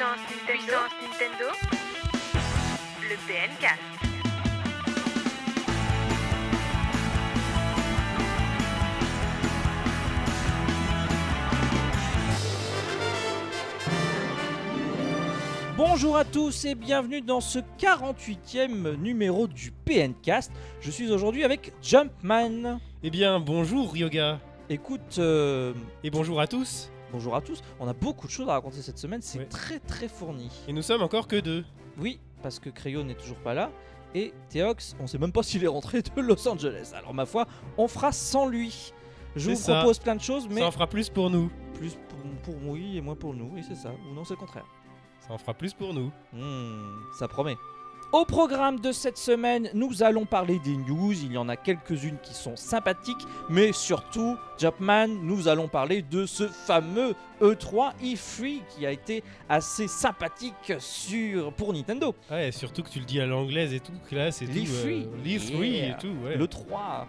Puissance Nintendo. Nintendo. Le PNcast. Bonjour à tous et bienvenue dans ce 48e numéro du PNcast. Je suis aujourd'hui avec Jumpman. Eh bien, bonjour Ryoga Écoute, euh, et bonjour à tous. Bonjour à tous. On a beaucoup de choses à raconter cette semaine, c'est très très fourni. Et nous sommes encore que deux. Oui, parce que Crayon n'est toujours pas là. Et Théox, on sait même pas s'il est rentré de Los Angeles. Alors ma foi, on fera sans lui. Je vous ça. propose plein de choses, mais Ça en fera plus pour nous. plus pour, pour oui et moins pour nous. Oui, c'est ça. Ou non, c'est le contraire. Ça en fera plus pour nous. Hmm, ça promet. Au programme de cette semaine, nous allons parler des news. Il y en a quelques-unes qui sont sympathiques, mais surtout, Jumpman, nous allons parler de ce fameux E E3 E3 qui a été assez sympathique sur pour Nintendo. Ouais, et surtout que tu le dis à l'anglaise et tout, que là c'est tout. L'E3. L'E3 Yeah. et tout, ouais. Le 3.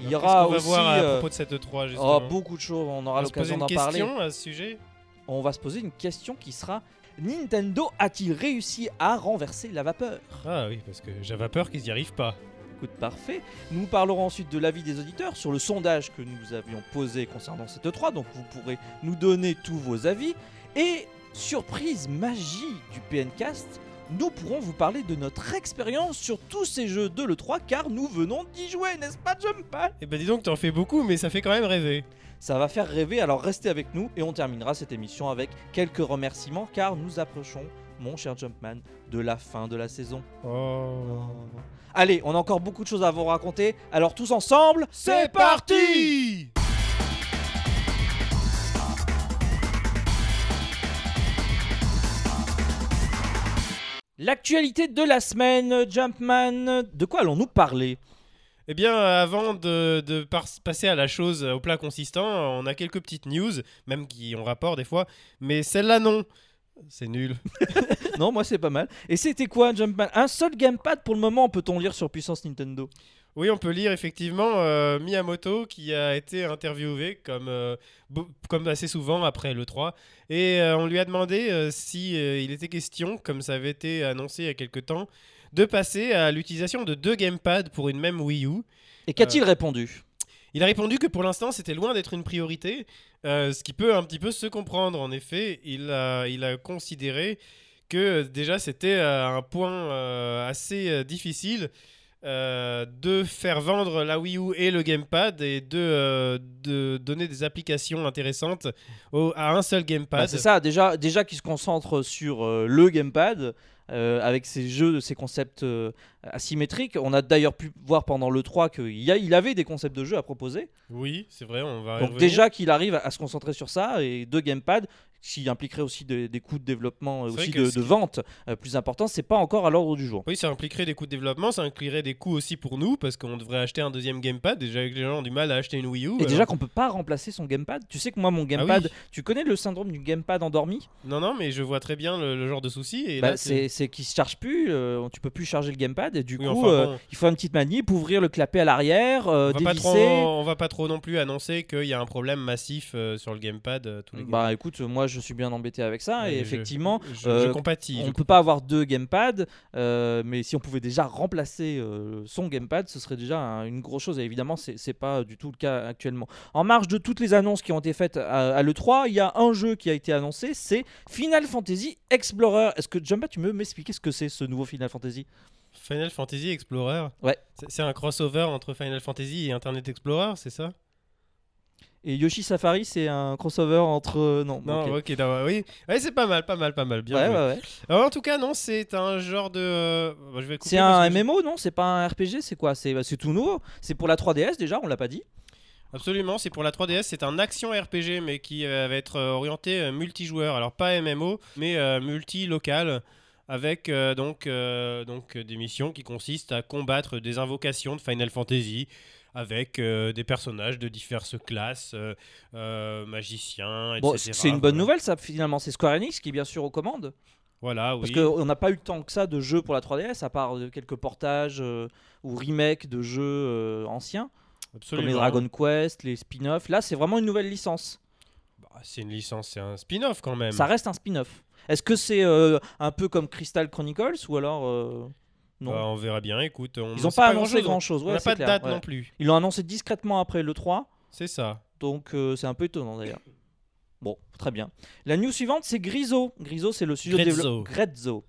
Il y aura qu'on va aussi voir à euh, propos de cette E3 justement oh, beaucoup de choses. On aura On va se poser l'occasion une d'en parler. question à ce sujet? On va se poser une question qui sera Nintendo a-t-il réussi à renverser la vapeur? Ah oui, parce que j'avais peur qu'ils n'y arrivent pas. Écoute, parfait. Nous parlerons ensuite de l'avis des auditeurs sur le sondage que nous avions posé concernant cette E3, donc vous pourrez nous donner tous vos avis. Et surprise magie du PNcast, nous pourrons vous parler de notre expérience sur tous ces jeux de l'E3 car nous venons d'y jouer, n'est-ce pas Jumpman Eh ben dis donc, t'en fais beaucoup, mais ça fait quand même rêver. Ça va faire rêver, alors restez avec nous et on terminera cette émission avec quelques remerciements car nous approchons, mon cher Jumpman, de la fin de la saison. Oh. Allez, on a encore beaucoup de choses à vous raconter, alors tous ensemble, c'est parti L'actualité de la semaine, Jumpman, de quoi allons-nous parler? Eh bien, avant de, passer à la chose au plat consistant, on a quelques petites news, même qui ont rapport des fois, mais celle-là non. C'est nul. Non, moi c'est pas mal. Et c'était quoi, Jumpman? Un seul gamepad pour le moment, peut-on lire sur Puissance Nintendo? Oui, on peut lire effectivement euh, Miyamoto qui a été interviewé comme, euh, comme assez souvent après le 3 et euh, on lui a demandé euh, si euh, il était question, comme ça avait été annoncé il y a quelque temps, de passer à l'utilisation de deux gamepads pour une même Wii U. Et qu'a-t-il répondu Il a répondu que pour l'instant c'était loin d'être une priorité, euh, ce qui peut un petit peu se comprendre. En effet, il a, il a considéré que euh, déjà c'était euh, un point euh, assez euh, difficile euh, de faire vendre la Wii U et le gamepad et de, euh, de donner des applications intéressantes au- à un seul gamepad. Bah, C'est ça, déjà, déjà qu'il se concentre sur euh, le gamepad. Euh, avec ses jeux, ses concepts euh, asymétriques. On a d'ailleurs pu voir pendant le 3 qu'il y a, il avait des concepts de jeu à proposer. Oui, c'est vrai, on va Donc déjà qu'il arrive à, à se concentrer sur ça et deux gamepads, qui impliquerait aussi des, des coûts de développement, euh, aussi de, vente euh, plus importants, c'est pas encore à l'ordre du jour. Oui, ça impliquerait des coûts de développement, ça impliquerait des coûts aussi pour nous, parce qu'on devrait acheter un deuxième gamepad. Déjà, que les gens ont du mal à acheter une Wii U. Et alors- déjà qu'on peut pas remplacer son gamepad. Tu sais que moi mon gamepad, Ah oui. tu connais le syndrome du gamepad endormi? Non, non, mais je vois très bien le, le genre de souci. Et Bah, c'est- qu'il se charge plus, euh, tu peux plus charger le gamepad et du Oui, coup enfin, euh, bon. il faut une petite manip, ouvrir le clapet à l'arrière, on, va pas trop, dévisser. on va pas trop non plus annoncer qu'il y a un problème massif sur le gamepad. tous les Bah écoute, moi je suis bien embêté avec ça Ouais, et je- effectivement je, je euh, compatis. on je peut pas avoir deux gamepads, euh, mais si on pouvait déjà remplacer euh, son gamepad, ce serait déjà un- une grosse chose. Et évidemment, c'est c'est pas du tout le cas actuellement. En marge de toutes les annonces qui ont été faites à, à l'E3, il y a un jeu qui a été annoncé, c'est Final Fantasy Explorer. Est-ce que Jumba, tu peux m'expliquer ce que c'est ce nouveau Final Fantasy? Final Fantasy Explorer? Ouais. C'est un crossover entre Final Fantasy et Internet Explorer, c'est ça? Et Yoshi Safari, c'est un crossover entre. euh, Non, Non, ok. ok, d'accord, oui. Ouais, c'est pas mal, pas mal, pas mal. Bien Ouais, ouais, ouais. Alors, en tout cas, non, c'est un genre de. euh, C'est un je- MMO, non C'est pas un RPG, c'est quoi? C'est bah, c'est tout nouveau. C'est pour la 3DS déjà, on l'a pas dit. Absolument, c'est pour la 3DS, c'est un action RPG mais qui euh, va être euh, orienté euh, multijoueur. Alors pas MMO, mais euh, multi-local avec euh, donc, euh, donc euh, des missions qui consistent à combattre des invocations de Final Fantasy avec euh, des personnages de diverses classes, euh, euh, magiciens, etc. Bon, c'est une bonne Voilà. nouvelle ça finalement. C'est Square Enix qui est bien sûr aux commandes. Voilà, oui. Parce qu'on n'a pas eu tant que ça de jeux pour la 3DS, à part euh, quelques portages ou remakes de jeux anciens, Absolument. comme les Dragon Quest, les spin-offs. Là, c'est vraiment une nouvelle licence. Bah, Ah, c'est une licence, c'est un spin-off quand même. Ça reste un spin-off. Est-ce que c'est euh, un peu comme Crystal Chronicles ou alors euh, non Bah, on verra bien. Écoute, on Ils n'ont pas annoncé grand-chose. grand-chose. On ouais, n'a pas de clair, date ouais. non plus. Ils l'ont annoncé discrètement après le 3, C'est ça. donc euh, c'est un peu étonnant d'ailleurs. Bon, très bien. La news suivante, c'est Griso. Griso, c'est le studio de développement. Grezzo.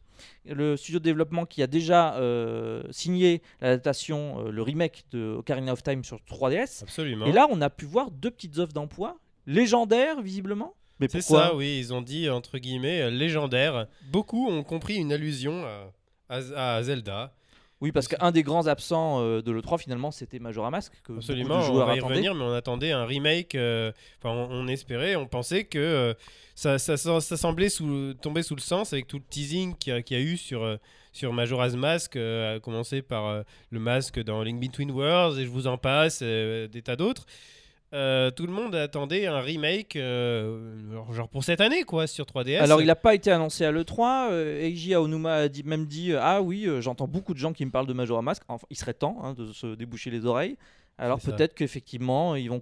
Le studio de développement qui a déjà euh, signé l'adaptation, euh, le remake de Ocarina of Time sur 3DS. Absolument. Et là, on a pu voir deux petites offres d'emploi légendaires, visiblement. Mais C'est pourquoi ça, oui, ils ont dit entre guillemets euh, légendaire. Beaucoup ont compris une allusion à, à- à Zelda. Oui, parce qu'un des grands absents euh, de l'E3, finalement, c'était Majora Mask, que Absolument, on va y attendaient. revenir, mais on attendait un remake. euh, Enfin, on, on espérait, on pensait que euh, ça, ça, ça- ça semblait sous, tomber sous le sens avec tout le teasing qu'il y, y a eu sur, sur Majora's Mask, à commencer par le masque dans Link Between Worlds, et je vous en passe, des tas d'autres. Euh, tout le monde attendait un remake, euh, genre- pour cette année, quoi, sur 3DS. Alors, il n'a pas été annoncé à l'E3. Euh, Eiji Aonuma a dit, même dit Ah oui, j'entends beaucoup de gens qui me parlent de Majora Mask. Enfin, il serait temps hein, de se déboucher les oreilles. Alors, peut-être qu'effectivement, ils vont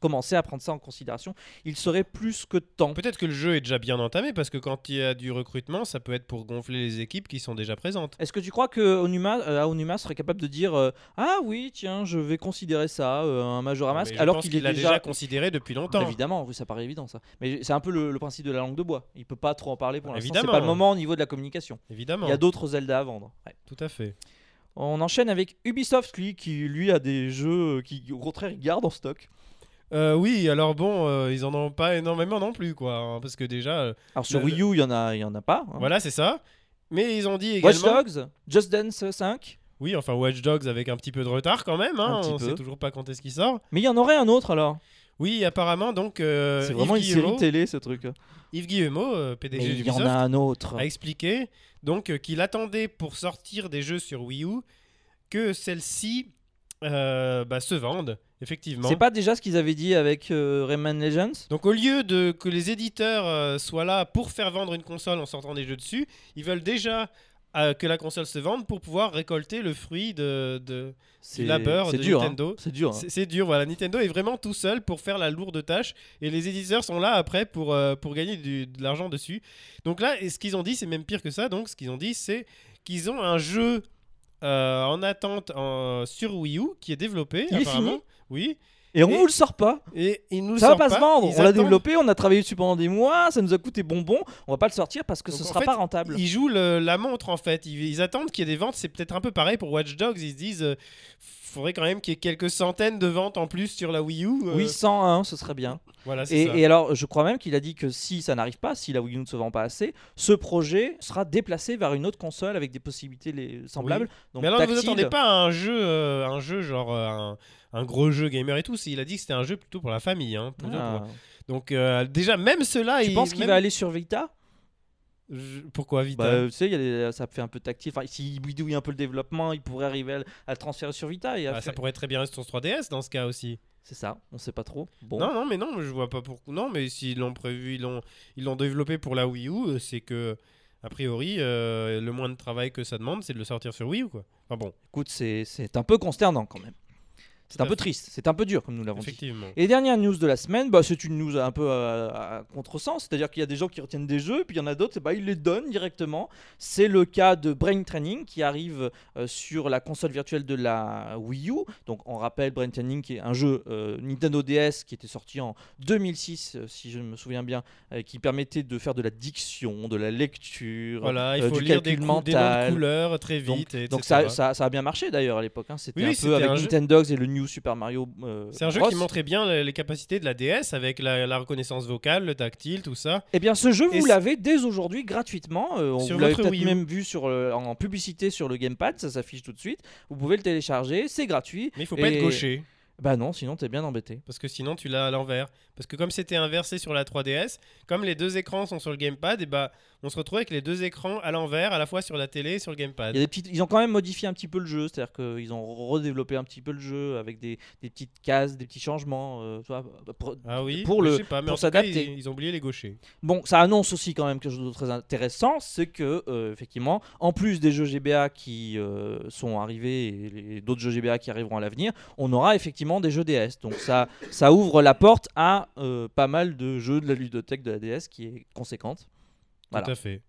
commencer à prendre ça en considération. Il serait plus que temps. Peut-être que le jeu est déjà bien entamé, parce que quand il y a du recrutement, ça peut être pour gonfler les équipes qui sont déjà présentes. Est-ce que tu crois que Onuma, euh, Aonuma serait capable de dire euh, Ah oui, tiens, je vais considérer ça, euh, un Majora Mask, Mais je alors qu'il est l'a déjà. déjà considéré depuis longtemps. Évidemment, oui, ça paraît évident ça. Mais c'est un peu le, le principe de la langue de bois. Il peut pas trop en parler pour l'instant. C'est Évidemment. pas le moment au niveau de la communication. Évidemment. Il y a d'autres Zelda à vendre. Ouais. Tout à fait. On enchaîne avec Ubisoft, lui, qui lui a des jeux qui, au contraire, il garde en stock. Euh, oui, alors bon, euh, ils en ont pas énormément non plus, quoi. hein, parce que déjà, euh, Alors sur Le- Wii U, il y en a, il y en a pas. hein. voilà, c'est ça. Mais ils ont dit Watch également. Dogs, Just Dance 5, Oui, enfin, Watch Dogs avec un petit peu de retard quand même. Hein, Un petit on peu. sait toujours pas quand est-ce qu'il sort. mais il y en aurait un autre alors. Oui, apparemment, donc. euh, c'est vraiment Yves une série télé ce truc. Yves Guillemot, euh, PDG Mais il y en a un autre. a expliqué donc euh, qu'il attendait pour sortir des jeux sur Wii U que celles-ci euh, bah, se vendent, effectivement. C'est pas déjà ce qu'ils avaient dit avec Rayman Legends? Donc au lieu de que les éditeurs soient là pour faire vendre une console en sortant des jeux dessus, ils veulent déjà que la console se vende pour pouvoir récolter le fruit de, de- C'est labeur de dur, hein. Nintendo. C'est dur. hein. C'est dur, voilà. Nintendo est vraiment tout seul pour faire la lourde tâche et les éditeurs sont là après pour, euh, pour gagner du- de l'argent dessus. Donc là, et ce qu'ils ont dit, c'est même pire que ça. Donc ce qu'ils ont dit, c'est qu'ils ont un jeu euh, en attente en- sur Wii U qui est développé. Il est apparemment. fini Oui. Et on Et- vous le sort pas. Et nous le Ça va pas se vendre. Ils On l'a développé, on a travaillé dessus pendant des mois, ça nous a coûté bonbon. On va pas le sortir parce que Donc, ce sera fait, pas rentable. Ils jouent le- la montre en fait. Ils, ils attendent qu'il y ait des ventes. C'est peut-être un peu pareil pour Watch Dogs. Ils se disent, euh, faudrait quand même qu'il y ait quelques centaines de ventes en plus sur la Wii U. euh, Oui, 101, ce serait bien. voilà, Et, ça. et alors, je crois même qu'il a dit que si ça n'arrive pas, si la Wii U ne se vend pas assez, ce projet sera déplacé vers une autre console avec des possibilités les- semblables. Donc Mais alors, ne vous attendez pas à un jeu, euh, un jeu genre euh, un, un gros jeu gamer et tout. Il a dit que c'était un jeu plutôt pour la famille. hein, plutôt Ah. pour- Donc euh, déjà, même cela, Tu il, penses qu'il même- va aller sur Vita? Je- Pourquoi Vita? Bah, Tu sais, il y a des- ça fait un peu tactile. Enfin, s'il bidouille un peu le développement, il pourrait arriver à, le- à le transférer sur Vita. Et à Ah, Ça pourrait très bien rester sur 3DS dans ce cas aussi. C'est ça, on sait pas trop. Bon. Non, non, mais non, je vois pas pourquoi. Non, mais s'ils l'ont prévu, ils l'ont, développé pour la Wii U, euh, c'est que a priori, euh, le moins de travail que ça demande, c'est de le sortir sur Wii U, quoi. Enfin bon, Écoute, c'est c'est un peu consternant quand même. C'est un peu triste, c'est un peu dur comme nous l'avons dit. Et dernière news de la semaine, bah, c'est une news un peu à, à contresens, c'est-à-dire qu'il y a des gens qui retiennent des jeux, puis il y en a d'autres, bah, ils les donnent directement. C'est le cas de Brain Training qui arrive euh, sur la console virtuelle de la Wii U. Donc on rappelle Brain Training qui est un jeu euh, Nintendo DS qui était sorti en 2006, euh, si je me souviens bien, qui permettait de faire de la diction, de la lecture, Voilà, il faut du lire des, calcul cou- des noms de mental. couleurs très Donc- vite. et Donc ça, ça, ça a bien marché d'ailleurs à l'époque. hein. C'était Oui, un peu avec un jeu- Nintendogs et le New Super Mario. euh, C'est un jeu Bros. qui montrait bien les, capacités de la DS avec la, la reconnaissance vocale, le tactile, tout ça. Eh bien, ce jeu, Et vous l'avez dès aujourd'hui gratuitement. Euh, on l'avez peut-être même vu sur le- en publicité sur le gamepad, ça s'affiche tout de suite. Vous pouvez le télécharger, c'est gratuit. Mais il faut pas être gaucher. Bah non, sinon t'es bien embêté. Parce que sinon tu l'as à l'envers. Parce que comme c'était inversé sur la 3DS, comme les deux écrans sont sur le gamepad, et bah on se retrouve avec les deux écrans à l'envers, à la fois sur la télé et sur le Il y gamepad. a des petites... Ils ont quand même modifié un petit peu le jeu, c'est-à-dire qu'ils ont redéveloppé un petit peu le jeu avec des, des petites cases, des petits changements. euh, vois, pour- Ah oui, pour le- je sais pas, mais pour s'adapter. ils, ils ont oublié les gauchers. Bon, ça annonce aussi quand même quelque chose de très intéressant, c'est que euh, effectivement, en plus des jeux GBA qui euh, sont arrivés et les- d'autres jeux GBA qui arriveront à l'avenir, on aura effectivement des jeux DS. Donc ça, ça ouvre la porte à euh, pas mal de jeux de la ludothèque de la DS qui est conséquente. Voilà. Tout à fait.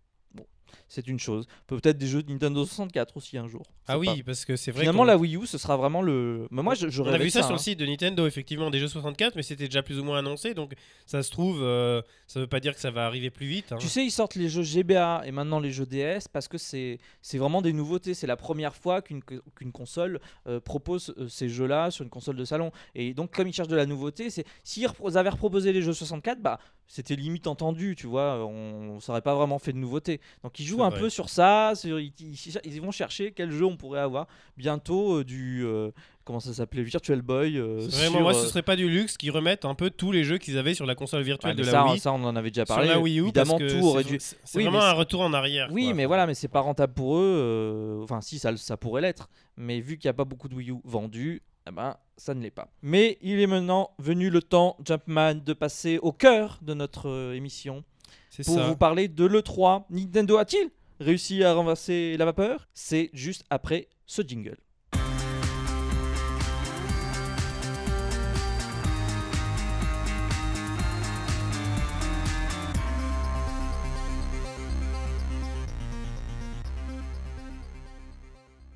C'est une chose. Peut-être des jeux de Nintendo 64 aussi un jour. Ah oui, pas- parce que c'est vrai. Finalement, la Wii U, ce sera vraiment le. Mais moi, je, je On a vu ça, sur hein. le site de Nintendo, effectivement, des jeux 64, mais c'était déjà plus ou moins annoncé, donc ça se trouve, euh, ça veut pas dire que ça va arriver plus vite. hein. Tu sais, ils sortent les jeux GBA et maintenant les jeux DS parce que c'est vraiment des nouveautés. C'est la première fois qu'une co- qu'une console euh, propose euh, ces jeux-là sur une console de salon. Et donc, comme ils cherchent de la nouveauté, c'est s'ils avaient proposé les jeux 64, bah c'était limite entendu, tu vois. On n'aurait pas vraiment fait de nouveauté. Donc, ils jouent un vrai. peu sur ça. sur- ils, ils- ils vont chercher quel jeu on pourrait avoir bientôt euh, du euh, comment ça s'appelait Virtual Boy. euh, Vraiment, sur, moi, ce serait pas du luxe qu'ils remettent un peu tous les jeux qu'ils avaient sur la console virtuelle de la ça, Wii. ça, on en avait déjà sur parlé. la Wii U, Évidemment, parce que tout aurait dû. C'est Oui, vraiment un retour en arrière. Oui, quoi. mais voilà, mais c'est pas rentable pour eux. Enfin, si, ça, ça pourrait l'être. Mais vu qu'il n'y a pas beaucoup de Wii U vendus, eh ben, ça ne l'est pas. Mais il est maintenant venu le temps, Jumpman, de passer au cœur de notre euh, émission c'est pour ça. vous parler de l'E3. Nintendo a-t-il réussi à renverser la vapeur? C'est juste après ce jingle.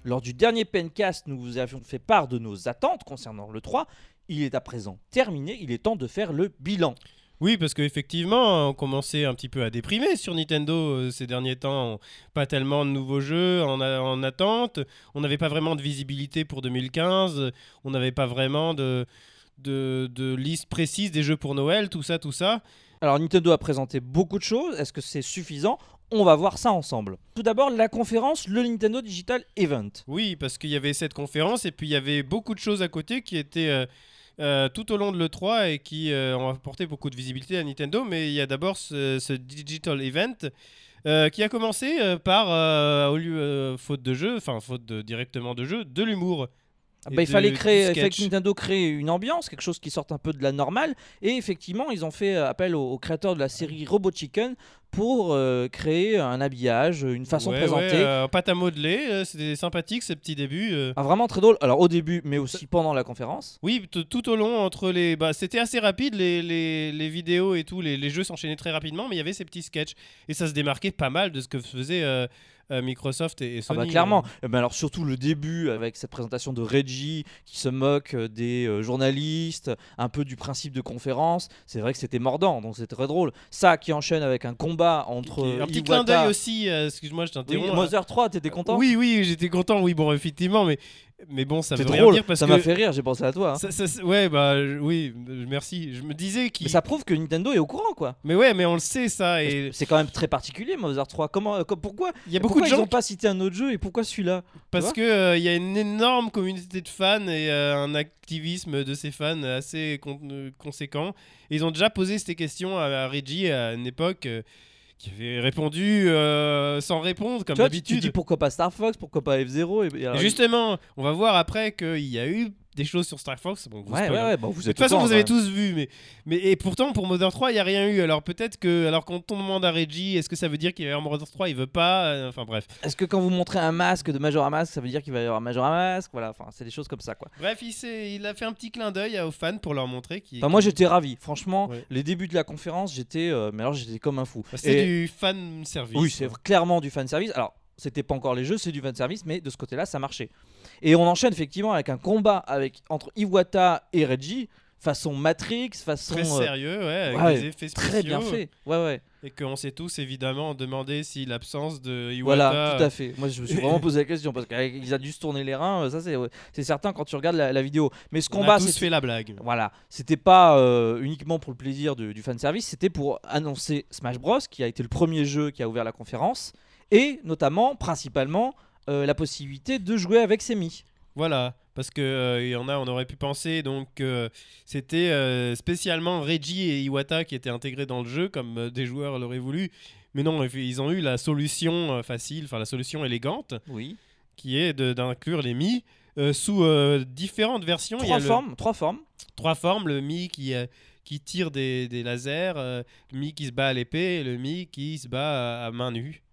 Lors du dernier Pencast, nous vous avions fait part de nos attentes concernant le 3. Il est à présent terminé, il est temps de faire le bilan. Oui, parce qu'effectivement, on commençait un petit peu à déprimer sur Nintendo euh, ces derniers temps. Pas tellement de nouveaux jeux en, attente. On n'avait pas vraiment de visibilité pour 2015. On n'avait pas vraiment de, de, de liste précise des jeux pour Noël, tout ça, tout ça. Alors Nintendo a présenté beaucoup de choses, est-ce que c'est suffisant? On va voir ça ensemble. Tout d'abord la conférence, le Nintendo Digital Event. Oui, parce qu'il y avait cette conférence et puis il y avait beaucoup de choses à côté qui étaient euh, euh, tout au long de l'E3 et qui euh, ont apporté beaucoup de visibilité à Nintendo. Mais il y a d'abord ce, Digital Event qui a commencé par, au lieu, faute de jeu, enfin faute de, directement de jeu, de l'humour. Ah bah, il fallait créer, que Nintendo crée une ambiance, quelque chose qui sorte un peu de la normale. Et effectivement, ils ont fait euh, appel aux, aux créateurs de la série Robot Chicken pour euh, créer un habillage, une façon Ouais, de présenter. ouais, euh, pâte à modeler, euh, c'était sympathique ces petits débuts. Ah, vraiment très drôle. Alors au début, mais aussi pendant la conférence. Oui, tout au long, entre les. Bah, c'était assez rapide, les, les, les vidéos et tout, les, les jeux s'enchaînaient très rapidement, mais il y avait ces petits sketchs. Et ça se démarquait pas mal de ce que faisait Microsoft et, et Ah Sony. bah clairement. Eh ben alors surtout le début avec cette présentation de Reggie qui se moque euh, des euh, journalistes, un peu du principe de conférence. C'est vrai que c'était mordant, donc c'était très drôle. Ça qui enchaîne avec un combat entre Qui- euh, Un petit Iwata- clin d'œil aussi, euh, excuse-moi, je Oui, t'interromps. Mother 3, t'étais content Oui, oui, j'étais content, oui, bon, effectivement, mais, mais bon, ça rien drôle. dire parce ça m'a fait rire. J'ai pensé à toi. hein. ça- ça- ouais, bah oui, merci. Je me disais qu'il. Mais ça prouve que Nintendo est au courant, quoi. Mais ouais, mais on le sait ça. Et C'est quand même très particulier, Mother 3. Comment, euh, pourquoi il y a beaucoup pourquoi de gens ils n'ont pas cité un autre jeu et pourquoi celui-là Parce que euh, y a une énorme communauté de fans et euh, un activisme de ces fans assez con- conséquent. Et ils ont déjà posé ces questions à, à Reggie à une époque euh, qui avait répondu euh, sans répondre comme Tu vois, tu, tu d'habitude. dis pourquoi pas Star Fox, pourquoi pas F0 et, et alors- Et justement, on va voir après qu'il y a eu des choses sur Star Fox. Bon, vous Ouais, ouais, spoil, hein. ouais. Bon, vous De toute façon, vous avez même. tous vu, mais, mais et pourtant pour Mother 3, il n'y a rien eu. Alors peut-être que, alors quand on demande à Reggie, est-ce que ça veut dire qu'il va y avoir Mother 3, il veut pas. euh, Enfin bref. Est-ce que quand vous montrez un masque de Majora Mask, ça veut dire qu'il va y avoir Majora Mask? Voilà, enfin, c'est des choses comme ça, quoi. Bref, il, il a fait un petit clin d'œil aux fans pour leur montrer qu'il. Enfin, moi, j'étais ravi. Franchement, Ouais. les débuts de la conférence, j'étais, euh, mais alors, j'étais comme un fou. Bah, C'est Et- du fan service. Oui, c'est clairement du fan service. Alors, c'était pas encore les jeux, c'est du fan service, mais de ce côté-là, ça marchait. Et on enchaîne effectivement avec un combat avec entre Iwata et Reggie, façon Matrix, façon très euh, sérieux, ouais, avec ouais, des effets spéciaux. très bien fait. Ouais, ouais. Et qu'on s'est tous évidemment demandé si l'absence de Iwata. Voilà, tout à fait. Moi, je me suis vraiment posé la question parce qu'ils a dû se tourner les reins. Ça, c'est c'est certain quand tu regardes la, la vidéo. Mais ce On combat, a tous c'était- fait la blague. Voilà, c'était pas euh, uniquement pour le plaisir de- du fanservice, c'était pour annoncer Smash Bros, qui a été le premier jeu qui a ouvert la conférence, et notamment, principalement, euh, la possibilité de jouer avec Semi. Voilà, parce que euh, il y en a, on aurait pu penser donc euh, c'était euh, spécialement Reggie et Iwata qui étaient intégrés dans le jeu comme des joueurs l'auraient voulu. Mais non, ils ont eu la solution facile, enfin la solution élégante, Oui. qui est de- d'inclure les Mi sous différentes versions. Il y Trois le- formes, trois formes. trois formes, le Mi qui, euh, qui tire des, des lasers, euh, le Mi qui se bat à l'épée et le Mi qui se bat à, à main nue.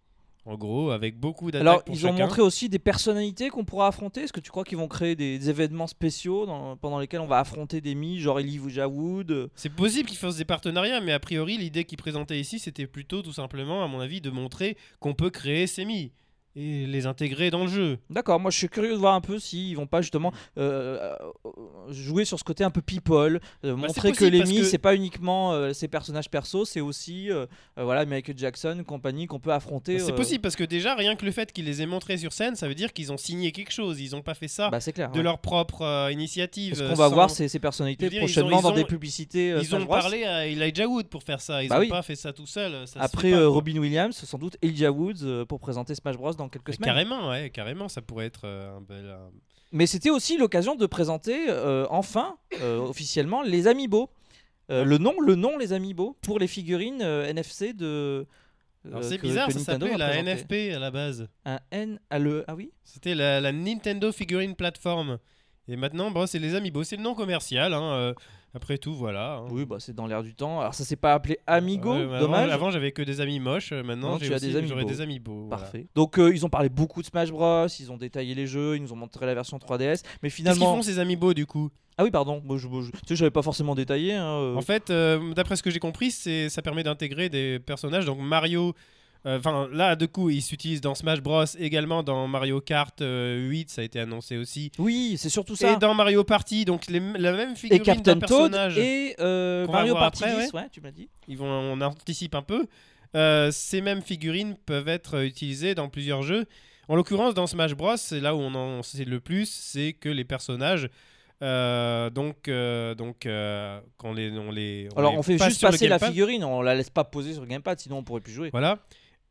En gros, avec beaucoup d'attaques Alors, pour ils ont montré aussi des personnalités qu'on pourra affronter. Est-ce que tu crois qu'ils vont créer des, des événements spéciaux dans- pendant lesquels on va affronter des mi, genre Elijah Wood euh, C'est possible qu'ils fassent des partenariats, mais a priori, l'idée qu'ils présentaient ici, c'était plutôt tout simplement, à mon avis, de montrer qu'on peut créer ces mi et les intégrer dans le jeu. D'accord, moi je suis curieux de voir un peu s'ils vont pas justement euh, euh, jouer sur ce côté un peu people, euh, Bah, montrer que possible les parce mi que- c'est pas uniquement euh, ces personnages perso, c'est aussi voilà Michael Jackson, compagnie qu'on peut affronter. C'est possible parce que déjà, rien que le fait qu'ils les aient montrés sur scène, ça veut dire qu'ils ont signé quelque chose. Ils n'ont pas fait ça Bah clair. de ouais. leur propre initiative. Euh, qu'on va sans- voir ces, ces personnalités ils prochainement ont- ils dans ont- des publicités Ils ont parlé à Elijah Wood pour faire ça. Ils Bah oui. pas fait ça tout seul. ça Après pas. Robin Williams, sans doute Elijah Woods pour présenter Smash Bros dans quelques Mais semaines. Carrément, ouais, carrément, ça pourrait être euh, un bel. un- Mais c'était aussi l'occasion de présenter euh, enfin euh, officiellement les Amiibo. Euh, le nom, le nom les Amiibo pour les figurines NFC de. C'est bizarre, ça Nintendo s'appelait la. NFP à la base. Un N à le ah oui? C'était la, la Nintendo Figurine Platform. Et maintenant, bon, c'est les Amiibo, c'est le nom commercial. hein, après tout, voilà. hein. Oui bah c'est dans l'air du temps. Alors ça s'est pas appelé Amigo, Ouais, mais avant- dommage. Avant, j'avais que des amis moches. euh, Maintenant, j'ai tu as aussi- des j'aurai Amiibo. des Amiibo. voilà. Parfait. Donc euh, ils ont parlé beaucoup de Smash Bros, ils ont détaillé les jeux, ils nous ont montré la version 3DS, mais Qu'est-ce qu'ils finalement font ces Amiibo du coup? Ah oui pardon, moi, je, moi, je- tu sais j'avais pas forcément détaillé. hein, euh. En fait, euh, d'après ce que j'ai compris, c'est ça permet d'intégrer des personnages. Donc Mario, euh, enfin là, de coup, il s'utilise dans Smash Bros. également dans Mario Kart euh, 8, ça a été annoncé aussi. Oui c'est surtout Et ça. dans Mario Party, donc les- la même Et figurine Captain Toad personnage. et euh, Mario Party après, 10, ouais, tu m'as dit. Ils vont, on anticipe un peu. Euh, ces mêmes figurines peuvent être utilisées dans plusieurs jeux. En l'occurrence, dans Smash Bros, c'est là où on en sait le plus, c'est que les personnages, euh, donc, euh, donc euh, quand les, on les, Alors les on fait passe juste passer la figurine, on la laisse pas poser sur le gamepad, sinon on pourrait plus jouer. Voilà.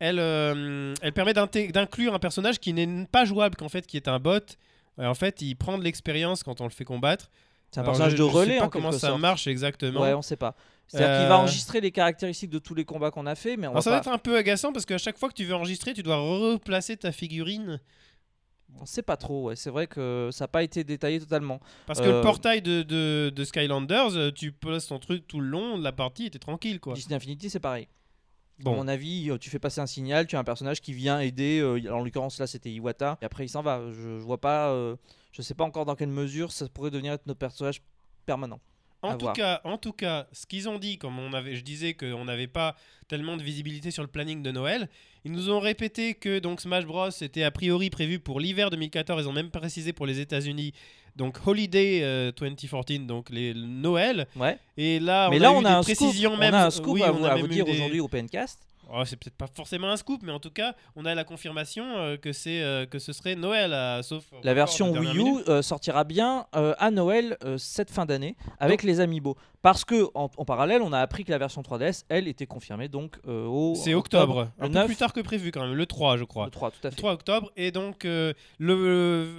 Elle, euh, elle permet d'inclure un personnage qui n'est pas jouable, qu'en fait, qui est un bot. Euh, en fait, il prend de l'expérience quand on le fait combattre. C'est un Alors, personnage je- de je sais relais pas en comment ça sorte. marche exactement. Ouais, on sait pas. C'est-à-dire qu'il va Euh, enregistrer les caractéristiques de tous les combats qu'on a fait, mais on Alors, ça va va être un peu agaçant parce qu'à chaque fois que tu veux enregistrer, tu dois replacer ta figurine. on sait pas trop. Ouais. C'est vrai que ça n'a pas été détaillé totalement. Parce que le portail de, de, de Skylanders, tu poses ton truc tout le long de la partie et t'es tranquille quoi. Disney Infinity, c'est pareil. À Bon. mon avis, euh, tu fais passer un signal, tu as un personnage qui vient aider. euh, en l'occurrence, là, c'était Iwata. Et après, il s'en va. Je, je vois pas. euh, je sais pas encore dans quelle mesure ça pourrait devenir notre personnage permanent. En à tout, voir. cas, en tout cas, ce qu'ils ont dit, comme on avait, je disais qu'on n'avait pas tellement de visibilité sur le planning de Noël, ils nous ont répété que donc Smash Bros était a priori prévu pour l'hiver 2014. Ils ont même précisé pour les États-Unis. Donc Holiday euh, 2014, donc les le Noël. Ouais. Et là, mais on là, a eu on des a un scoop. précisions On même. a un scoop oui, à, vous, à même vous dire des- aujourd'hui au PNcast. Oh, c'est peut-être pas forcément un scoop, mais en tout cas, on a la confirmation euh, que c'est euh, que ce serait Noël, euh, sauf La version de Wii U sortira bien à Noël cette fin d'année avec les Amiibo. Parce que en, en parallèle, on a appris que la version 3DS, elle, était confirmée donc au C'est octobre, le un peu 9, plus tard que prévu quand même, le 3 je crois. le 3, tout à Le fait. 3 octobre et donc le,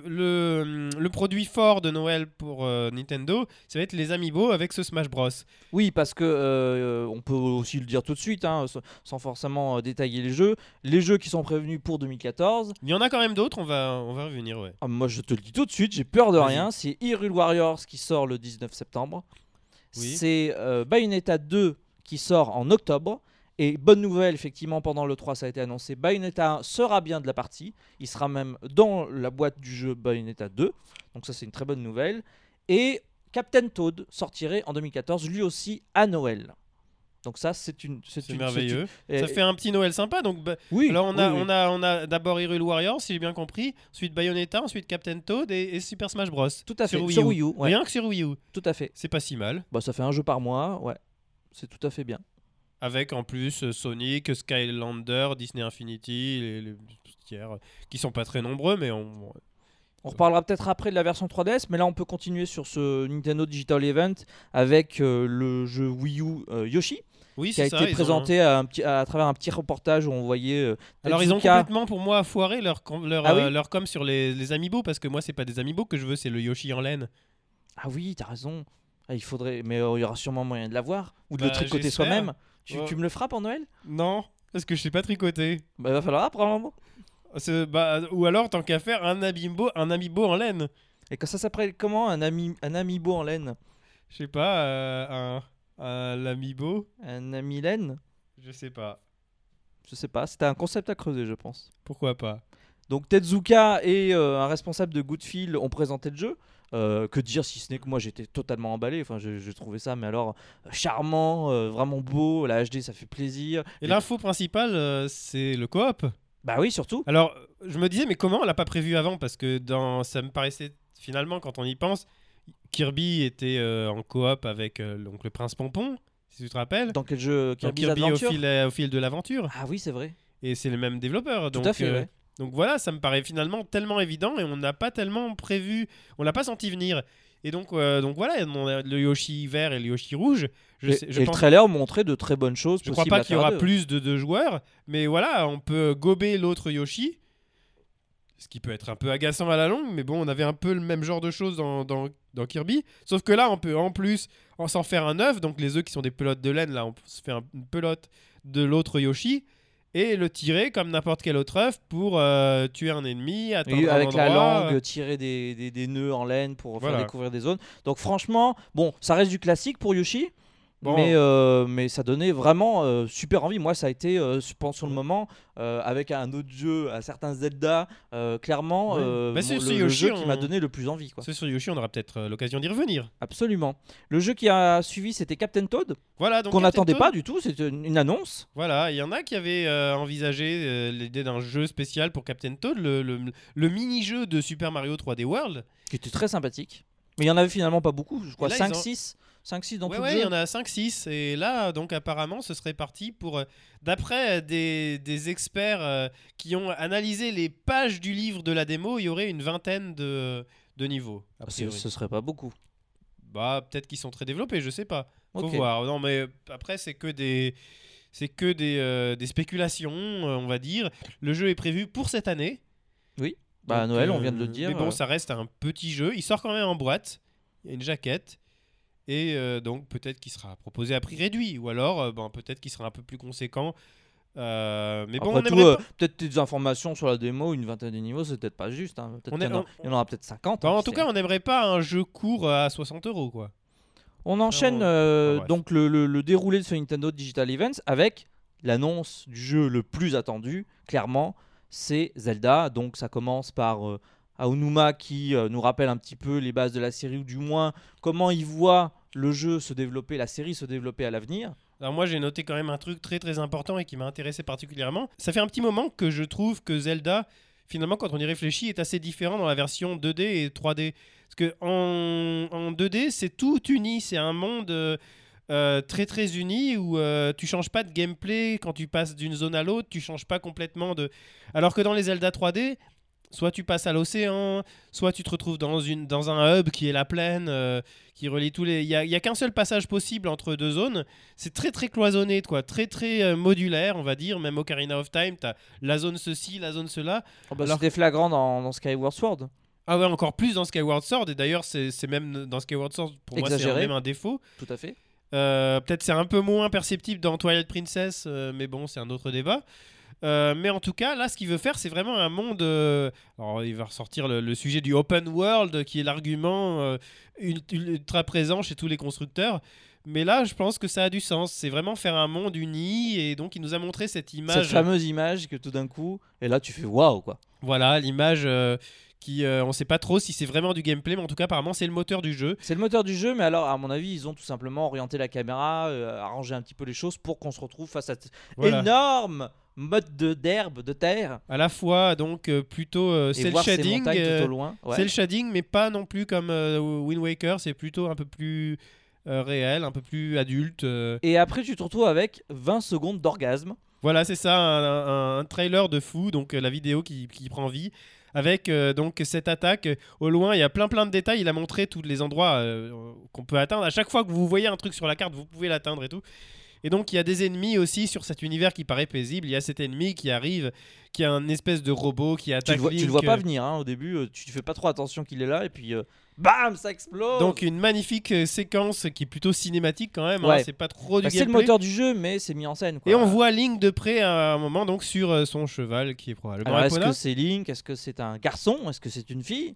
le, le produit fort de Noël pour Nintendo ça va être les Amiibo avec ce Smash Bros Oui, parce que on peut aussi le dire tout de suite, hein, sans- sans forcément euh, détailler les jeux. Les jeux qui sont prévenus pour 2014, il y en a quand même d'autres on va, on va revenir ouais ah, moi je te le dis tout de suite, j'ai peur de rien. C'est Hyrule Warriors qui sort le 19 septembre. Oui. C'est euh, Bayonetta 2 qui sort en octobre. Et bonne nouvelle, effectivement, pendant le 3, ça a été annoncé, Bayonetta 1 sera bien de la partie. Il sera même dans la boîte du jeu Bayonetta 2. Donc ça, c'est une très bonne nouvelle. Et Captain Toad sortirait en 2014, lui aussi, à Noël. Donc ça, c'est une... c'est merveilleux une- ça fait un petit Noël sympa donc bah, Oui, alors on a, oui, oui. on a, on a d'abord Hyrule Warriors si j'ai bien compris ensuite Bayonetta ensuite Captain Toad et, et Super Smash Bros Tout à fait, sur Wii sur U. Wii U. ouais, rien que sur Wii U tout à fait. c'est pas si mal Bah, ça fait un jeu par mois, ouais. C'est tout à fait bien. avec en plus euh, Sonic Skylander Disney Infinity les, les tiers euh, qui sont pas très nombreux mais on, On reparlera peut-être après de la version 3DS, mais là on peut continuer sur ce Nintendo Digital Event avec euh, le jeu Wii U euh, Yoshi, oui qui a ça été ont- présenté à, un petit- à travers un petit reportage où on voyait. euh, Alors ils ont complètement pour moi foiré leur com, leur, Ah oui euh, leur com sur les, les amiibo parce que moi c'est pas des amiibo que je veux c'est le Yoshi en laine. Ah oui, t'as raison. Ah, il faudrait, mais euh, il y aura sûrement moyen de l'avoir ou de Bah, le tricoter j'espère. soi-même. Tu, tu me le feras pour Noël? Non parce que je sais pas tricoter. Bah, il va falloir apprendre Bah, ou alors tant qu'à faire un amiibo un amiibo en laine. Et que ça s'appelle comment un, ami, un amiibo en laine? Je sais pas un un amiibo Un ami laine je sais pas. Je sais pas, c'était un concept à creuser, je pense. Pourquoi pas? Donc Tezuka et euh, un responsable de Goodfield ont présenté le jeu. Euh, que dire si ce n'est que moi j'étais totalement emballé. Enfin, je, je trouvais ça, mais alors euh, charmant, euh, vraiment beau. La HD, ça fait plaisir. Et l'info principale, c'est le coop. Bah oui, surtout. Alors, je me disais, mais comment on l'a pas prévu avant? Parce que dans, ça me paraissait finalement, quand on y pense, Kirby était euh, en coop avec euh, donc le prince Pompon, si tu te rappelles. Dans quel jeu Donc, Kirby's Kirby au fil, euh, au fil de l'aventure. Ah oui, c'est vrai. Et c'est le même développeur. Tout donc, à fait. ouais. Donc voilà, ça me paraît finalement tellement évident et on n'a pas tellement prévu, on l'a pas senti venir. Et donc, euh, donc voilà, le Yoshi vert et le Yoshi rouge. Je, et sais- je et le trailer montrait de très bonnes choses. je crois possibles pas qu'il y aura deux. plus de deux joueurs, mais voilà, on peut gober l'autre Yoshi. Ce qui peut être un peu agaçant à la longue, mais bon, on avait un peu le même genre de choses dans, dans, dans Kirby. Sauf que là, on peut en plus en s'en faire un œuf. Donc les œufs qui sont des pelotes de laine, là, on se fait un- une pelote de l'autre Yoshi et le tirer comme n'importe quel autre œuf pour euh, tuer un ennemi, atteindre un avec la endroit, langue, tirer des, des- des nœuds en laine pour Voilà. faire découvrir des zones. Donc franchement, bon, ça reste du classique pour Yoshi. Bon. Mais, euh, mais ça donnait vraiment euh, super envie. Moi, ça a été, euh, je pense, sur le moment, euh, avec un autre jeu, un certain Zelda, clairement, Ouais. Bah, c'est le, le Yoshi, jeu qui m'a on- donné le plus envie. Quoi. C'est sur Yoshi, on aura peut-être l'occasion d'y revenir. Absolument. Le jeu qui a suivi, c'était Captain Toad, Voilà, donc qu'on n'attendait pas du tout. C'était une, annonce. Voilà, il y en a qui avaient envisagé l'idée d'un jeu spécial pour Captain Toad, le, le- le mini-jeu de Super Mario 3D World. qui était très sympathique. Mais il y en avait finalement pas beaucoup, je crois là, ils 5 ont- 6 5 6 dans ouais, tout ouais, le il y en a 5-6. Et là, donc apparemment, ce serait parti pour. euh, D'après euh, des, des experts euh, qui ont analysé les pages du livre de la démo, il y aurait une vingtaine de, de niveaux. Ah, ce, serait pas beaucoup. Bah, peut-être qu'ils sont très développés, je sais pas. Faut voir. Non, mais après, c'est que des. C'est que des, euh, des spéculations, euh, on va dire. Le jeu est prévu pour cette année. Bah à Noël, on vient de le dire. Mais bon, euh, ça reste un petit jeu. Il sort quand même en boîte. Il y a une jaquette. Et euh, donc, peut-être qu'il sera proposé à prix réduit. Ou alors, euh, bon, peut-être qu'il sera un peu plus conséquent. Euh, mais bon, Après on tout, euh, pas- peut-être des informations sur la démo, une vingtaine de niveaux, c'est peut-être pas juste. hein. Peut-être On qu'il y, est- en a- on- il y en aura peut-être 50. Bah, hein, en tout cas, on n'aimerait pas un jeu court à 60 euros, quoi. on enchaîne on- euh, donc le, le- le déroulé de ce Nintendo Digital Events avec l'annonce du jeu le plus attendu, clairement, c'est Zelda. Donc ça commence par euh, Aonuma qui euh, nous rappelle un petit peu les bases de la série, ou du moins comment il voit le jeu se développer, la série se développer à l'avenir. Alors moi j'ai noté quand même un truc très très important et qui m'a intéressé particulièrement. Ça fait un petit moment que je trouve que Zelda, finalement quand on y réfléchit, est assez différent dans la version 2D et 3D. Parce que en, en 2D c'est tout uni, c'est un monde euh, euh, très très uni où euh, tu changes pas de gameplay quand tu passes d'une zone à l'autre, tu changes pas complètement de... Alors que dans les Zelda 3D, soit tu passes à l'océan, soit tu te retrouves dans, une, dans un hub qui est la plaine, euh, qui relie tous les... Il n'y a, il y a qu'un seul passage possible entre deux zones c'est très très cloisonné, quoi, très très euh, modulaire, on va dire. Même Ocarina of Time, t'as la zone ceci, la zone cela. Oh, bah, Alors- C'était flagrant dans, dans Skyward Sword. Ah ouais, encore plus dans Skyward Sword. Et d'ailleurs, c'est même dans Skyward Sword, pour moi, c'est même un défaut. Tout à fait. Euh, Peut-être c'est un peu moins perceptible dans Twilight Princess, euh, mais bon, c'est un autre débat. Euh, mais en tout cas, là, ce qu'il veut faire, c'est vraiment un monde. euh, alors, il va ressortir le, le sujet du open world, qui est l'argument euh, ul- ultra présent chez tous les constructeurs. Mais là, je pense que ça a du sens. C'est vraiment faire un monde uni. Et donc, il nous a montré cette Cette image. fameuse image que tout d'un coup, et là tu fais waouh quoi. Voilà, l'image euh, qui. euh, on sait pas trop si c'est vraiment du gameplay, mais en tout cas, apparemment, c'est le moteur du jeu. C'est le moteur du jeu, mais alors à mon avis, ils ont tout simplement orienté la caméra, euh, arrangé un petit peu les choses pour qu'on se retrouve face à cet Voilà. énorme mode de d'herbe, de terre, À la fois, donc, euh, plutôt. euh, ces shading. euh. Ouais. Shading, mais pas non plus comme euh, Wind Waker. C'est plutôt un peu plus euh, réel, un peu plus adulte. Et après, tu te retrouves avec 20 secondes d'orgasme. Voilà, c'est ça, un, un- un trailer de fou, donc la vidéo qui, qui prend vie. Avec euh, donc cette attaque au loin, il y a plein plein de détails. Il a montré tous les endroits euh, qu'on peut atteindre. À chaque fois que vous voyez un truc sur la carte, vous pouvez l'atteindre et tout. Et donc il y a des ennemis aussi sur cet univers qui paraît paisible. Il y a cet ennemi qui arrive, qui a un espèce de robot qui Tu attaque le vois, tu le Link, vois pas euh, venir hein, au début, euh, tu fais pas trop attention qu'il est là, et puis euh, bam, ça explose. Donc une magnifique séquence qui est plutôt cinématique quand même. hein. C'est pas trop du Bah, c'est le moteur du jeu, mais c'est mis en scène. Quoi. Et on voit Link de près à un moment donc sur son cheval qui est probablement est-ce que c'est Link? Est-ce que c'est un garçon? Est-ce que c'est une fille?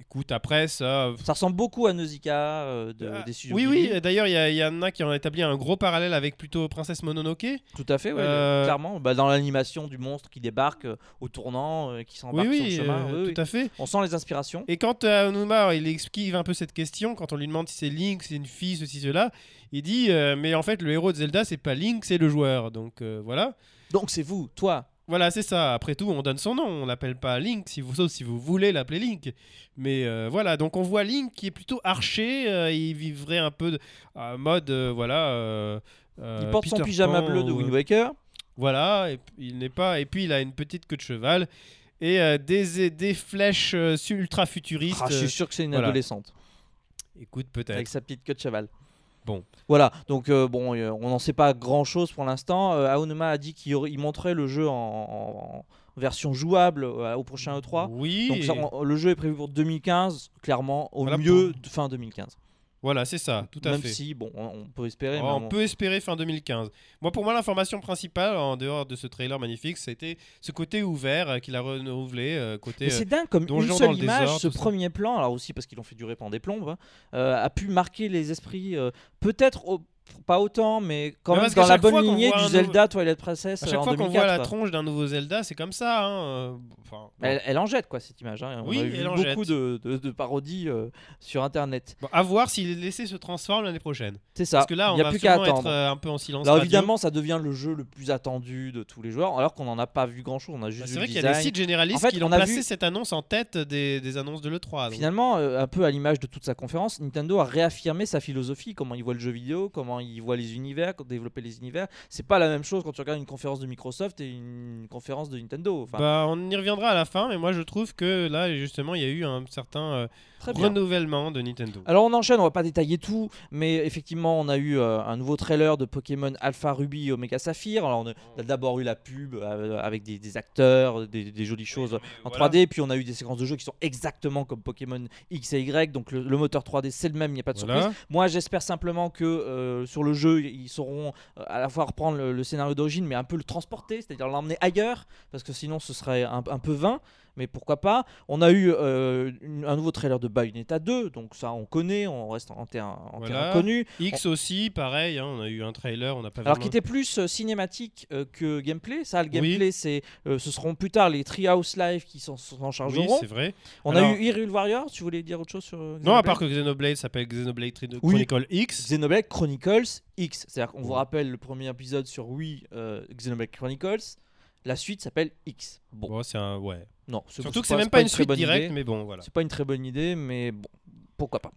Écoute, après ça. Ça ressemble beaucoup à Nausicaa euh, de, Ah, des studios oui, Ghibli. oui, d'ailleurs, il y, y en a qui ont établi un gros parallèle avec plutôt Princesse Mononoke. Tout à fait, ouais, Euh, clairement. Bah, dans l'animation du monstre qui débarque euh, au tournant, euh, qui Oui, s'embarque sur le oui, chemin. oui, oui. tout à fait. On sent les inspirations. Et quand euh, Onuma il esquive un peu cette question, quand on lui demande si c'est Link, si c'est une fille, ceci, cela, il dit Mais en fait, le héros de Zelda, c'est pas Link, c'est le joueur. Donc voilà. Donc c'est vous, toi. Voilà, c'est ça. Après tout, on donne son nom. On l'appelle pas Link, si vous, sauf si vous voulez l'appeler Link. Mais euh, voilà, donc on voit Link qui est plutôt archer. euh, il vivrait un peu de, en mode, euh, voilà. euh, euh, Il porte son pyjama Pan, bleu de euh, Wind Waker. Voilà, et il n'est pas. Et puis il a une petite queue de cheval et euh, des, des flèches euh, ultra futuristes. Ah, je suis sûr que c'est une voilà. adolescente Écoute, peut-être. avec sa petite queue de cheval. Bon. Voilà, donc euh, bon, euh, on n'en sait pas grand chose pour l'instant. Euh, Aonuma a dit qu'il montrait le jeu en, version jouable euh, au prochain E3. Oui. Donc ça, on- le jeu est prévu pour 2015, clairement, au Voilà mieux de fin 2015. Voilà, c'est ça, tout à Même fait. si, bon, on, peut espérer. Oh, on peut espérer fin 2015. Moi, pour moi, l'information principale, en dehors de ce trailer magnifique, c'était ce côté ouvert euh, qu'il a renouvelé. euh, côté, Mais c'est dingue comme une seule le image, ce ça. premier plan, alors aussi parce qu'ils l'ont fait durer pendant des plombes, hein, euh, a pu marquer les esprits. euh, Peut-être au- pas autant, mais quand Mais même dans la bonne lignée du Zelda Twilight Princess à euh, chaque en fois qu'on 2004. voit la tronche d'un nouveau Zelda, c'est comme ça. hein, euh, enfin, bon. Elle, elle en jette quoi cette image. hein. Oui, On a vu elle en beaucoup jette. de, de- de parodies euh, sur internet. Bon, à voir si l'essai se transforme l'année prochaine. C'est ça. Parce que là, Il on n'y a va plus qu'à être attendre. euh, un peu en silence. Alors évidemment, ça devient le jeu le plus attendu de tous les joueurs, alors qu'on n'en a pas vu grand chose. On a juste Bah, c'est vrai le qu'il y a des sites généralistes En fait, qui ont on a placé vu- cette annonce en tête des, des annonces de l'E3. donc. Finalement, euh, un peu à l'image de toute sa conférence, Nintendo a réaffirmé sa philosophie, comment il voit le jeu vidéo, comment il voit les univers, développer les univers. C'est pas la même chose quand tu regardes une conférence de Microsoft et une conférence de Nintendo. Enfin, Bah, on y reviendra à la fin, mais moi je trouve que là, justement, il y a eu un certain euh, renouvellement de Nintendo. Alors on enchaîne, on va pas détailler tout, mais effectivement on a eu euh, un nouveau trailer de Pokémon Alpha Ruby et Omega Saphir. Alors on a, a d'abord eu la pub euh, avec des, des acteurs, des, des jolies choses en 3D, puis on a eu des séquences de jeu qui sont exactement comme Pokémon X et Y, donc le, le moteur 3D c'est le même, il n'y a pas de surprise. Voilà. Moi, j'espère simplement que sur le jeu, ils sauront à la fois reprendre le, le scénario d'origine, mais un peu le transporter, c'est-à-dire l'emmener ailleurs, parce que sinon ce serait un, un peu vain. Mais pourquoi pas On a eu euh, une- un nouveau trailer de Bayonetta 2, donc ça on connaît, on reste en terrain, en Voilà. terrain connu. X aussi, pareil, hein, on a eu un trailer, on n'a pas Alors vraiment- qui était plus euh, cinématique euh, que gameplay. Ça, le Oui. gameplay, c'est, ce seront plus tard les Treehouse Live qui s'en, s'en Oui, chargeront. c'est vrai. on Alors- a eu Hyrule Warriors. Tu voulais dire autre chose sur Non, à part que Xenoblade s'appelle Xenoblade Tri- Oui. Chronicle X. Xenoblade Chronicles X. C'est-à-dire qu'on vous rappelle le premier épisode sur Wii, Xenoblade Chronicles. La suite s'appelle X. Bon, Bon, c'est un ouais. non. Surtout que c'est même pas une suite bonne directe, idée. mais bon, voilà. C'est pas une très bonne idée, mais bon, pourquoi pas.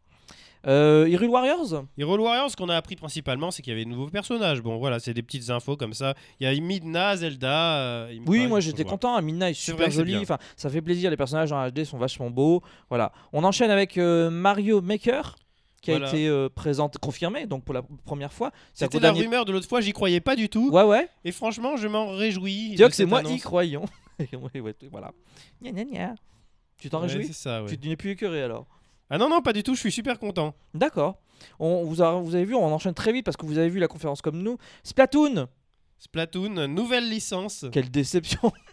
Euh, Hyrule Warriors? Hero Warriors, ce qu'on a appris principalement, c'est qu'il y avait de nouveaux personnages. Bon, voilà, c'est des petites infos comme ça. Il y a Midna, Zelda. euh, Oui, paraît, moi j'étais content. Amina est C'est super c'est jolie. bien. Enfin, ça fait plaisir. Les personnages en HD sont vachement beaux. Voilà. On enchaîne avec euh, Mario Maker qui a été euh, présenté, confirmé donc pour la première fois. C'était la dernier- rumeur de l'autre fois, j'y croyais pas du tout. Ouais, ouais. Et franchement, je m'en réjouis. Que c'est moi y ouais, voilà. Gna, gna, gna. Tu t'en Ouais, réjouis c'est ça, ouais. Tu n'es plus écœuré alors? Ah non, non, pas du tout, je suis super content. D'accord. On, vous, a- vous avez vu, on enchaîne très vite parce que vous avez vu la conférence comme nous. Splatoon Splatoon, nouvelle licence. Quelle déception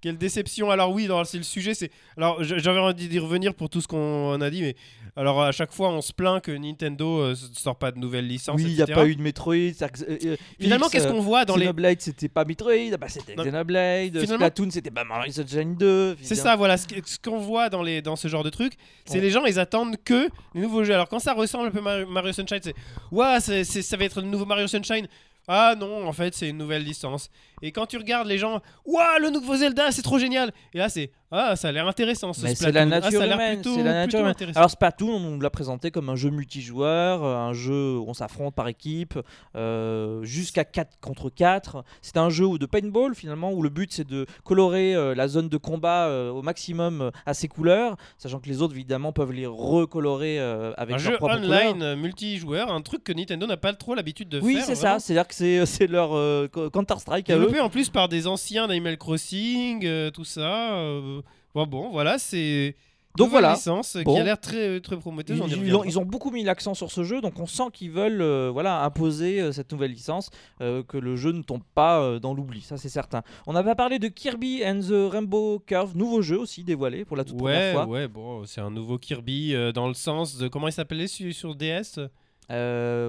Quelle déception. Alors oui, c'est le sujet, c'est... Alors j'avais envie d'y revenir pour tout ce qu'on a dit, mais... Alors à chaque fois, on se plaint que Nintendo euh, s- sort pas de nouvelles licences, Oui, il n'y a pas eu de Metroid. euh, euh, Finalement, qu'est-ce euh, qu'on voit dans les... Xenoblade, c'était pas Metroid, ah bah, c'était. Xenoblade. Finalement- Splatoon, c'était pas Mario Sunshine 2. C'est ça, voilà, ce qu'on voit dans, les, dans ce genre de truc, c'est Ouais. les gens, ils attendent que les nouveaux jeux. Alors quand ça ressemble un peu Mario, Mario Sunshine, c'est Ouah, ça va être le nouveau Mario Sunshine. Ah non, en fait, c'est une nouvelle licence. Et quand tu regardes les gens, Ouah, le nouveau Zelda, c'est trop génial. Et là, c'est Ah, ça a l'air intéressant ce c'est Splatoon. la Ah, nature ça a l'air humaine. plutôt, c'est la nature humaine. Alors Splatoon, on nous l'a présenté comme un jeu multijoueur, euh, un jeu où on s'affronte par équipe, euh, jusqu'à 4 contre 4. C'est un jeu de paintball finalement, où le but c'est de colorer euh, la zone de combat euh, au maximum à ses couleurs, sachant que les autres évidemment peuvent les recolorer avec un leurs jeu propres couleurs. online multijoueur, un truc que Nintendo n'a pas trop l'habitude de Oui, faire. c'est vraiment. ça. C'est-à-dire que c'est c'est leur euh, Counter-Strike à eux. Développé en plus par des anciens d'Animal Crossing, euh, tout ça. euh, Bon, bon, voilà, c'est. Donc voilà. licence Bon. qui a l'air très, très prometteuse. Ils, ont, ils ont beaucoup mis l'accent sur ce jeu, donc on sent qu'ils veulent euh, voilà, imposer euh, cette nouvelle licence, euh, que le jeu ne tombe pas dans l'oubli, ça c'est certain. On n'a pas parlé de Kirby and the Rainbow Curve, nouveau jeu aussi dévoilé pour la toute Ouais, première fois. ouais, bon, c'est un nouveau Kirby dans le sens de comment il s'appelait sur, sur DS?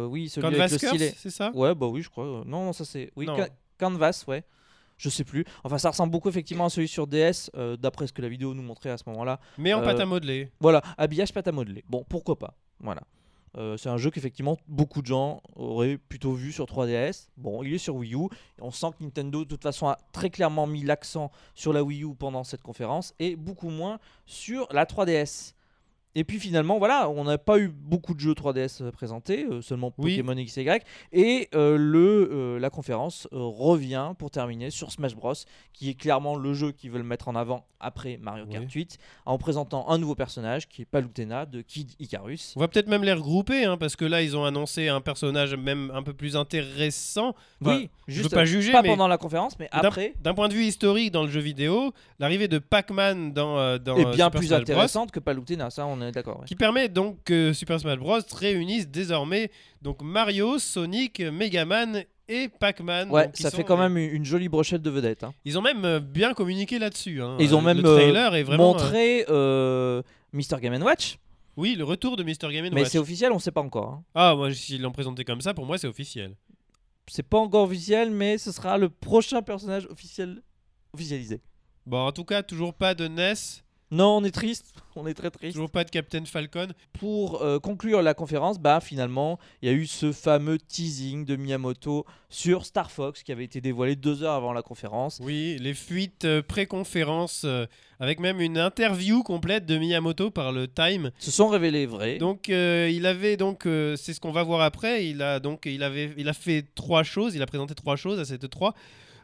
Oui, celui avec le c'est ça? Ouais, bah oui, je crois. Non, non, ça c'est. Oui, Non. Ca- Canvas, ouais. Je sais plus. Enfin, ça ressemble beaucoup effectivement à celui sur DS, euh, d'après ce que la vidéo nous montrait à ce moment-là. Mais en Euh, pâte à modeler. Voilà, habillage pâte à modeler. Bon, pourquoi pas. Voilà. Euh, c'est un jeu qu'effectivement beaucoup de gens auraient plutôt vu sur 3DS. Bon, il est sur Wii U. On sent que Nintendo, de toute façon, a très clairement mis l'accent sur la Wii U pendant cette conférence et beaucoup moins sur la 3DS. Et puis finalement, voilà, on n'a pas eu beaucoup de jeux 3DS euh, présentés, euh, seulement Oui. Pokémon X et Y. Et euh, le, euh, la conférence revient pour terminer sur Smash Bros, qui est clairement le jeu qu'ils veulent mettre en avant après Mario Kart Oui. 8, en présentant un nouveau personnage qui est Palutena de Kid Icarus. On va peut-être même les regrouper, hein, parce que là, ils ont annoncé un personnage même un peu plus intéressant. Enfin, oui, je juste veux pas juger, pas mais pendant la conférence, mais après, D'un point de vue historique dans le jeu vidéo, l'arrivée de Pac-Man dans, dans est bien Super plus Smash Bros, intéressante que Palutena, ça on est d'accord. ouais. qui permet donc que Super Smash Bros réunisse désormais donc Mario, Sonic, Megaman et Pac-Man. Ouais, donc, ça sont fait quand même une jolie brochette de vedettes. hein. Ils ont même euh, bien communiqué là-dessus. hein. Ils ont Euh, même le euh, trailer est vraiment. montré euh, Mr. Game Watch, Oui, le retour de Mr. Game mais Watch. c'est officiel, on sait pas encore. hein. Ah, moi, s'ils l'ont présenté comme ça, pour moi, c'est officiel. C'est pas encore officiel, mais ce sera le prochain personnage officiel officialisé. Bon, en tout cas, toujours pas de NES, Non, on est triste, on est très triste. toujours pas de Captain Falcon. Pour euh, conclure la conférence, bah finalement, il y a eu ce fameux teasing de Miyamoto sur Star Fox qui avait été dévoilé deux heures avant la conférence. Oui, les fuites euh, pré-conférence, euh, avec même une interview complète de Miyamoto par le Time. Se sont révélés vrais. Donc, euh, il avait donc, c'est ce qu'on va voir après. Il a donc, il avait, il a fait trois choses. Il a présenté trois choses à cette trois.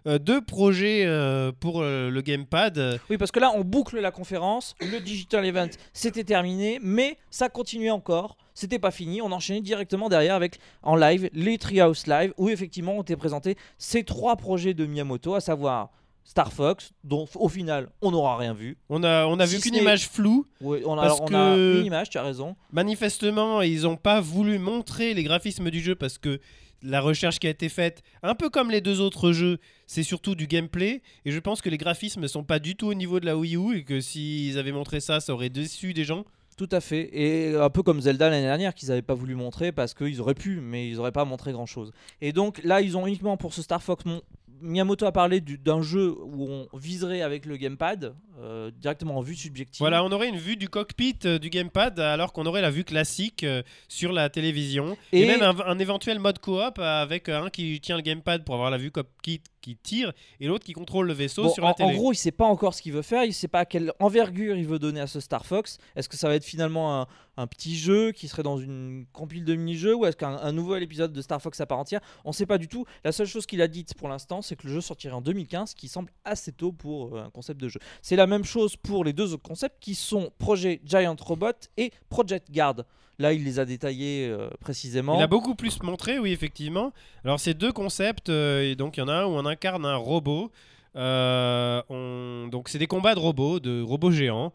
Euh, deux projets euh, pour euh, le gamepad. Oui, parce que là, on boucle la conférence. Le digital event, c'était terminé, mais ça continuait encore. C'était pas fini. On enchaînait directement derrière avec en live les Treehouse Live, où effectivement ont été présentés ces trois projets de Miyamoto, à savoir Star Fox, dont au final on n'aura rien vu. On a, on a Si vu qu'une image floue. Oui, on a, Parce on a une image, tu as raison. Manifestement, ils n'ont pas voulu montrer les graphismes du jeu parce que la recherche qui a été faite, un peu comme les deux autres jeux, c'est surtout du gameplay. Et je pense que les graphismes ne sont pas du tout au niveau de la Wii U et que s'ils avaient montré ça, ça aurait déçu des gens. Tout à fait. Et un peu comme Zelda l'année dernière, qu'ils n'avaient pas voulu montrer parce qu'ils auraient pu, mais ils n'auraient pas montré grand chose. Et donc là, ils ont uniquement pour ce Star Fox. mon- Miyamoto a parlé du- d'un jeu où on viserait avec le gamepad, euh, directement en vue subjective. Voilà, on aurait une vue du cockpit euh, du gamepad alors qu'on aurait la vue classique euh, sur la télévision. Et, Et- même un, un éventuel mode coop avec un qui tient le gamepad pour avoir la vue cockpit qui tire et l'autre qui contrôle le vaisseau Bon, sur en, la télé. en gros, il sait pas encore ce qu'il veut faire, il sait pas quelle envergure il veut donner à ce Star Fox. Est-ce que ça va être finalement un, un petit jeu qui serait dans une compile de mini-jeux ou est-ce qu'un un nouvel épisode de Star Fox à part entière? On sait pas du tout. La seule chose qu'il a dite pour l'instant, c'est que le jeu sortirait en 2015, ce qui semble assez tôt pour euh, un concept de jeu. C'est la même chose pour les deux autres concepts qui sont Projet Giant Robot et Project Guard. Là, il les a détaillés euh, précisément. Il a beaucoup plus montré, oui, effectivement. Alors, ces deux concepts, euh, et donc il y en a un où on incarne un robot. Euh, on- Donc, c'est des combats de robots, de robots géants,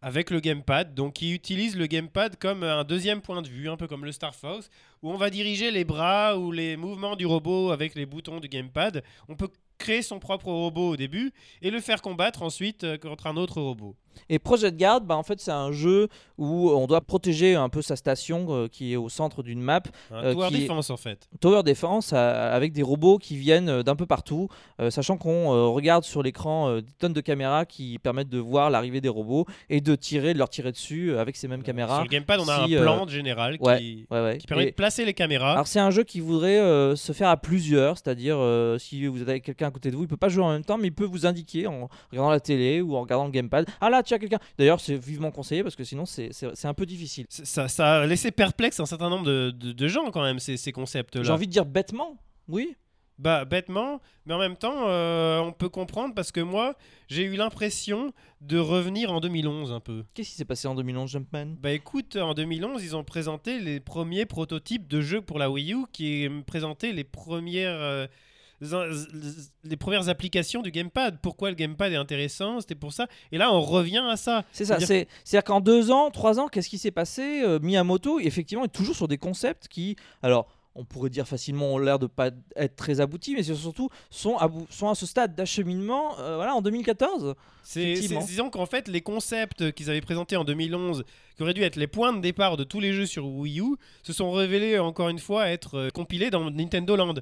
avec le gamepad. Donc, qui utilise le gamepad comme un deuxième point de vue, un peu comme le Star Fox, où on va diriger les bras ou les mouvements du robot avec les boutons du gamepad. On peut créer son propre robot au début et le faire combattre ensuite contre un autre robot. Et Project Guard, bah, en fait, c'est un jeu où on doit protéger un peu sa station euh, qui est au centre d'une map. Euh, tower est- defense, en fait. Tower Defense euh, avec des robots qui viennent euh, d'un peu partout, sachant qu'on regarde sur l'écran des tonnes de caméras qui permettent de voir l'arrivée des robots et de tirer, de leur tirer dessus avec ces mêmes caméras. Sur le gamepad, on a Si, un plan général ouais, qui, Ouais, ouais. qui permet Et- de placer les caméras. alors c'est un jeu qui voudrait se faire à plusieurs, c'est-à-dire si vous avez quelqu'un à côté de vous, il peut pas jouer en même temps, mais il peut vous indiquer en regardant la télé ou en regardant le gamepad. Ah là, tu as quelqu'un. D'ailleurs, c'est vivement conseillé parce que sinon c'est- un peu difficile. Ça, ça a laissé perplexe un certain nombre de, de- de gens quand même ces, ces concepts-là. J'ai envie de dire bêtement, oui. Bah bêtement, mais en même temps euh, on peut comprendre parce que moi j'ai eu l'impression de revenir en 2011 un peu. Qu'est-ce qui s'est passé en 2011, Jumpman? Bah écoute, en 2011 ils ont présenté les premiers prototypes de jeux pour la Wii U qui présentaient les premières euh, les premières applications du gamepad. Pourquoi le gamepad est intéressant C'était pour ça. Et là, on revient à ça. C'est ça. C'est-à-dire- C'est- C'est-à-dire qu'en deux ans, trois ans, qu'est-ce qui s'est passé Euh, Miyamoto, effectivement, est toujours sur des concepts qui, alors, on pourrait dire facilement, ont l'air de pas être très aboutis, mais surtout sont, abou- sont à ce stade d'acheminement, euh, voilà, en 2014. C'est, Effectivement. c'est- disons qu'en fait, les concepts qu'ils avaient présentés en 2011, qui auraient dû être les points de départ de tous les jeux sur Wii U, se sont révélés encore une fois être euh, compilés dans Nintendo Land.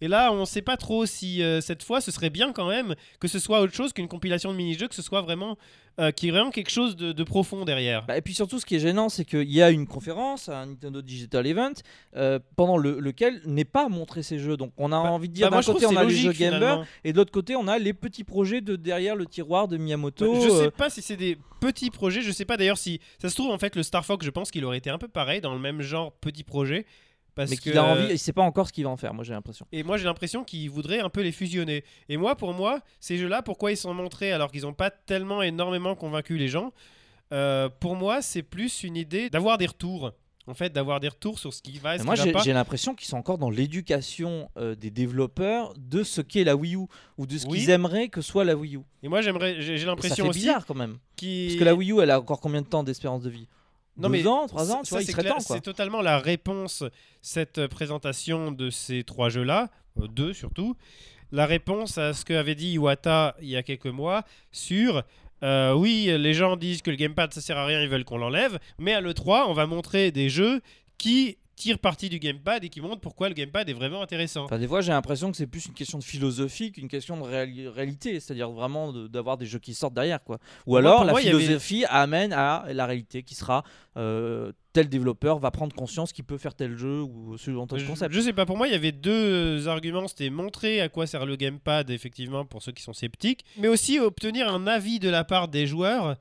Et là, on ne sait pas trop si euh, cette fois, ce serait bien quand même que ce soit autre chose qu'une compilation de mini-jeux, que ce soit vraiment, euh, qu'il y ait vraiment quelque chose de, de profond derrière. Bah, et puis surtout, ce qui est gênant, c'est qu'il y a une conférence, un Nintendo Digital Event, euh, pendant le- lequel n'est pas montré ces jeux. Donc on a Bah- envie de dire, bah, d'un côté, on a les logique, jeux Game Boy, finalement. et de l'autre côté, on a les petits projets de derrière le tiroir de Miyamoto. Je euh, sais pas si c'est des petits projets, je sais pas d'ailleurs si ça se trouve en fait le Star Fox, je pense qu'il aurait été un peu pareil dans le même genre petit projet parce mais qu'il a envie, il sait pas encore ce qu'il va en faire, moi j'ai l'impression. et moi j'ai l'impression qu'il voudrait un peu les fusionner. Et moi pour moi, ces jeux-là pourquoi ils sont montrés alors qu'ils n'ont pas tellement énormément convaincu les gens Euh, Pour moi, c'est plus une idée d'avoir des retours. En fait, d'avoir des retours sur ce qui va ce moi qui va j'ai pas. j'ai l'impression qu'ils sont encore dans l'éducation euh, des développeurs de ce qu'est la Wii U ou de ce Oui. qu'ils aimeraient que soit la Wii U. Et moi j'aimerais j'ai j'ai Et ça l'impression fait aussi bizarre quand même. Parce que la Wii U, elle a encore combien de temps d'espérance de vie? Non, Deux mais ans, trois ans, tu vois, il c'est serait clair, temps. C'est totalement la réponse, cette présentation de ces trois jeux-là, euh, deux surtout, la réponse à ce qu'avait dit Iwata il y a quelques mois sur euh, oui, les gens disent que le gamepad ça sert à rien, ils veulent qu'on l'enlève, mais à l'E3, on va montrer des jeux qui tirent parti du gamepad et qui montrent pourquoi le gamepad est vraiment intéressant. Enfin, des fois, j'ai l'impression que c'est plus une question de philosophie qu'une question de réali- réalité, c'est-à-dire vraiment de- d'avoir des jeux qui sortent derrière, quoi. Ou alors, la avait- philosophie amène à la réalité qui sera euh, tel développeur va prendre conscience qu'il peut faire tel jeu ou ce genre de Je, concept. je sais pas, pour moi il y avait deux arguments, c'était montrer à quoi sert le gamepad effectivement pour ceux qui sont sceptiques, mais aussi obtenir un avis de la part des joueurs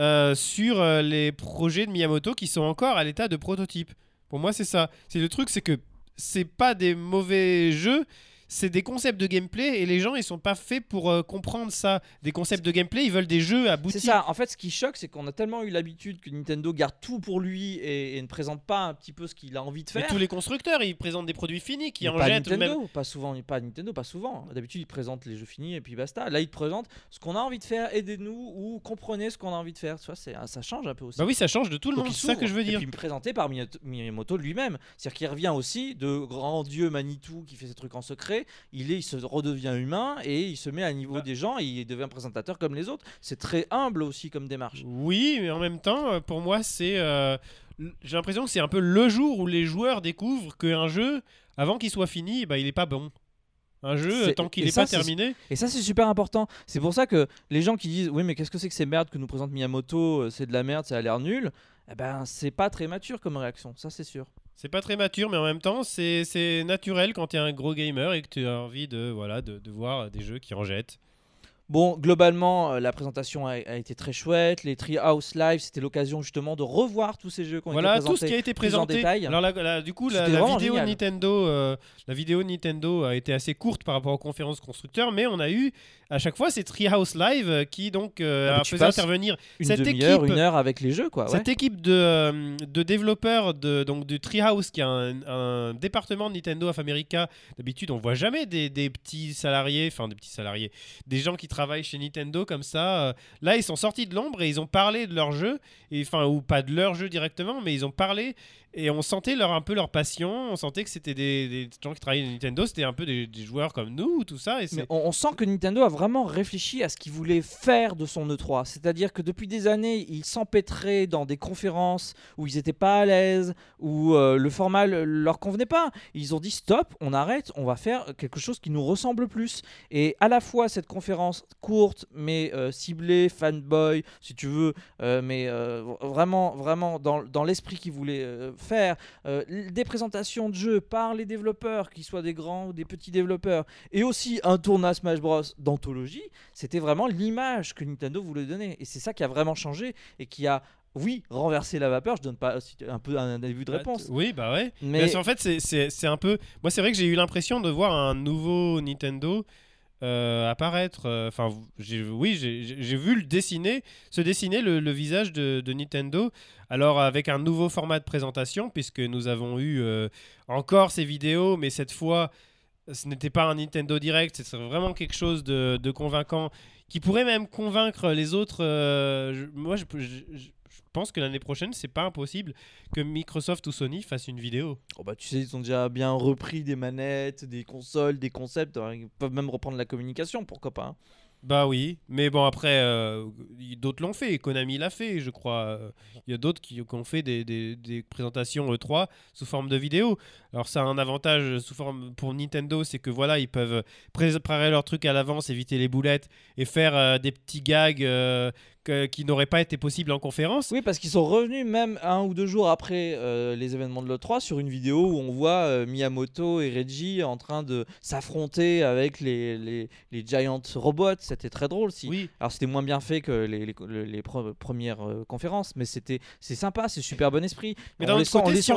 euh, sur euh, les projets de Miyamoto qui sont encore à l'état de prototype. Pour moi c'est ça. C'est le truc, c'est que c'est pas des mauvais jeux. C'est des concepts de gameplay et les gens ils sont pas faits pour euh, comprendre ça. Des concepts de gameplay, ils veulent des jeux aboutis. C'est ça, en fait, ce qui choque, c'est qu'on a tellement eu l'habitude que Nintendo garde tout pour lui et, et ne présente pas un petit peu ce qu'il a envie de Mais faire. tous les constructeurs ils présentent des produits finis qui Mais en pas jettent Nintendo, même. pas souvent, pas Nintendo, pas souvent. D'habitude, ils présentent les jeux finis et puis basta. Là, ils te présentent ce qu'on a envie de faire, aidez-nous ou comprenez ce qu'on a envie de faire. Tu vois, c'est, ça change un peu aussi. Bah oui, ça change de tout le Donc, monde, c'est ça que je veux dire. Et puis présenté par Miyamoto lui-même. C'est-à-dire qu'il revient aussi de grand dieu Manitou qui fait ses trucs en secret. Il, est, il se redevient humain et il se met à niveau des gens et il devient présentateur comme les autres. C'est très humble aussi comme démarche. Oui, mais en même temps, euh, pour moi, c'est. euh, J'ai l'impression que c'est un peu le jour où les joueurs découvrent qu'un jeu, avant qu'il soit fini, bah, il est pas bon. Un jeu, tant qu'il n'est pas terminé. Et ça, c'est super important. C'est pour ça que les gens qui disent Oui, mais qu'est-ce que c'est que ces merdes que nous présente Miyamoto euh, C'est de la merde, ça a l'air nul. Eh ben, c'est pas très mature comme réaction, ça c'est sûr. C'est pas très mature, mais en même temps, c'est c'est naturel quand tu es un gros gamer et que tu as envie de, voilà, de, de voir des jeux qui en jettent. Bon, globalement, euh, la présentation a, a été très chouette. Les Treehouse Live, c'était l'occasion justement de revoir tous ces jeux qui ont Voilà été tout ce présentés. qui a été plus en présenté. détail. Alors là, du coup, la, la vidéo génial. Nintendo, euh, la vidéo Nintendo a été assez courte par rapport aux conférences constructeurs, mais on a eu à chaque fois ces Treehouse Live euh, qui donc euh, Ah bah, faisait intervenir Une cette équipe- une heure avec les jeux, quoi. ouais. Cette équipe de, euh, de développeurs de, donc, du Treehouse, qui est un, un département de Nintendo of America, d'habitude on voit jamais des, des petits salariés, enfin des petits salariés, des gens qui travaillent chez Nintendo comme ça. euh, Là ils sont sortis de l'ombre et ils ont parlé de leur jeu, et, enfin ou pas de leur jeu directement, mais ils ont parlé et on sentait leur, un peu leur passion, on sentait que c'était des, des gens qui travaillaient à Nintendo, c'était un peu des, des joueurs comme nous, tout ça. Et Mais on, on sent que Nintendo a vraiment réfléchi à ce qu'il voulait faire de son E3. C'est-à-dire que depuis des années, ils s'empêtraient dans des conférences où ils n'étaient pas à l'aise, où euh, le format le- leur convenait pas. Ils ont dit stop, on arrête, on va faire quelque chose qui nous ressemble plus. Et à la fois cette conférence courte, mais euh, ciblée, fanboy, si tu veux, euh, mais vraiment, vraiment dans, dans l'esprit qu'ils voulaient euh, faire, euh, des présentations de jeux par les développeurs, qu'ils soient des grands ou des petits développeurs, et aussi un tournoi Smash Bros d'anthologie, c'était vraiment l'image que Nintendo voulait donner. Et c'est ça qui a vraiment changé et qui a, oui, renversé la vapeur. Je donne pas un peu un début de réponse. Oui, bah ouais. Mais Parce qu'en fait, c'est- un peu. Moi, c'est vrai que j'ai eu l'impression de voir un nouveau Nintendo euh, apparaître. euh, Enfin, oui, j'ai- vu le dessiner, se dessiner le, le visage de, de Nintendo. Alors, avec un nouveau format de présentation, puisque nous avons eu euh, encore ces vidéos, mais cette fois ce n'était pas un Nintendo Direct, c'est vraiment quelque chose de, convaincant qui pourrait même convaincre les autres. euh, moi, je, pense que l'année prochaine, c'est pas impossible que Microsoft ou Sony fassent une vidéo. Oh bah, tu sais, ils ont déjà bien repris des manettes, des consoles, des concepts. alors Ils peuvent même reprendre la communication, pourquoi pas. hein. Bah oui, mais bon après, euh, d'autres l'ont fait. Konami l'a fait, je crois. Euh, Il y a d'autres qui, ont fait des, des- des présentations E3 sous forme de vidéo. Alors ça a un avantage sous forme pour Nintendo, c'est que voilà, ils peuvent préparer leur truc à l'avance, éviter les boulettes et faire euh, des petits gags euh, que- qui n'auraient pas été possibles en conférence. Oui, parce qu'ils sont revenus même un ou deux jours après euh, les événements de l'E3 sur une vidéo où on voit Miyamoto et Reggie en train de s'affronter avec les, les, les Giant Robots. C'était très drôle. Si. Oui, Alors c'était moins bien fait que les, les, les- les pre- premières conférences, mais c'était c'est sympa, c'est super bon esprit. Mais on les sent, on les sent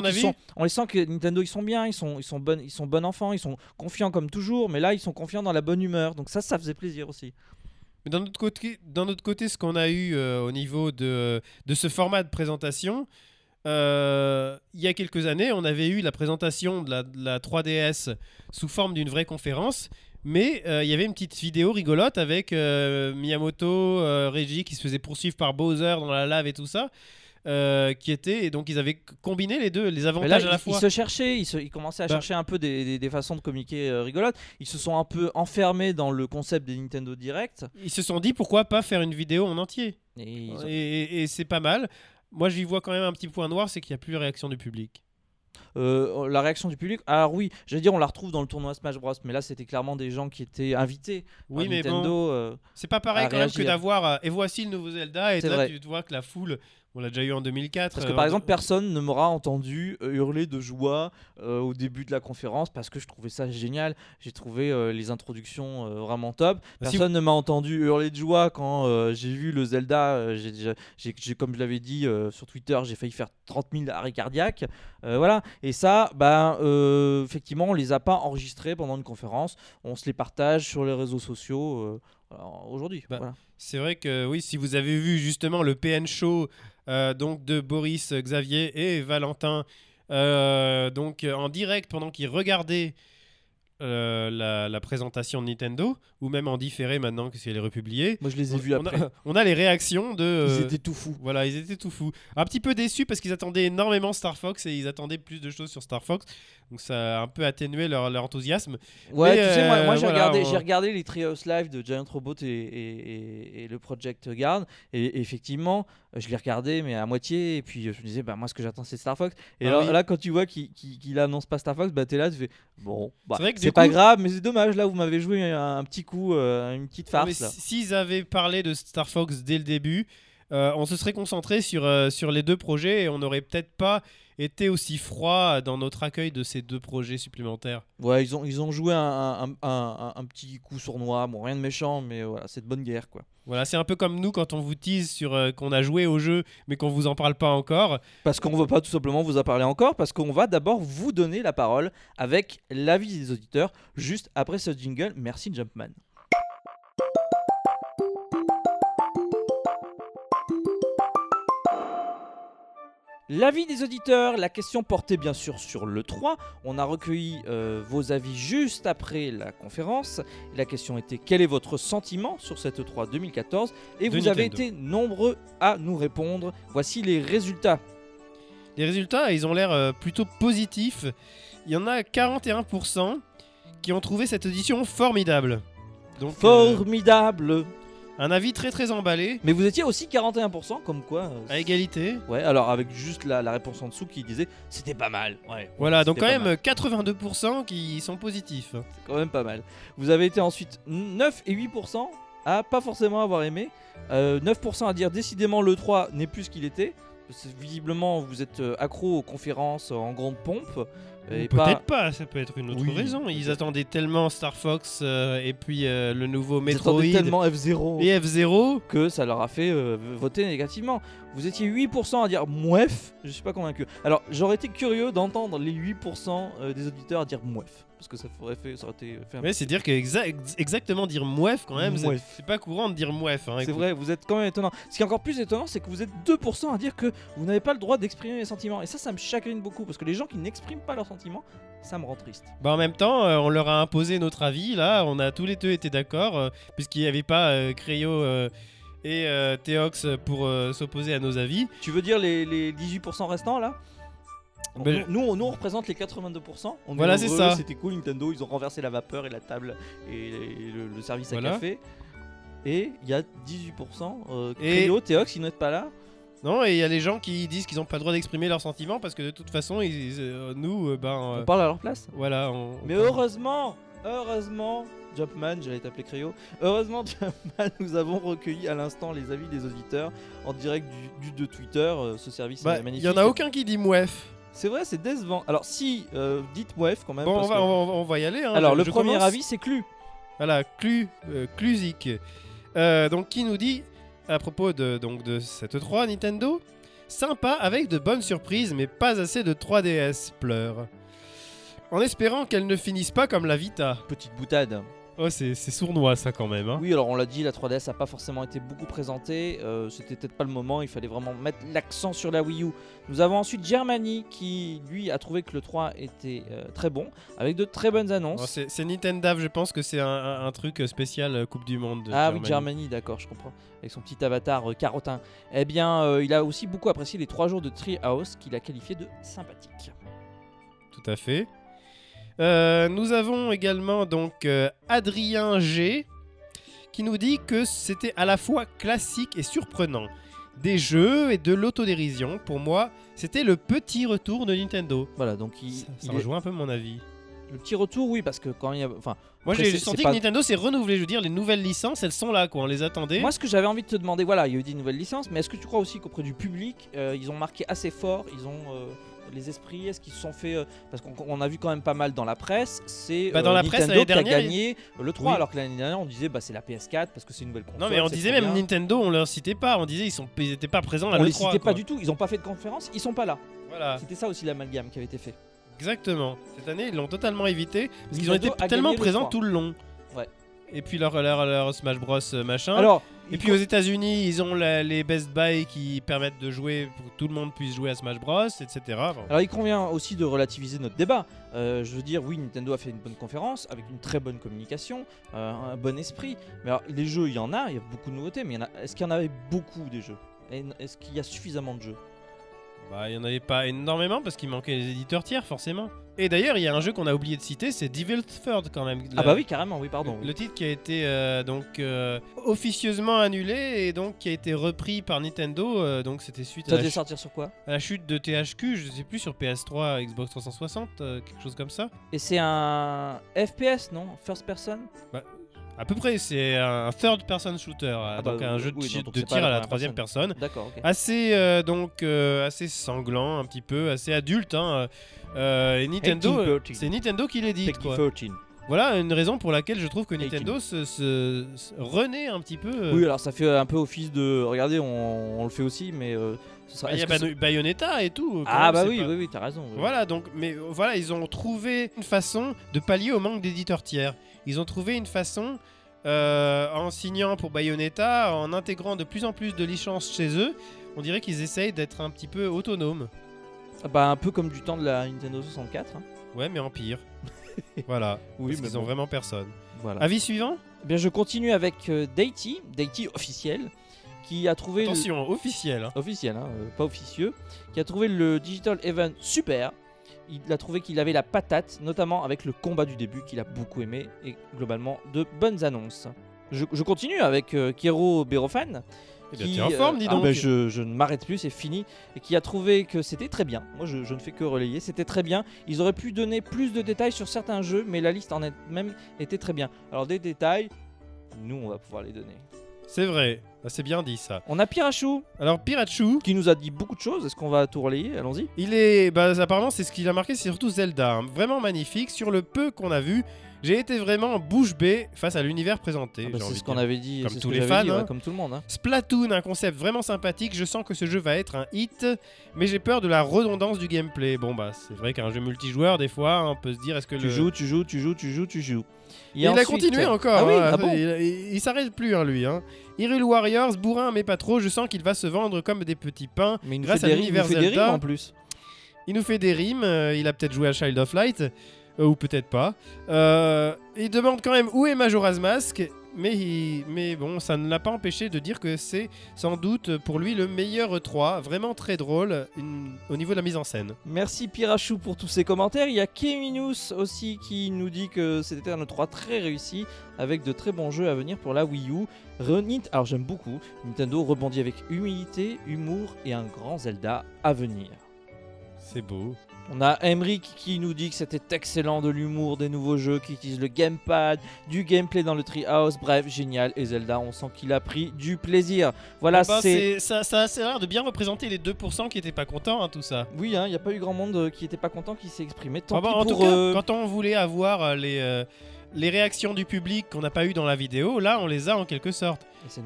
on on les sent que Nintendo ils sont bien, ils sont ils sont bonnes, ils sont bons enfants, ils sont confiants comme toujours, mais là ils sont confiants dans la bonne humeur. Donc ça ça faisait plaisir aussi. Mais d'un autre côté, d'un autre côté, ce qu'on a eu euh, au niveau de, de ce format de présentation, euh, il y a quelques années, on avait eu la présentation de la, de la 3DS sous forme d'une vraie conférence. Mais euh, il y avait une petite vidéo rigolote avec Miyamoto, Reggie qui se faisait poursuivre par Bowser dans la lave et tout ça. Euh, qui était et donc ils avaient combiné les deux les avantages là, à la ils, ils fois se cherchaient, ils, se- ils commençaient à Bah. chercher un peu des, des- des façons de communiquer euh, rigolotes. Ils se sont un peu enfermés dans le concept des Nintendo Direct. ils se sont dit pourquoi pas faire une vidéo en entier? Et ils ont- et, et- et c'est pas mal moi j'y vois quand même un petit point noir c'est qu'il n'y a plus de réaction du public Euh, la réaction du public, alors oui, j'allais dire on la retrouve dans le tournoi Smash Bros, mais là c'était clairement des gens qui étaient invités oui mais bon euh, C'est pas pareil quand même que d'avoir euh, et voici le nouveau Zelda et là vrai. tu vois que la foule on l'a déjà eu en 2004 Parce que euh, par on- exemple, personne ne m'aura entendu euh, hurler de joie euh, au début de la conférence parce que je trouvais ça génial. J'ai trouvé euh, les introductions euh, vraiment top. Si Personne ne m'a entendu hurler de joie quand euh, j'ai vu le Zelda. euh, comme je l'avais dit euh, sur Twitter, j'ai failli faire 30 000 arrêts cardiaques. Euh, voilà. Et ça, ben, euh, effectivement, on les a pas enregistrés pendant une conférence. On se les partage sur les réseaux sociaux euh, aujourd'hui. Bah, voilà. c'est vrai que oui si vous avez vu justement le PN show euh, donc de Boris Xavier et Valentin euh, donc euh, en direct pendant qu'ils regardaient euh, la, la présentation de Nintendo ou même en différé maintenant que si elle est republiée Moi, je les ai vus on après. a, on a les réactions de Ils euh, étaient tout fous. Voilà, ils étaient tout fous. Un petit peu déçus parce qu'ils attendaient énormément Star Fox et ils attendaient plus de choses sur Star Fox. Donc ça a un peu atténué leur, leur enthousiasme. Ouais, Mais, tu sais, moi, moi, euh, j'ai voilà, regardé, on- j'ai regardé les Trios Live de Giant Robot et, et- et- et le Project Guard, et, effectivement, euh, je les regardais, mais à moitié, et puis euh, je me disais, bah, moi, ce que j'attends, c'est Star Fox. Et Ah alors, oui. là, quand tu vois qu'il qu'il annonce pas Star Fox, bah, t'es là, tu fais, bon, bah, C'est pas coup- grave, mais c'est dommage, là, vous m'avez joué un, un petit coup, euh, une petite farce. S'ils avaient parlé de Star Fox dès le début, euh, on se serait concentré sur, euh, sur les deux projets et on n'aurait peut-être pas été aussi froid dans notre accueil de ces deux projets supplémentaires. Ouais, ils ont, ils ont joué un, un- un- petit coup sournois, bon, rien de méchant, mais voilà, c'est de bonne guerre, quoi. Voilà, c'est un peu comme nous quand on vous tease sur euh, qu'on a joué au jeu mais qu'on vous en parle pas encore. Parce qu'on ne va pas tout simplement vous en parler encore, parce qu'on va d'abord vous donner la parole avec l'avis des auditeurs, juste après ce jingle. Merci Jumpman. L'avis des auditeurs, la question portait bien sûr sur le 3. On a recueilli euh, vos avis juste après la conférence. La question était quel est votre sentiment sur cette 3 2014 Et De vous avez été nombreux à nous répondre. Voici les résultats. Les résultats, ils ont l'air euh, plutôt positifs. Il y en a 41% qui ont trouvé cette audition formidable. Donc, euh, Formidable un avis très très emballé, Mais vous étiez aussi 41%, comme quoi. euh, à égalité. Ouais, alors avec juste la, la réponse en dessous qui disait c'était pas mal. Ouais. Voilà, donc quand c'était même pas mal. 82% qui sont positifs. C'est quand même pas mal. Vous avez été ensuite 9 et 8% à pas forcément avoir aimé. Euh, 9% à dire décidément le 3 n'est plus ce qu'il était. C'est- Visiblement, vous êtes euh, accro aux conférences en grande pompe. Pas- Peut-être pas... ça peut être une autre Oui, raison. Ils attendaient tellement Star Fox euh, et puis euh, le nouveau Metroid tellement F0 et F0. que ça leur a fait euh, voter négativement. Vous étiez 8% à dire mouef, je suis pas convaincu. Alors j'aurais été curieux d'entendre les 8% euh, des auditeurs dire mouef, parce que ça aurait fait, ça aurait été fait un Ouais, c'est dire que exa- ex- exactement dire mouef quand même, c'est- pas courant de dire mouef. hein, C'est vrai, vous êtes quand même étonnant. Ce qui est encore plus étonnant, c'est que vous êtes 2% à dire que vous n'avez pas le droit d'exprimer les sentiments. Et ça, ça me chagrine beaucoup parce que les gens qui n'expriment pas leurs sentiments ça me rend triste. Bah en même temps, euh, on leur a imposé notre avis. Là, on a tous les deux été d'accord, euh, puisqu'il n'y avait pas euh, Cryo euh, et euh, Théox pour euh, s'opposer à nos avis. Tu veux dire les, les 18% restants là? Ben, nous, on, nous, on représente les 82%. On est Voilà, c'est ça. C'était cool, Nintendo. Ils ont renversé la vapeur et la table et, le, le service Voilà. à café. Et il y a 18%. Euh, Et- Théox, ils n'êtes pas là? Non, et il y a les gens qui disent qu'ils n'ont pas le droit d'exprimer leurs sentiments parce que de toute façon, ils- euh, nous, euh, ben, euh, On parle à leur place. voilà. on- Mais heureusement, heureusement, Jumpman, j'allais t'appeler Cryo. Heureusement, Jumpman, nous avons recueilli à l'instant les avis des auditeurs en direct du, du- de Twitter. euh, ce service Bah, est il magnifique. y en a aucun qui dit mouef. C'est vrai, c'est décevant. Alors si, euh, dites bref quand même. Bon, on parce va, que- on, va, on va y aller. hein. Alors Je- le je premier commence. avis, c'est Clu. Voilà, Clu, euh, Clusic. Euh, donc, qui nous dit, à propos de, donc, de cette 3 Nintendo, sympa avec de bonnes surprises, mais pas assez de 3DS, pleure. En espérant qu'elle ne finisse pas comme la Vita. Petite boutade. Oh, c'est sournois ça quand même. Hein. Oui, alors on l'a dit, la 3DS a pas forcément été beaucoup présentée. euh, C'était peut-être pas le moment. Il fallait vraiment mettre l'accent sur la Wii U. Nous avons ensuite Germany qui, lui, a trouvé que le 3 était euh, très bon, avec de très bonnes annonces. c'est c'est Nintendo, je pense que c'est un, un- un truc spécial euh, Coupe du Monde. de Ah oui, Germany. D'accord, je comprends. Avec son petit avatar euh, carotin. Eh bien, il a aussi beaucoup apprécié les 3 jours de Treehouse qu'il a qualifié de sympathique. Tout à fait. Euh, nous avons également donc euh, Adrien G qui nous dit que c'était à la fois classique et surprenant. Des jeux et de l'autodérision. Pour moi, c'était le petit retour de Nintendo. Voilà, donc il, Ça, ça il est- rejoint un peu mon avis. le petit retour, oui, parce que quand il y a. Enfin, Moi, j'ai senti que Nintendo s'est renouvelé. Je veux dire, les nouvelles licences, elles sont là, quoi. On les attendait. Moi, ce que j'avais envie de te demander, voilà, il y a eu des nouvelles licences, mais est-ce que tu crois aussi qu'auprès du public, euh, ils ont marqué assez fort, ils ont euh, les esprits, est-ce qu'ils se sont fait, euh, parce qu'on on a vu quand même pas mal dans la presse, c'est Bah, dans euh, la presse, Nintendo l'année qui a dernière, gagné euh, le 3, Oui. alors que l'année dernière on disait bah c'est la PS4 parce que c'est une nouvelle console. non, mais on disait même bien. Nintendo, on leur citait pas. On disait ils sont, ils étaient pas présents à on les l'E3. citait quoi. pas du tout, ils ont pas fait de conférence, ils sont pas là. Voilà, C'était ça aussi l'amalgame qui avait été fait. exactement. Cette année, ils l'ont totalement évité parce qu'ils ont été a tellement gagné le présents 3. tout le long. Ouais. Et puis leur, leur, leur Smash Bros euh, machin. Alors, Et puis aux États-Unis, ils ont la- les Best Buy qui permettent de jouer pour que tout le monde puisse jouer à Smash Bros, etc. Alors il convient aussi de relativiser notre débat. Euh, je veux dire, oui, Nintendo a fait une bonne conférence avec une très bonne communication, euh, un bon esprit. Mais alors, les jeux, il y en a, il y a beaucoup de nouveautés, mais il y en a- est-ce qu'il y en avait beaucoup des jeux? Et Est-ce qu'il y a suffisamment de jeux? Bah, il n'y en avait pas énormément parce qu'il manquait les éditeurs tiers, forcément. Et d'ailleurs, il y a un jeu qu'on a oublié de citer, c'est Devil Third quand même. Ah bah oui, carrément, oui, pardon. Le titre qui a été euh, donc euh, officieusement annulé et donc qui a été repris par Nintendo. euh, donc c'était suite à Ça la, devait sortir sur quoi à la chute de THQ, je sais plus sur PS3, Xbox 360, euh, quelque chose comme ça. Et c'est un FPS, non? First person? À peu près, c'est un third person shooter, euh, Ah bah, donc un oui, jeu de, oui, non, tir à la troisième personne. D'accord, ok. assez euh, donc euh, assez sanglant un petit peu assez adulte hein. Euh, et Nintendo 18, 13. c'est Nintendo qui l'édite quoi. 13. voilà une raison pour laquelle je trouve que 18. Nintendo se, se- se renaît un petit peu. Oui, alors ça fait un peu office de. Regardez, on, on le fait aussi, mais. Bah, il y a Bayonetta et tout Ah même, bah oui, pas- oui, oui, t'as raison. oui. voilà donc mais voilà ils ont trouvé une façon de pallier au manque d'éditeurs tiers ils ont trouvé une façon euh, en signant pour Bayonetta en intégrant de plus en plus de licences chez eux on dirait qu'ils essayent d'être un petit peu autonomes Ah Bah un peu comme du temps de la Nintendo 64. hein. Ouais, mais en pire. voilà. Oui, parce mais ont bon. vraiment personne. Voilà. Avis suivant? Eh Bien, je continue avec euh, Deity, Deity officiel, qui a trouvé le- Attention, officiel. hein. officiel, hein, euh, pas officieux, qui a trouvé le Digital Event super. Il a trouvé qu'il avait la patate, notamment avec le combat du début qu'il a beaucoup aimé et globalement de bonnes annonces. Je, je continue avec euh, Kero Berofan. Eh bien, qui, t'es en forme, dis ah donc. ben, je, je ne m'arrête plus, c'est fini. Et qui a trouvé que c'était très bien. Moi, je, je ne fais que relayer. C'était très bien. Ils auraient pu donner plus de détails sur certains jeux, mais la liste en elle-même était très bien. Alors, des détails, nous, on va pouvoir les donner. C'est vrai. Ah, C'est bien dit ça. On a Pirachu, Alors, Pirachu, qui nous a dit beaucoup de choses. Est-ce qu'on va tout relayer? Allons-y. il est. Bah, apparemment, c'est ce qu'il a marqué, c'est surtout Zelda. hein. Vraiment magnifique. Sur le peu qu'on a vu, j'ai été vraiment bouche bée face à l'univers présenté. Ah bah, c'est ce qu'on avait dit. Comme tous les fans, dit, ouais, hein. comme tout le monde. hein. Splatoon, un concept vraiment sympathique. Je sens que ce jeu va être un hit, mais j'ai peur de la redondance du gameplay. Bon, bah, c'est vrai qu'un jeu multijoueur, des fois, on peut se dire est-ce que Tu le. joues, tu joues, tu joues, tu joues, tu joues. Et il a continué encore. Ah oui, hein. ah bon il, il- il s'arrête plus, hein, lui. Hein. Hyrule Warriors, bourrin mais pas trop. Je sens qu'il va se vendre comme des petits pains. Mais Grâce à l'univers fait des rimes Zelda. en plus. il nous fait des rimes, euh, il a peut-être joué à Child of Light, ou peut-être pas. Euh, il demande quand même où est Majora's Mask, mais, il- mais bon, ça ne l'a pas empêché de dire que c'est sans doute pour lui le meilleur E3, vraiment très drôle une- au niveau de la mise en scène. Merci Pirachou pour tous ces commentaires. Il y a Keminus aussi qui nous dit que c'était un E3 très réussi avec de très bons jeux à venir pour la Wii U. Renit, alors j'aime beaucoup, Nintendo rebondit avec humilité, humour et un grand Zelda à venir. C'est beau. On a Emric qui nous dit que c'était excellent de l'humour, des nouveaux jeux qui utilisent le gamepad, du gameplay dans le treehouse, bref, génial. Et Zelda, on sent qu'il a pris du plaisir. Voilà, Ah c'est. ça, ça a assez l'air de bien représenter les 2% qui étaient pas contents, hein, tout ça. Oui, il n'y a pas eu grand monde euh, qui était pas content, qui s'est exprimé. Tant Ah bah, en pour tout cas, euh, quand on voulait avoir euh, les, euh, les réactions du public qu'on n'a pas eu dans la vidéo, là on les a en quelque sorte.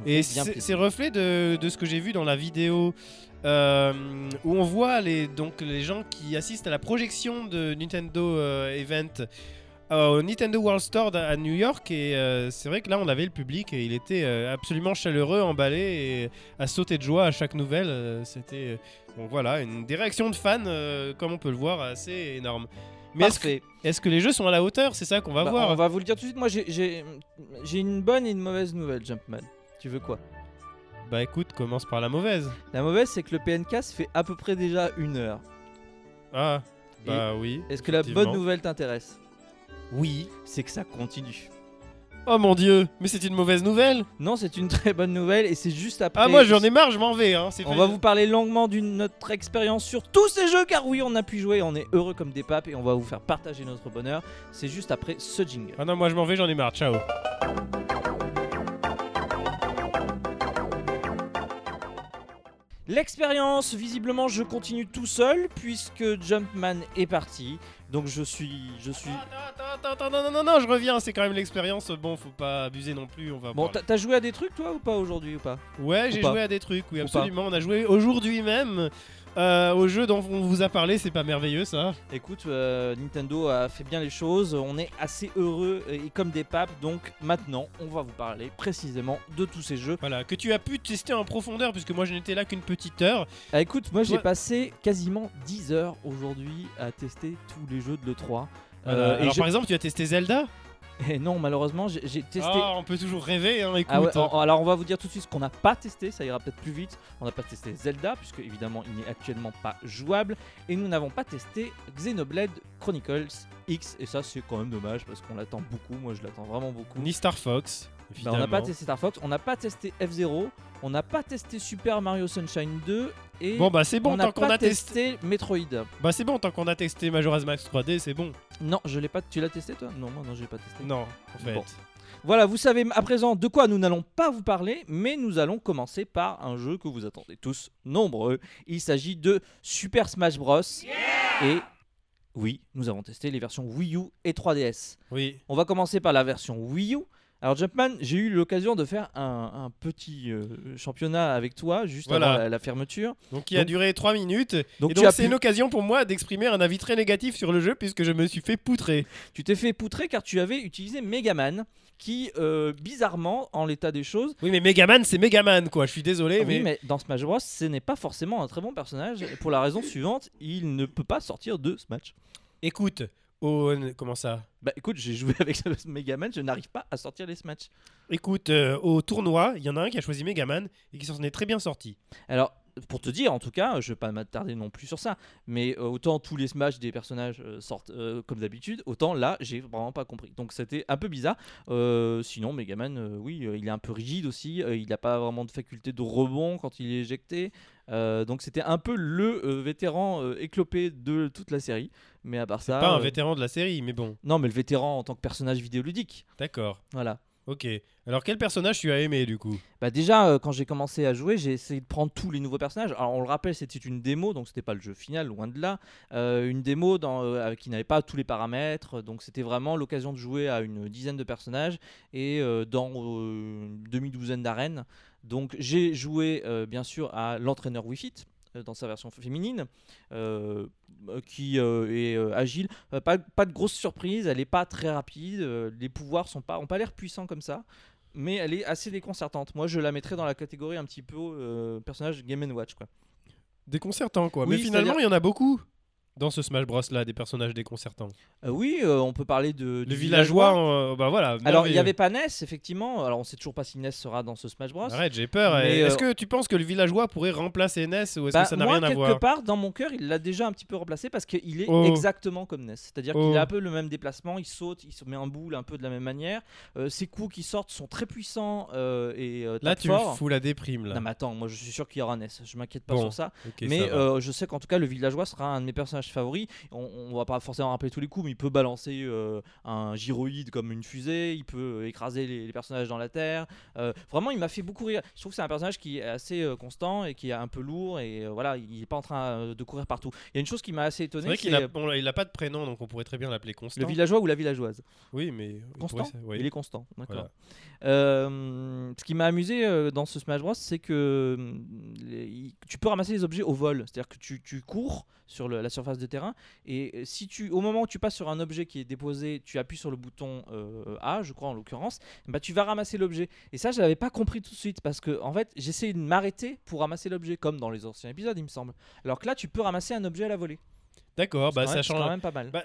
et c'est plaisir. c'est reflet de, de ce que j'ai vu dans la vidéo euh, où on voit les, donc, les gens qui assistent à la projection de Nintendo euh, Event euh, au Nintendo World Store à New York. Et euh, c'est vrai que là on avait le public et il était euh, absolument chaleureux, emballé et à sauter de joie à chaque nouvelle. euh, C'était. bon voilà, une, des réactions de fans, comme on peut le voir, assez énormes. Mais est-ce que, est-ce que les jeux sont à la hauteur? C'est ça qu'on va Bah, voir. On va vous le dire tout de suite. Moi, j'ai une bonne et une mauvaise nouvelle, Jumpman. Tu veux quoi? Bah écoute, commence par la mauvaise. La mauvaise, c'est que le PNK se fait à peu près déjà une heure. Ah, bah oui. Est-ce que la bonne nouvelle t'intéresse? Oui. C'est que ça continue. Oh mon dieu, mais c'est une mauvaise nouvelle Non, c'est une très bonne nouvelle et c'est juste après. Ah moi j'en ai marre, je m'en vais. Hein. On fait. va vous parler longuement d'une notre expérience sur tous ces jeux car oui, on a pu jouer, on est heureux comme des papes et on va vous faire partager notre bonheur. C'est juste après ce jingle. Ah non, moi je m'en vais, j'en ai marre, ciao. L'expérience, visiblement, je continue tout seul puisque Jumpman est parti. Donc je suis, je suis. Attends, attends, attends, non, non, non, non, je reviens, c'est quand même l'expérience. Bon, faut pas abuser non plus, on va Bon, t'as joué à des trucs toi ou pas aujourd'hui ou pas? Ouais, j'ai joué à des trucs, oui, Ou absolument. On a joué aujourd'hui même euh, au jeu dont on vous a parlé, c'est pas merveilleux ça Écoute, euh, Nintendo a fait bien les choses, on est assez heureux et comme des papes, donc maintenant on va vous parler précisément de tous ces jeux. Voilà, que tu as pu tester en profondeur, puisque moi je n'étais là qu'une petite heure. Ah, écoute, moi j'ai passé quasiment 10 heures aujourd'hui à tester tous les jeux de l'E3. Voilà. Euh, et Alors je- par exemple, tu as testé Zelda? Et non, malheureusement, j'ai testé. Ah, on peut toujours rêver, hein, écoute. Ah ouais, en- alors on va vous dire tout de suite ce qu'on n'a pas testé, ça ira peut-être plus vite. On n'a pas testé Zelda, puisque évidemment il n'est actuellement pas jouable. Et nous n'avons pas testé Xenoblade Chronicles X. Et ça c'est quand même dommage parce qu'on l'attend beaucoup, moi je l'attends vraiment beaucoup. Ni Star Fox. Bah, on n'a pas testé Star Fox, on n'a pas testé F-Zero, on n'a pas testé Super Mario Sunshine 2 et Bon bah c'est bon on n'a tant qu'on pas a testé. Metroid. Bah c'est bon tant qu'on a testé Majora's Max 3D, c'est bon. Non, je l'ai pas. Tu l'as testé toi? Non, moi non, j'ai pas testé. Non, en fait. Bon. Voilà, vous savez à présent de quoi nous n'allons pas vous parler, mais nous allons commencer par un jeu que vous attendez tous nombreux. Il s'agit de Super Smash Bros. et oui, nous avons testé les versions Wii U et 3DS. Oui. On va commencer par la version Wii U. Alors Jumpman, j'ai eu l'occasion de faire un, un petit euh, championnat avec toi juste Voilà. avant la, la fermeture. Donc qui a Donc- duré 3 minutes. Donc, et c'est pu- une occasion pour moi d'exprimer un avis très négatif sur le jeu puisque je me suis fait poutrer. tu t'es fait poutrer car tu avais utilisé Megaman qui, euh, bizarrement, en l'état des choses, Oui mais Megaman c'est Megaman quoi, je suis désolé Oui, mais... mais dans Smash Bros, ce n'est pas forcément un très bon personnage pour la raison suivante, il ne peut pas sortir de Smash. Écoute, oh, comment ça? Bah écoute, j'ai joué avec Megaman, je n'arrive pas à sortir les Smash. Écoute, euh, au tournoi, il y en a un qui a choisi Megaman et qui s'en est très bien sorti. Alors, pour te dire, en tout cas, je vais pas m'attarder non plus sur ça, mais euh, autant tous les Smash des personnages euh, sortent euh, comme d'habitude, autant là, j'ai vraiment pas compris. Donc c'était un peu bizarre. Euh, sinon, Megaman, euh, oui, il est un peu rigide aussi, il n'a pas vraiment de faculté de rebond quand il est éjecté. Donc c'était un peu le vétéran éclopé de toute la série. Mais à part ça. Pas un vétéran de la série, mais bon, Non, mais le vétéran en tant que personnage vidéoludique. d'accord. Voilà. Ok. Alors quel personnage tu as aimé du coup? Bah déjà, euh, quand j'ai commencé à jouer, j'ai essayé de prendre tous les nouveaux personnages. Alors on le rappelle, c'était une démo, donc c'était pas le jeu final, loin de là. Euh, une démo dans, euh, qui n'avait pas tous les paramètres, donc c'était vraiment l'occasion de jouer à une dizaine de personnages et dans une demi-douzaine d'arènes. Donc j'ai joué bien sûr à l'entraîneur Wii Fit dans sa version féminine, euh, euh, qui euh, est euh, agile. Euh, pas, pas de grosse surprise, elle est pas très rapide, euh, les pouvoirs sont pas, ont pas l'air puissants comme ça, mais elle est assez déconcertante. Moi je la mettrais dans la catégorie un petit peu euh, personnage Game Watch quoi. Déconcertant quoi. Oui, mais finalement, il y en a beaucoup. Dans ce Smash Bros là des personnages déconcertants. Euh, oui, euh, on peut parler de. Le du villageois, euh, bah voilà. Alors, il n'y avait pas Ness, effectivement. Alors, on sait toujours pas si Ness sera dans ce Smash Bros. Arrête, j'ai peur. Et Est-ce que tu penses que le villageois pourrait remplacer Ness ou est-ce Bah, que ça n'a rien à quelque voir? part, dans mon cœur, il l'a déjà un petit peu remplacé parce qu'il est Oh. exactement comme Ness. C'est-à-dire Oh. qu'il a un peu le même déplacement, il saute, il se met un boule un peu de la même manière. Ses coups qui sortent sont très puissants et Là, tu me fort. fous la déprime là. Non, mais attends, moi je suis sûr qu'il y aura Ness. Je m'inquiète pas Bon, sur ça. Ok, mais ça je sais qu'en tout cas, le villageois sera un de mes personnages favoris. On, va pas forcément rappeler tous les coups, mais il peut balancer euh, un gyroïde comme une fusée. Il peut écraser les, les personnages dans la terre. Euh, vraiment, il m'a fait beaucoup rire. Je trouve que c'est un personnage qui est assez euh, constant et qui est un peu lourd. Et voilà, il est pas en train de courir partout. Il y a une chose qui m'a assez c'est étonné. vrai qu'il c'est, a, bon, il a pas de prénom donc on pourrait très bien l'appeler Constant. le villageois ou la villageoise. Oui, mais on Constant oui. Il est constant, d'accord. Voilà. Ce qui m'a amusé dans ce Smash Bros, c'est que hum, les- tu peux ramasser les objets au vol. C'est-à-dire que tu, tu cours sur le- la surface de terrain et euh, si tu, au moment où tu passes sur un objet qui est déposé, tu appuies sur le bouton euh, A, je crois en l'occurrence, bah, tu vas ramasser l'objet. Et ça, je l'avais pas compris tout de suite parce que en fait, j'essayais de m'arrêter pour ramasser l'objet, comme dans les anciens épisodes, il me semble. Alors que là, tu peux ramasser un objet à la volée. D'accord, bah ça change. quand même pas mal. Bah,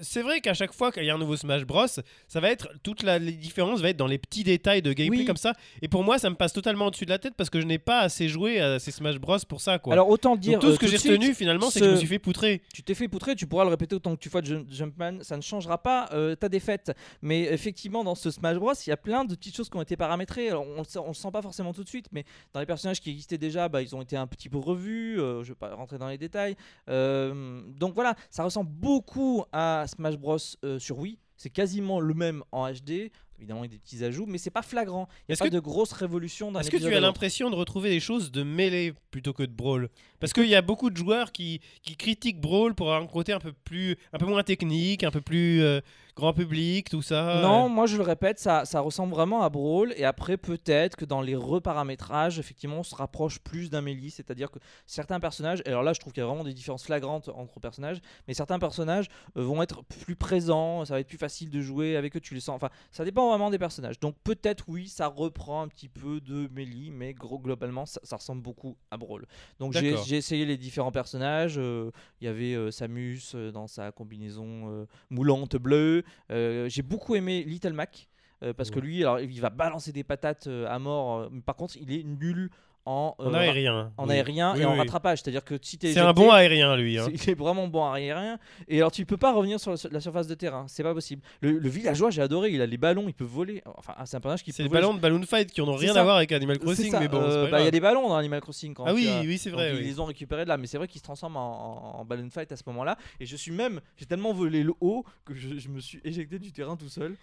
c'est vrai qu'à chaque fois qu'il y a un nouveau Smash Bros, ça va être toute la les différences va être dans les petits détails de gameplay Oui. comme ça. Et pour moi, ça me passe totalement au-dessus de la tête parce que je n'ai pas assez joué à ces Smash Bros pour ça quoi. Alors autant Donc, dire tout euh, ce que tout j'ai retenu finalement, c'est que je me suis fait poutrer. tu t'es fait poutrer, tu pourras le répéter autant que tu Jump- Jumpman, ça ne changera pas euh, ta défaite. Mais effectivement, dans ce Smash Bros, il y a plein de petites choses qui ont été paramétrées. Alors, on, le on le sent pas forcément tout de suite, mais dans les personnages qui existaient déjà, bah, ils ont été un petit peu revus. euh, je vais pas rentrer dans les détails. Euh, donc voilà, ça ressemble beaucoup à Smash Bros euh, sur Wii. C'est quasiment le même en HD. Évidemment, il y a des petits ajouts, mais c'est pas flagrant. Il n'y a pas que- de grosses révolutions dans Est-ce que tu as l'impression de retrouver des choses de mêlée plutôt que de brawl? Parce qu'il y a beaucoup de joueurs qui, qui critiquent brawl pour avoir un côté un peu plus, un peu moins technique, un peu plus euh, grand public, tout ça. Non, moi je le répète, ça, ça ressemble vraiment à Brawl. Et après, peut-être que dans les reparamétrages, effectivement, on se rapproche plus d'un Melee. C'est-à-dire que certains personnages, alors là je trouve qu'il y a vraiment des différences flagrantes entre personnages, mais certains personnages euh, vont être plus présents, ça va être plus facile de jouer avec eux, tu les sens. Enfin, ça dépend vraiment des personnages. Donc peut-être, oui, ça reprend un petit peu de Melee, mais gros, globalement, ça, ça ressemble beaucoup à Brawl. Donc j'ai. J'ai essayé les différents personnages. euh, Il y avait euh, Samus euh, dans sa combinaison moulante bleue. J'ai beaucoup aimé Little Mac. euh, parce que lui, alors, il va balancer des patates euh, à mort. euh, mais par contre, il est nul en, En euh, aérien. en oui. aérien Oui, et en rattrapage. C'est-à-dire que si t'es C'est un bon aérien, lui. hein. c'est- il est vraiment bon aérien. Et alors, tu peux pas revenir sur la, sur la surface de terrain. C'est pas possible. Le, le villageois, j'ai adoré. Il a les ballons, il peut voler. Enfin, ah, c'est un personnage qui C'est peut les voler. ballons de Balloon Fight qui n'ont C'est rien ça. à voir avec Animal C'est Crossing, mais bon, euh, c'est bah, il y a des ballons dans Animal Crossing. Quand Ah oui, as- oui, c'est donc, vrai. ils les ont récupérés de là, mais c'est vrai qu'ils se transforment en, en, en balloon fight à ce moment-là. Et je suis même, j'ai tellement volé le haut que je, je me suis éjecté du terrain tout seul.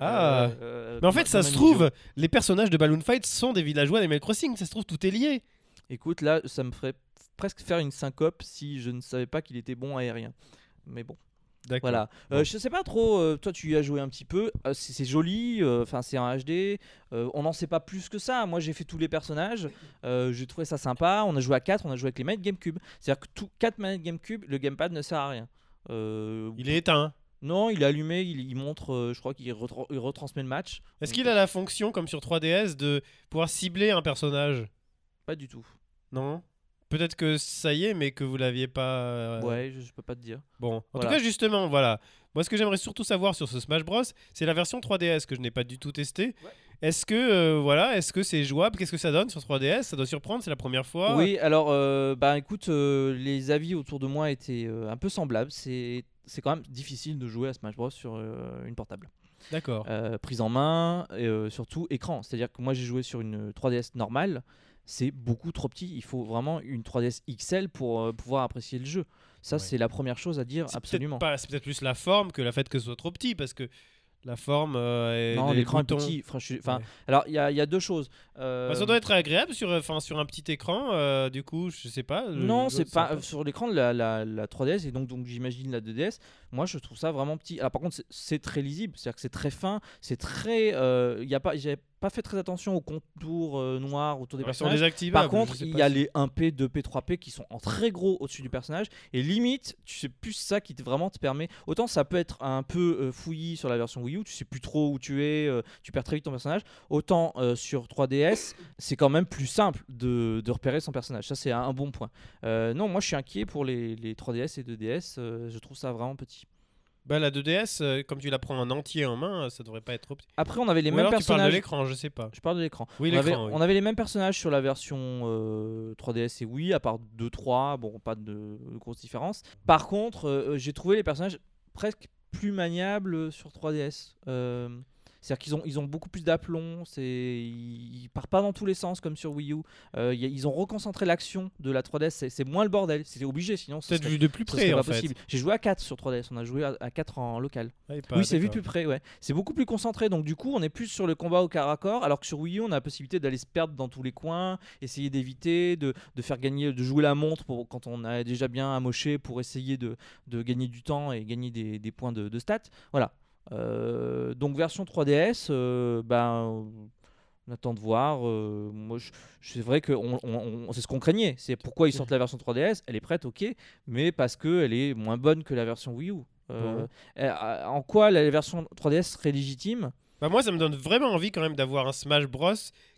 Ah. Euh, euh, Mais en fait, un- ça se un trouve, les personnages de Balloon Fight sont des villageois d'Animal Crossing. Ça se trouve, tout est lié. Écoute, là, ça me ferait presque faire une syncope si je ne savais pas qu'il était bon aérien. Mais bon, D'accord. voilà. Euh, Bon. je sais pas trop, euh, toi tu y as joué un petit peu, euh, c'est c'est joli, euh, enfin c'est en HD, euh, on n'en sait pas plus que ça. Moi j'ai fait tous les personnages, euh, j'ai trouvé ça sympa, on a joué à 4, on a joué avec les manettes GameCube. C'est-à-dire que tout 4 manettes GameCube, le gamepad ne sert à rien. Euh, Il est éteint. Non, il est allumé, il, il montre, euh, je crois qu'il retran- il retransmet le match. Est-ce qu'il a la fonction, comme sur 3DS, de pouvoir cibler un personnage? Pas du tout. Non? Peut-être que ça y est, mais que vous l'aviez pas. euh, Ouais, je, je peux pas te dire. Bon, en Voilà. tout cas, justement, voilà. Moi, ce que j'aimerais surtout savoir sur ce Smash Bros, c'est la version 3DS que je n'ai pas du tout testé. Ouais. Est-ce que euh, voilà, est-ce que c'est jouable? Qu'est-ce que ça donne sur 3DS Ça doit surprendre, c'est la première fois. Oui, alors, euh, bah écoute, euh, les avis autour de moi étaient euh, un peu semblables. C'est c'est quand même difficile de jouer à Smash Bros sur euh, une portable. D'accord. Euh, prise en main, et euh, surtout écran. C'est-à-dire que moi j'ai joué sur une 3DS normale, c'est beaucoup trop petit. Il faut vraiment une 3DS XL pour pouvoir apprécier le jeu. Ça, Ouais. c'est la première chose à dire absolument. C'est peut-être plus la forme que le fait que ce soit trop petit, parce que la forme euh, et Non, l'écran est boutons- petit. Enfin, Ouais. alors il y, a- il y a deux choses. Euh, Bah, ça doit être agréable sur, enfin, sur un petit écran, euh, du coup, je sais pas. le- Non, c'est pas sur l'écran de la, la, la 3DS et donc, donc j'imagine la 2DS. Moi, je trouve ça vraiment petit. Alors par contre, c'est- très lisible, c'est-à-dire que c'est très fin, c'est très. euh, Il y a pas, j'ai pas fait très attention aux contours euh, noirs autour des personnages. Par contre, je sais il y a si- les 1P, 2P, 3P qui sont en très gros au-dessus du personnage. Et limite, tu sais plus ça qui te, vraiment te permet. Autant ça peut être un peu euh, fouillis sur la version Wii U, tu sais plus trop où tu es, euh, tu perds très vite ton personnage. Autant euh, sur 3DS, c'est quand même plus simple de, de repérer son personnage. Ça, c'est un, un bon point. Euh, non, moi je suis inquiet pour les, les 3DS et 2DS. euh, je trouve ça vraiment petit. Bah, la 2DS, euh, comme tu la prends en entier en main, ça devrait pas être trop petit. Après, on avait les Ou mêmes alors tu parles de personnages. l'écran, je sais pas. Je parle de l'écran. Oui, on, avait, l'écran. oui. on avait les mêmes personnages sur la version euh, 3DS et Wii, à part 2-3, bon, pas de, de grosses différences. Par contre, euh, j'ai trouvé les personnages presque plus maniables sur 3DS. C'est-à-dire qu'ils ont, ils ont beaucoup plus d'aplomb, c'est, ils, partent pas dans tous les sens comme sur Wii U. Euh, y a- ils ont reconcentré l'action de la 3DS, c'est, c'est moins le bordel, c'était obligé sinon ce Peut-être serait- vu de plus près pas en fait. possible. J'ai joué à 4 sur 3DS, on a joué à, à 4 en local. Ah, pas- Oui, c'est vu de plus près, ouais. C'est beaucoup plus concentré, donc du coup, on est plus sur le combat au corps à corps, alors que sur Wii U, on a la possibilité d'aller se perdre dans tous les coins, essayer d'éviter, de, de faire gagner, de jouer la montre pour, quand on a déjà bien amoché pour essayer de, de gagner du temps et gagner des, des points de, de stats. Voilà. Euh, donc version 3DS, euh, ben, on attend de voir. euh, moi, c'est vrai que on, on- on- c'est ce qu'on craignait. C'est pourquoi ils sortent la version 3DS. Elle est prête, ok, mais parce que elle est moins bonne que la version Wii U. En quoi la version 3DS serait légitime? Bah, moi, ça me donne vraiment envie quand même d'avoir un Smash Bros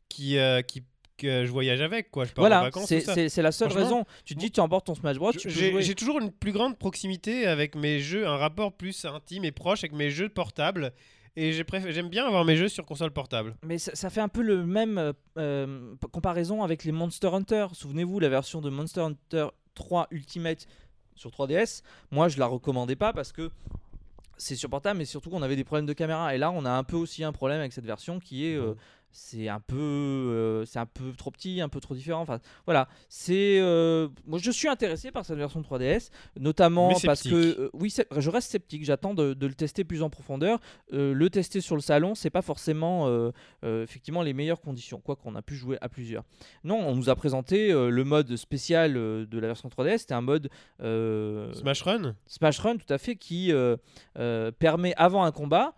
qui, euh, qui que je voyage avec quoi. Je pars en Voilà, vacances, c'est la seule raison. Tu te dis, tu emportes ton Smash Bros, J'ai toujours une plus grande proximité avec mes jeux, un rapport plus intime et proche avec mes jeux portables. Et j'aime bien avoir mes jeux sur console portable. Mais ça, ça fait un peu le même euh, euh, comparaison avec les Monster Hunter. Souvenez-vous, la version de Monster Hunter 3 Ultimate sur 3DS, moi je la recommandais pas parce que c'est sur portable, mais surtout qu'on avait des problèmes de caméra. Et là, on a un peu aussi un problème avec cette version qui est. euh, c'est un peu euh, c'est un peu trop petit un peu trop différent enfin voilà. C'est euh, moi je suis intéressé par cette version 3DS notamment parce que euh, oui je reste sceptique j'attends de, de le tester plus en profondeur. Le tester sur le salon c'est pas forcément effectivement les meilleures conditions quoi qu'on a pu jouer à plusieurs. Non on nous a présenté le mode spécial de la version 3DS c'était un mode Smash Run? Smash Run, tout à fait, qui permet avant un combat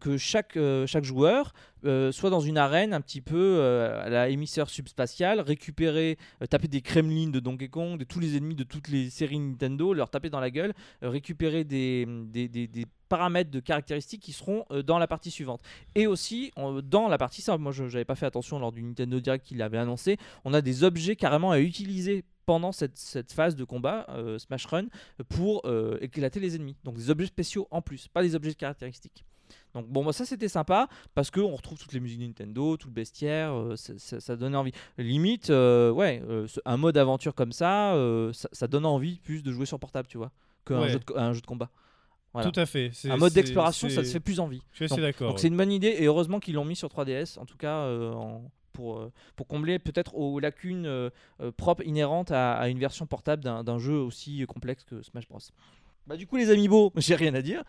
que chaque, euh, chaque joueur euh, soit dans une arène un petit peu euh, à la émisseur subspatiale, récupérer, euh, taper des Kremlin de Donkey Kong, de tous les ennemis de toutes les séries Nintendo, leur taper dans la gueule, euh, récupérer des, des, des- paramètres de caractéristiques qui seront euh, dans la partie suivante. Et aussi, dans la partie, ça, moi je n'avais pas fait attention lors du Nintendo Direct qu'il avait annoncé, on a des objets carrément à utiliser pendant cette, cette phase de combat euh, Smash Run pour euh, éclater les ennemis. Donc des objets spéciaux en plus, pas des objets caractéristiques. Donc bon, bah, ça c'était sympa parce qu'on retrouve toutes les musiques Nintendo, tout le bestiaire, euh, ça, ça- ça donnait envie. Limite, euh, ouais, euh, ce- un mode aventure comme ça, euh, ça, ça donne envie plus de jouer sur portable, tu vois, qu'un Ouais. jeu, de co- un jeu de combat. Voilà. Tout à fait. Un mode d'exploration, ça te fait plus envie. Je suis assez d'accord. Donc c'est une bonne idée et heureusement qu'ils l'ont mis sur 3DS, en tout cas euh, en- pour, pour combler peut-être aux lacunes propres inhérentes à, à une version portable d'un d'un jeu aussi complexe que Smash Bros. Bah du coup les amiibo, j'ai rien à dire.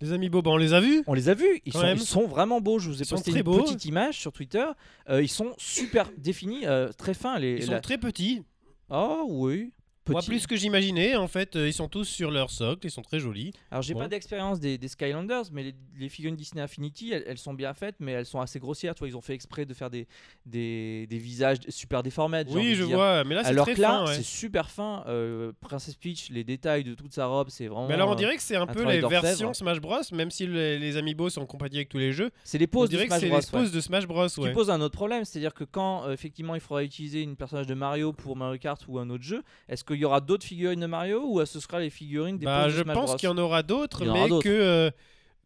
Les amis Bob, on les a vus On les a vus, ils, sont, même. ils sont vraiment beaux. Je vous ai Ils posté une beaux. petite image sur Twitter. Euh, ils sont super définis, euh, très fins. Les, Ils la- sont très petits. Oh oui. Moi, plus que j'imaginais, en fait, euh, ils sont tous sur leur socle, ils sont très jolis. Alors j'ai Bon. pas d'expérience des, des Skylanders, mais les, les figurines Disney Infinity, elles, elles sont bien faites, mais elles sont assez grossières. Tu vois, ils ont fait exprès de faire des, des, des visages super déformés. oui, je dire. vois, mais là, c'est très que là, fin. ouais. c'est super fin. Euh, Princess Peach, les détails de toute sa robe, c'est vraiment. Mais alors, on euh, dirait que c'est un, peu les versions Smash Bros, même si les, les amiibo sont compatibles avec tous les jeux. c'est les poses de que Smash c'est Bros. les ouais. poses de Smash Bros. Ce Ouais. qui pose un autre problème, c'est-à-dire que quand euh, effectivement il faudra utiliser une personnage de Mario pour Mario Kart ou un autre jeu, est-ce qu'il y aura d'autres figurines de Mario ou ce sera les figurines des Bah, je Smash pense qu'il y en aura d'autres, aura mais que, euh,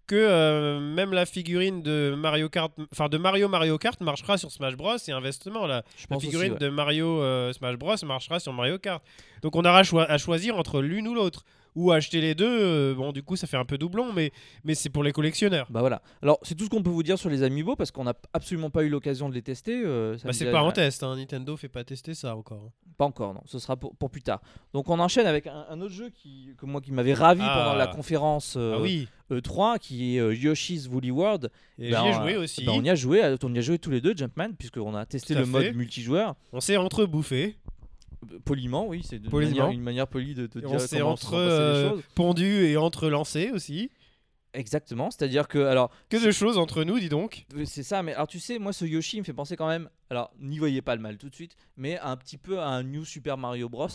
que euh, même la figurine de Mario Kart, enfin de Mario Mario Kart marchera sur Smash Bros. et inversement la, la figurine aussi, ouais. de Mario euh, Smash Bros marchera sur Mario Kart. Donc on aura à choisir entre l'une ou l'autre. Ou acheter les deux, euh, bon du coup ça fait un peu doublon, mais, mais c'est pour les collectionneurs. Bah voilà. Alors c'est tout ce qu'on peut vous dire sur les Amiibo parce qu'on n'a absolument pas eu l'occasion de les tester. euh, Bah, c'est pas en test, hein. Nintendo fait pas tester ça encore. Pas encore, non. Ce sera pour, pour plus tard. Donc on enchaîne avec un, un autre jeu qui, que moi qui m'avait ravi Ah. pendant la conférence euh, ah oui, E3, qui est euh, Yoshi's Woolly World. et Ben, j'y ai on- joué aussi. Ben, on y a joué, on y a joué tous les deux, Jumpman, puisqu'on a testé le mode multijoueur. On s'est entre bouffés, Euh, Poliment, oui, c'est Poliment. manière- une manière polie de te dire comment entre euh, pondu et entre lancés aussi. Exactement, c'est-à-dire que alors Que de choses entre nous, dis donc. Euh, C'est ça, mais alors tu sais, moi ce Yoshi il me fait penser quand même, alors n'y voyez pas le mal tout de suite, mais un petit peu à un New Super Mario Bros.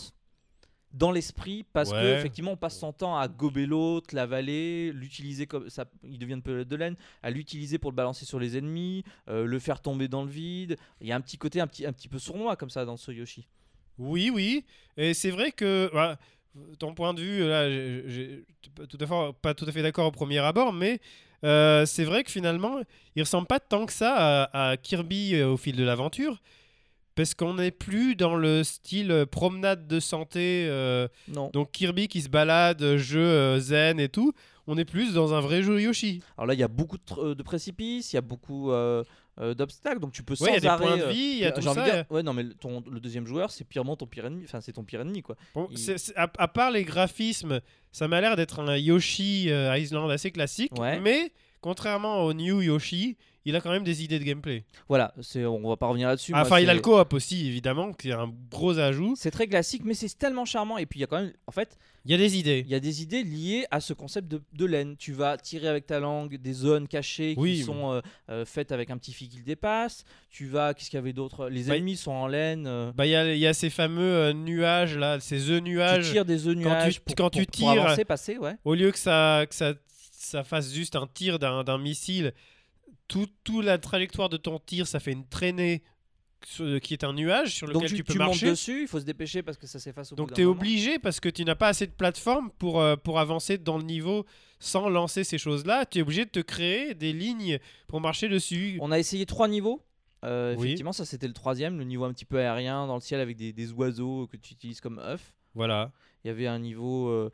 Dans l'esprit, parce que Ouais. effectivement on passe son temps à gober l'autre, l'avaler, l'utiliser comme ça, il devient une pelote de laine, à l'utiliser pour le balancer sur les ennemis, euh, le faire tomber dans le vide. Il y a un petit côté un petit, un petit peu sournois comme ça dans ce Yoshi. Oui, oui. Et c'est vrai que bah, ton point de vue, là, j'ai- tout à fait, pas tout à fait d'accord au premier abord, mais euh, c'est vrai que finalement, il ressemble pas tant que ça à, à Kirby euh, au fil de l'aventure. Parce qu'on n'est plus dans le style euh, promenade de santé, euh, Non. donc Kirby qui se balade, jeu zen et tout. On est plus dans un vrai jeu Yoshi. Alors là il y a beaucoup de, précipices, il y a beaucoup euh, euh, d'obstacles, donc tu peux sans Ouais, il y a des points de euh, vie, il y a tout de ça. dire- ouais, non, mais le- ton, le deuxième joueur, c'est purement ton pire ennemi. Enfin, c'est ton pire ennemi, quoi. Bon, Il- à, à part les graphismes, ça m'a l'air d'être un Yoshi euh, Island assez classique. Ouais. Mais contrairement au New Yoshi, il a quand même des idées de gameplay. Voilà, c'est, on va pas revenir là-dessus. Enfin, il a le coop aussi, évidemment, qui est un gros ajout. C'est très classique, mais c'est tellement charmant. Et puis il y a quand même, en fait, Il y a des idées. il y a des idées liées à ce concept de, de laine. Tu vas tirer avec ta langue des zones cachées qui Oui, sont euh, euh, faites avec un petit fil qui le dépasse. Tu vas, qu'est-ce qu'il y avait d'autre? Les Bah, ennemis sont en laine. euh, Bah, il y a, il y a ces fameux nuages là, ces œufs tu nuages. tires des œufs tu- nuages pour, quand pour- tu pour tires- avancer, passer, ouais. Au lieu que ça, que ça, ça fasse juste un tir d'un missile, tout, tout la trajectoire de ton tir, ça fait une traînée sur- qui est un nuage sur lequel Donc tu, tu peux tu marcher. dessus, il faut se dépêcher parce que ça s'efface au Donc tu es obligé parce que tu n'as pas assez de plateforme pour, euh, pour avancer dans le niveau sans lancer ces choses-là. Tu es obligé de te créer des lignes pour marcher dessus. On a essayé trois niveaux. Euh, Oui. Effectivement, ça c'était le troisième, le niveau un petit peu aérien dans le ciel avec des, des oiseaux que tu utilises comme œufs. Voilà. Il y avait un niveau. euh,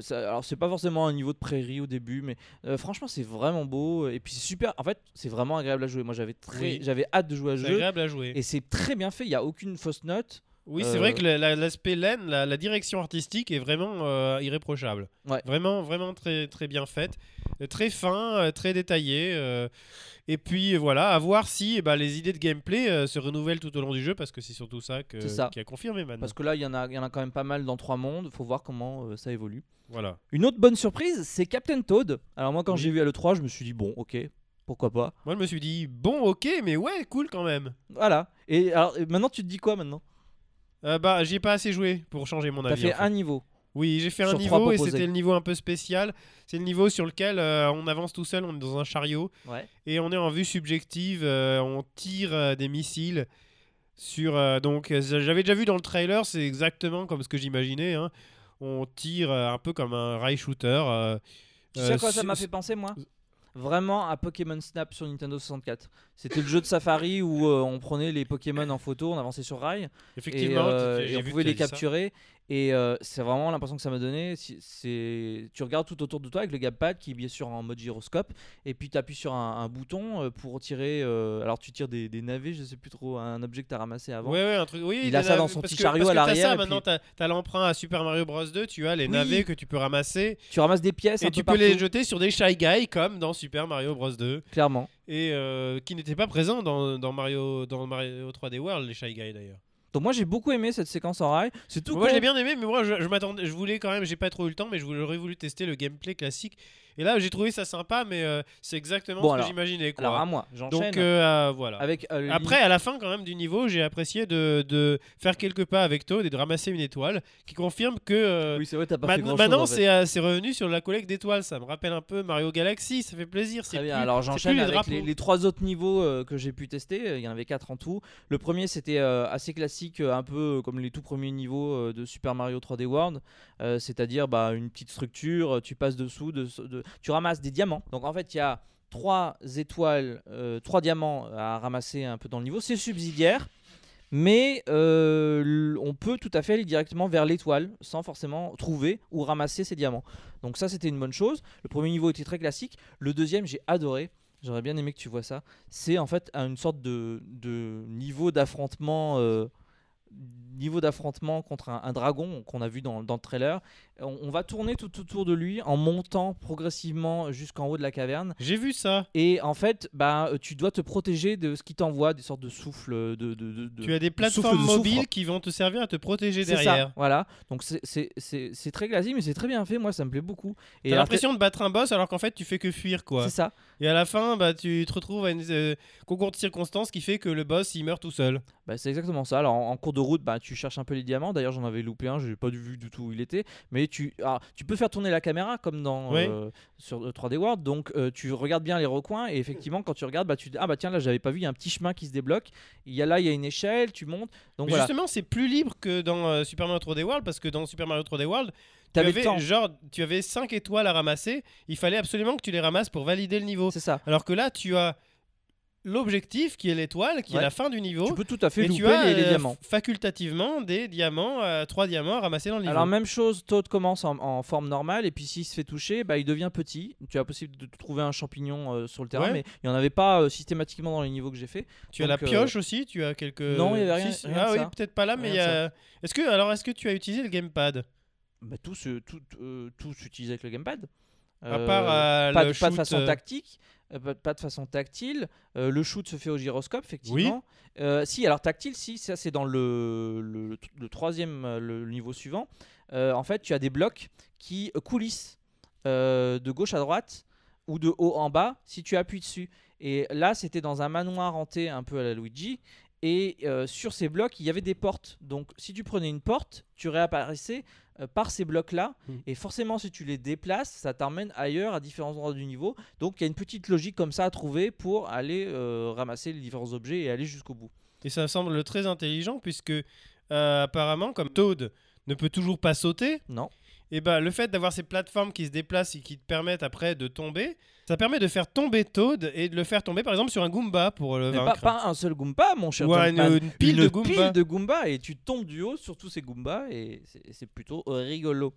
ça- alors, c'est pas forcément un niveau de prairie au début, mais euh, franchement, c'est vraiment beau. Et puis, c'est super. En fait, c'est vraiment agréable à jouer. Moi, j'avais très, Oui. j'avais hâte de jouer à ce jeu. agréable à jouer. Et c'est très bien fait. Il y a aucune fausse note. Oui, c'est Euh, vrai que la- la- l'aspect laine, la, la direction artistique est vraiment euh, irréprochable. Ouais. Vraiment, vraiment très, très bien faite. Euh, Très fin, euh, très détaillé. euh, et puis euh, voilà, à voir si eh ben, les idées de gameplay euh, se renouvellent tout au long du jeu parce que c'est surtout ça, que, C'est ça. qui a confirmé maintenant. Parce que là, il y, en a, il y en a quand même pas mal dans trois mondes. Faut voir comment euh, ça évolue. Voilà. Une autre bonne surprise, c'est Captain Toad. Alors, moi, quand Oui. j'ai vu à l'E3, je me suis dit, bon, ok, pourquoi pas. Moi, je me suis dit, bon, ok, mais ouais, cool quand même. Voilà. Et alors, et maintenant, tu te dis quoi maintenant? Euh, bah, j'y ai pas assez joué pour changer mon T'as avis. fait en fait. un niveau. Oui, j'ai fait un Sur niveau et c'était le niveau un peu spécial. C'est le niveau sur lequel euh, on avance tout seul, on est dans un chariot Ouais. et on est en vue subjective, euh, on tire des missiles sur donc j'avais déjà vu dans le trailer, c'est exactement comme ce que j'imaginais hein. On tire un peu comme un rail shooter. Tu sais à quoi ça m'a fait penser, moi? Vraiment à Pokémon Snap sur Nintendo 64. C'était le jeu de Safari où euh, on prenait les Pokémon en photo, on avançait sur rail et, Effectivement, euh, et on pouvait les capturer. Et euh, c'est vraiment l'impression que ça m'a donné. C'est, tu regardes tout autour de toi avec le gamepad qui est bien sûr en mode gyroscope, et puis tu appuies sur un, un bouton euh, pour tirer. euh, alors tu tires des, des navets, je sais plus trop, un objet que tu as ramassé avant. Ouais, ouais, un truc. Oui, Il a ça dans son petit que- chariot à l'arrière, ça, et maintenant, puis- t'as as, l'emprunt à Super Mario Bros 2. Tu as les Oui. navets que tu peux ramasser Tu ramasses des pièces un et peu tu peux les jeter sur des shy guys comme dans Super Mario Bros 2 clairement. et euh, qui n'étaient pas présents dans, dans Mario dans Mario 3D World les shy guys d'ailleurs. Donc moi j'ai beaucoup aimé cette séquence en rail. C'est tout. Moi j'ai bien aimé, mais moi je, je m'attendais, je voulais quand même, j'ai pas trop eu le temps, mais je voulais- j'aurais voulu tester le gameplay classique. Et là j'ai trouvé ça sympa, mais euh, c'est exactement Bon, ce alors- que j'imaginais. quoi. Alors à moi, j'enchaîne. Donc euh, euh, voilà. avec Après, à la fin quand même du niveau, j'ai apprécié de, de faire quelques pas avec Toad et de ramasser une étoile, qui confirme que Oui, c'est vrai, t'as pas ma- fait grand maintenant c'est euh, c'est revenu sur la collecte d'étoiles. Ça me rappelle un peu Mario Galaxy, ça fait plaisir. C'est Très bien, plus- alors j'enchaîne avec les, les trois autres niveaux que j'ai pu tester. Il y en avait quatre en tout. Le premier, c'était assez classique, un peu comme les tout premiers niveaux de Super Mario 3D World. C'est-à-dire bah, une petite structure, tu passes dessous, de, de- tu ramasses des diamants. Donc en fait, il y a trois étoiles, euh, trois diamants à ramasser un peu dans le niveau. C'est subsidiaire. Mais euh, on peut tout à fait aller directement vers l'étoile sans forcément trouver ou ramasser ces diamants. Donc ça c'était une bonne chose. Le premier niveau était très classique. Le deuxième j'ai adoré. J'aurais bien aimé que tu vois ça. C'est en fait une sorte de, de niveau d'affrontement euh, niveau d'affrontement contre un, un dragon qu'on a vu dans, dans le trailer. On, on va tourner tout autour de lui en montant progressivement jusqu'en haut de la caverne. J'ai vu ça. Et en fait, bah, euh, tu dois te protéger de ce qui t'envoie, des sortes de souffles. De, de, de- de- Tu as des plateformes de mobiles qui vont te servir à te protéger derrière. ça, voilà. Donc c'est- très classique, mais c'est très bien fait. Moi, ça me plaît beaucoup. T'as l'impression de battre un boss alors qu'en fait tu fais que fuir quoi. c'est ça. Et à la fin, bah, tu te retrouves à une euh, concours de circonstances qui fait que le boss il meurt tout seul. Bah, c'est exactement ça. Alors en, en cours de route, bah, tu cherches un peu les diamants. D'ailleurs, j'en avais loupé un, j'ai pas vu du tout où il était. Mais tu, alors, tu peux faire tourner la caméra comme dans Ouais. euh, sur euh, 3D World. Donc euh, tu regardes bien les recoins et effectivement, quand tu regardes, bah, tu dis, ah bah tiens là, j'avais pas vu, il y a un petit chemin qui se débloque. Il y a là, il y a une échelle, tu montes. Donc voilà. justement, c'est plus libre que dans euh, Super Mario 3D World parce que dans Super Mario 3D World, tu le avais temps. genre tu avais 5 étoiles à ramasser, il fallait absolument que tu les ramasses pour valider le niveau. C'est ça. Alors que là, tu as l'objectif qui est l'étoile, qui est la fin du niveau. Tu peux tout à fait et louper tu as les, les euh, diamants. facultativement des diamants, 3 diamants à ramasser dans le niveau. Alors même chose, Toad commence en, en forme normale et puis s'il se fait toucher, bah, il devient petit. Tu as possible de trouver un champignon euh, sur le terrain, Ouais. mais il n'y en avait pas euh, systématiquement dans les niveaux que j'ai fait. tu as la euh, pioche aussi, tu as quelques. Non, il y avait rien- Si, rien de Ah oui, peut-être pas là, mais a. Est-ce que alors est-ce que tu as utilisé le gamepad? Bah, tout, se, tout, euh, tout s'utilise avec le gamepad. À Euh, part euh, pas, le de, pas de façon euh, tactique, euh, pas, pas de façon tactile. Euh, le shoot se fait au gyroscope, effectivement. Euh, si, alors tactile, si, ça c'est dans le, le, le troisième, euh, le niveau suivant. Euh, en fait, tu as des blocs qui coulissent euh, de gauche à droite ou de haut en bas si tu appuies dessus. Et là, c'était dans un manoir hanté un peu à la Luigi. Et euh, sur ces blocs, il y avait des portes. Donc, si tu prenais une porte, tu réapparaissais euh, par ces blocs-là. Mm. Et forcément, si tu les déplaces, ça t'emmène ailleurs à différents endroits du niveau. Donc, il y a une petite logique comme ça à trouver pour aller euh, ramasser les différents objets et aller jusqu'au bout. Et ça semble très intelligent puisque euh, apparemment, comme Toad ne peut toujours pas sauter, Non et ben le fait d'avoir ces plateformes qui se déplacent et qui te permettent après de tomber, ça permet de faire tomber Toad et de le faire tomber par exemple sur un Goomba pour le Mais pas, vaincre. pas un seul Goomba, mon cher Ou une, pile Une de Goomba. pile de Goomba et tu tombes du haut sur tous ces Goombas et c'est plutôt euh, rigolo.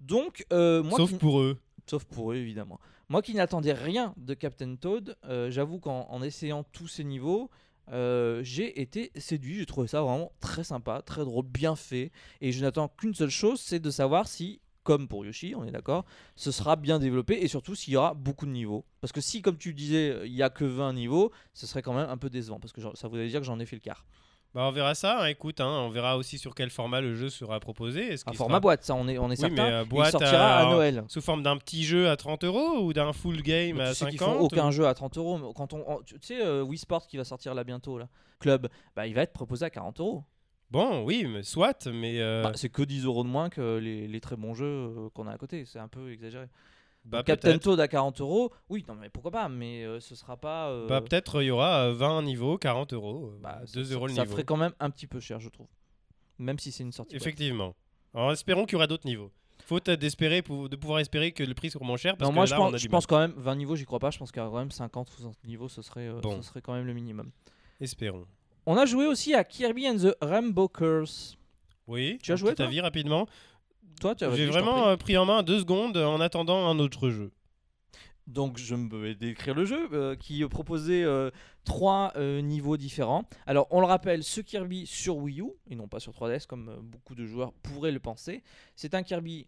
Donc, euh, moi Sauf qui- pour eux. Sauf pour eux, évidemment. Moi qui n'attendais rien de Captain Toad, euh, j'avoue qu'en en essayant tous ces niveaux, euh, j'ai été séduit. J'ai trouvé ça vraiment très sympa, très drôle, bien fait. Et je n'attends qu'une seule chose, c'est de savoir si, comme pour Yoshi, on est d'accord, ce sera bien développé et surtout s'il y aura beaucoup de niveaux. Parce que si, comme tu disais, il n'y a que 20 niveaux, ce serait quand même un peu décevant. Parce que ça voudrait dire que j'en ai fait le quart. Bah, on verra ça, hein, écoute, hein, on verra aussi sur quel format le jeu sera proposé. Est-ce Un format sera boîte, ça, on est, on est Oui, certain. mais, euh, boîte il sortira à à- Noël. Sous forme d'un petit jeu à 30 euros ou d'un full game Mais à tu sais 50 qu'ils font aucun jeu à 30 euros. Quand on, on- tu sais, euh, Wii Sport qui va sortir là bientôt, là, Club, bah, il va être proposé à 40 euros. Bon, oui, mais soit, mais euh, Bah, c'est que 10 euros de moins que les, les très bons jeux euh, qu'on a à côté. C'est un peu exagéré. bah, Captain. Toad à 40 euros, oui, non, mais pourquoi pas, mais euh, ce sera pas. euh, Bah, peut-être il y aura euh, 20 niveaux, 40 euros, bah, ça- 2 ça- euros le Ça niveau. ferait quand même un petit peu cher, je trouve. Même si c'est une sortie. Effectivement. Alors espérons qu'il y aura d'autres niveaux. Faute d'espérer, de pouvoir espérer que le prix soit moins cher. Parce Non, que moi là, je on a pense, je quand même 20 niveaux, j'y crois pas. Je pense qu'il y a quand même 50 ou 60 niveaux, ce serait, Bon. ce serait quand même le minimum. Espérons. On a joué aussi à Kirby and the Rainbow Curse. Oui. Tu as joué, toi avis rapidement. Toi, tu as J'ai vraiment euh, pris en main deux secondes en attendant un autre jeu. Donc je me vais décrire le jeu euh, qui proposait euh, trois euh, niveaux différents. Alors on le rappelle, ce Kirby sur Wii U et non pas sur 3DS comme euh, beaucoup de joueurs pourraient le penser. C'est un Kirby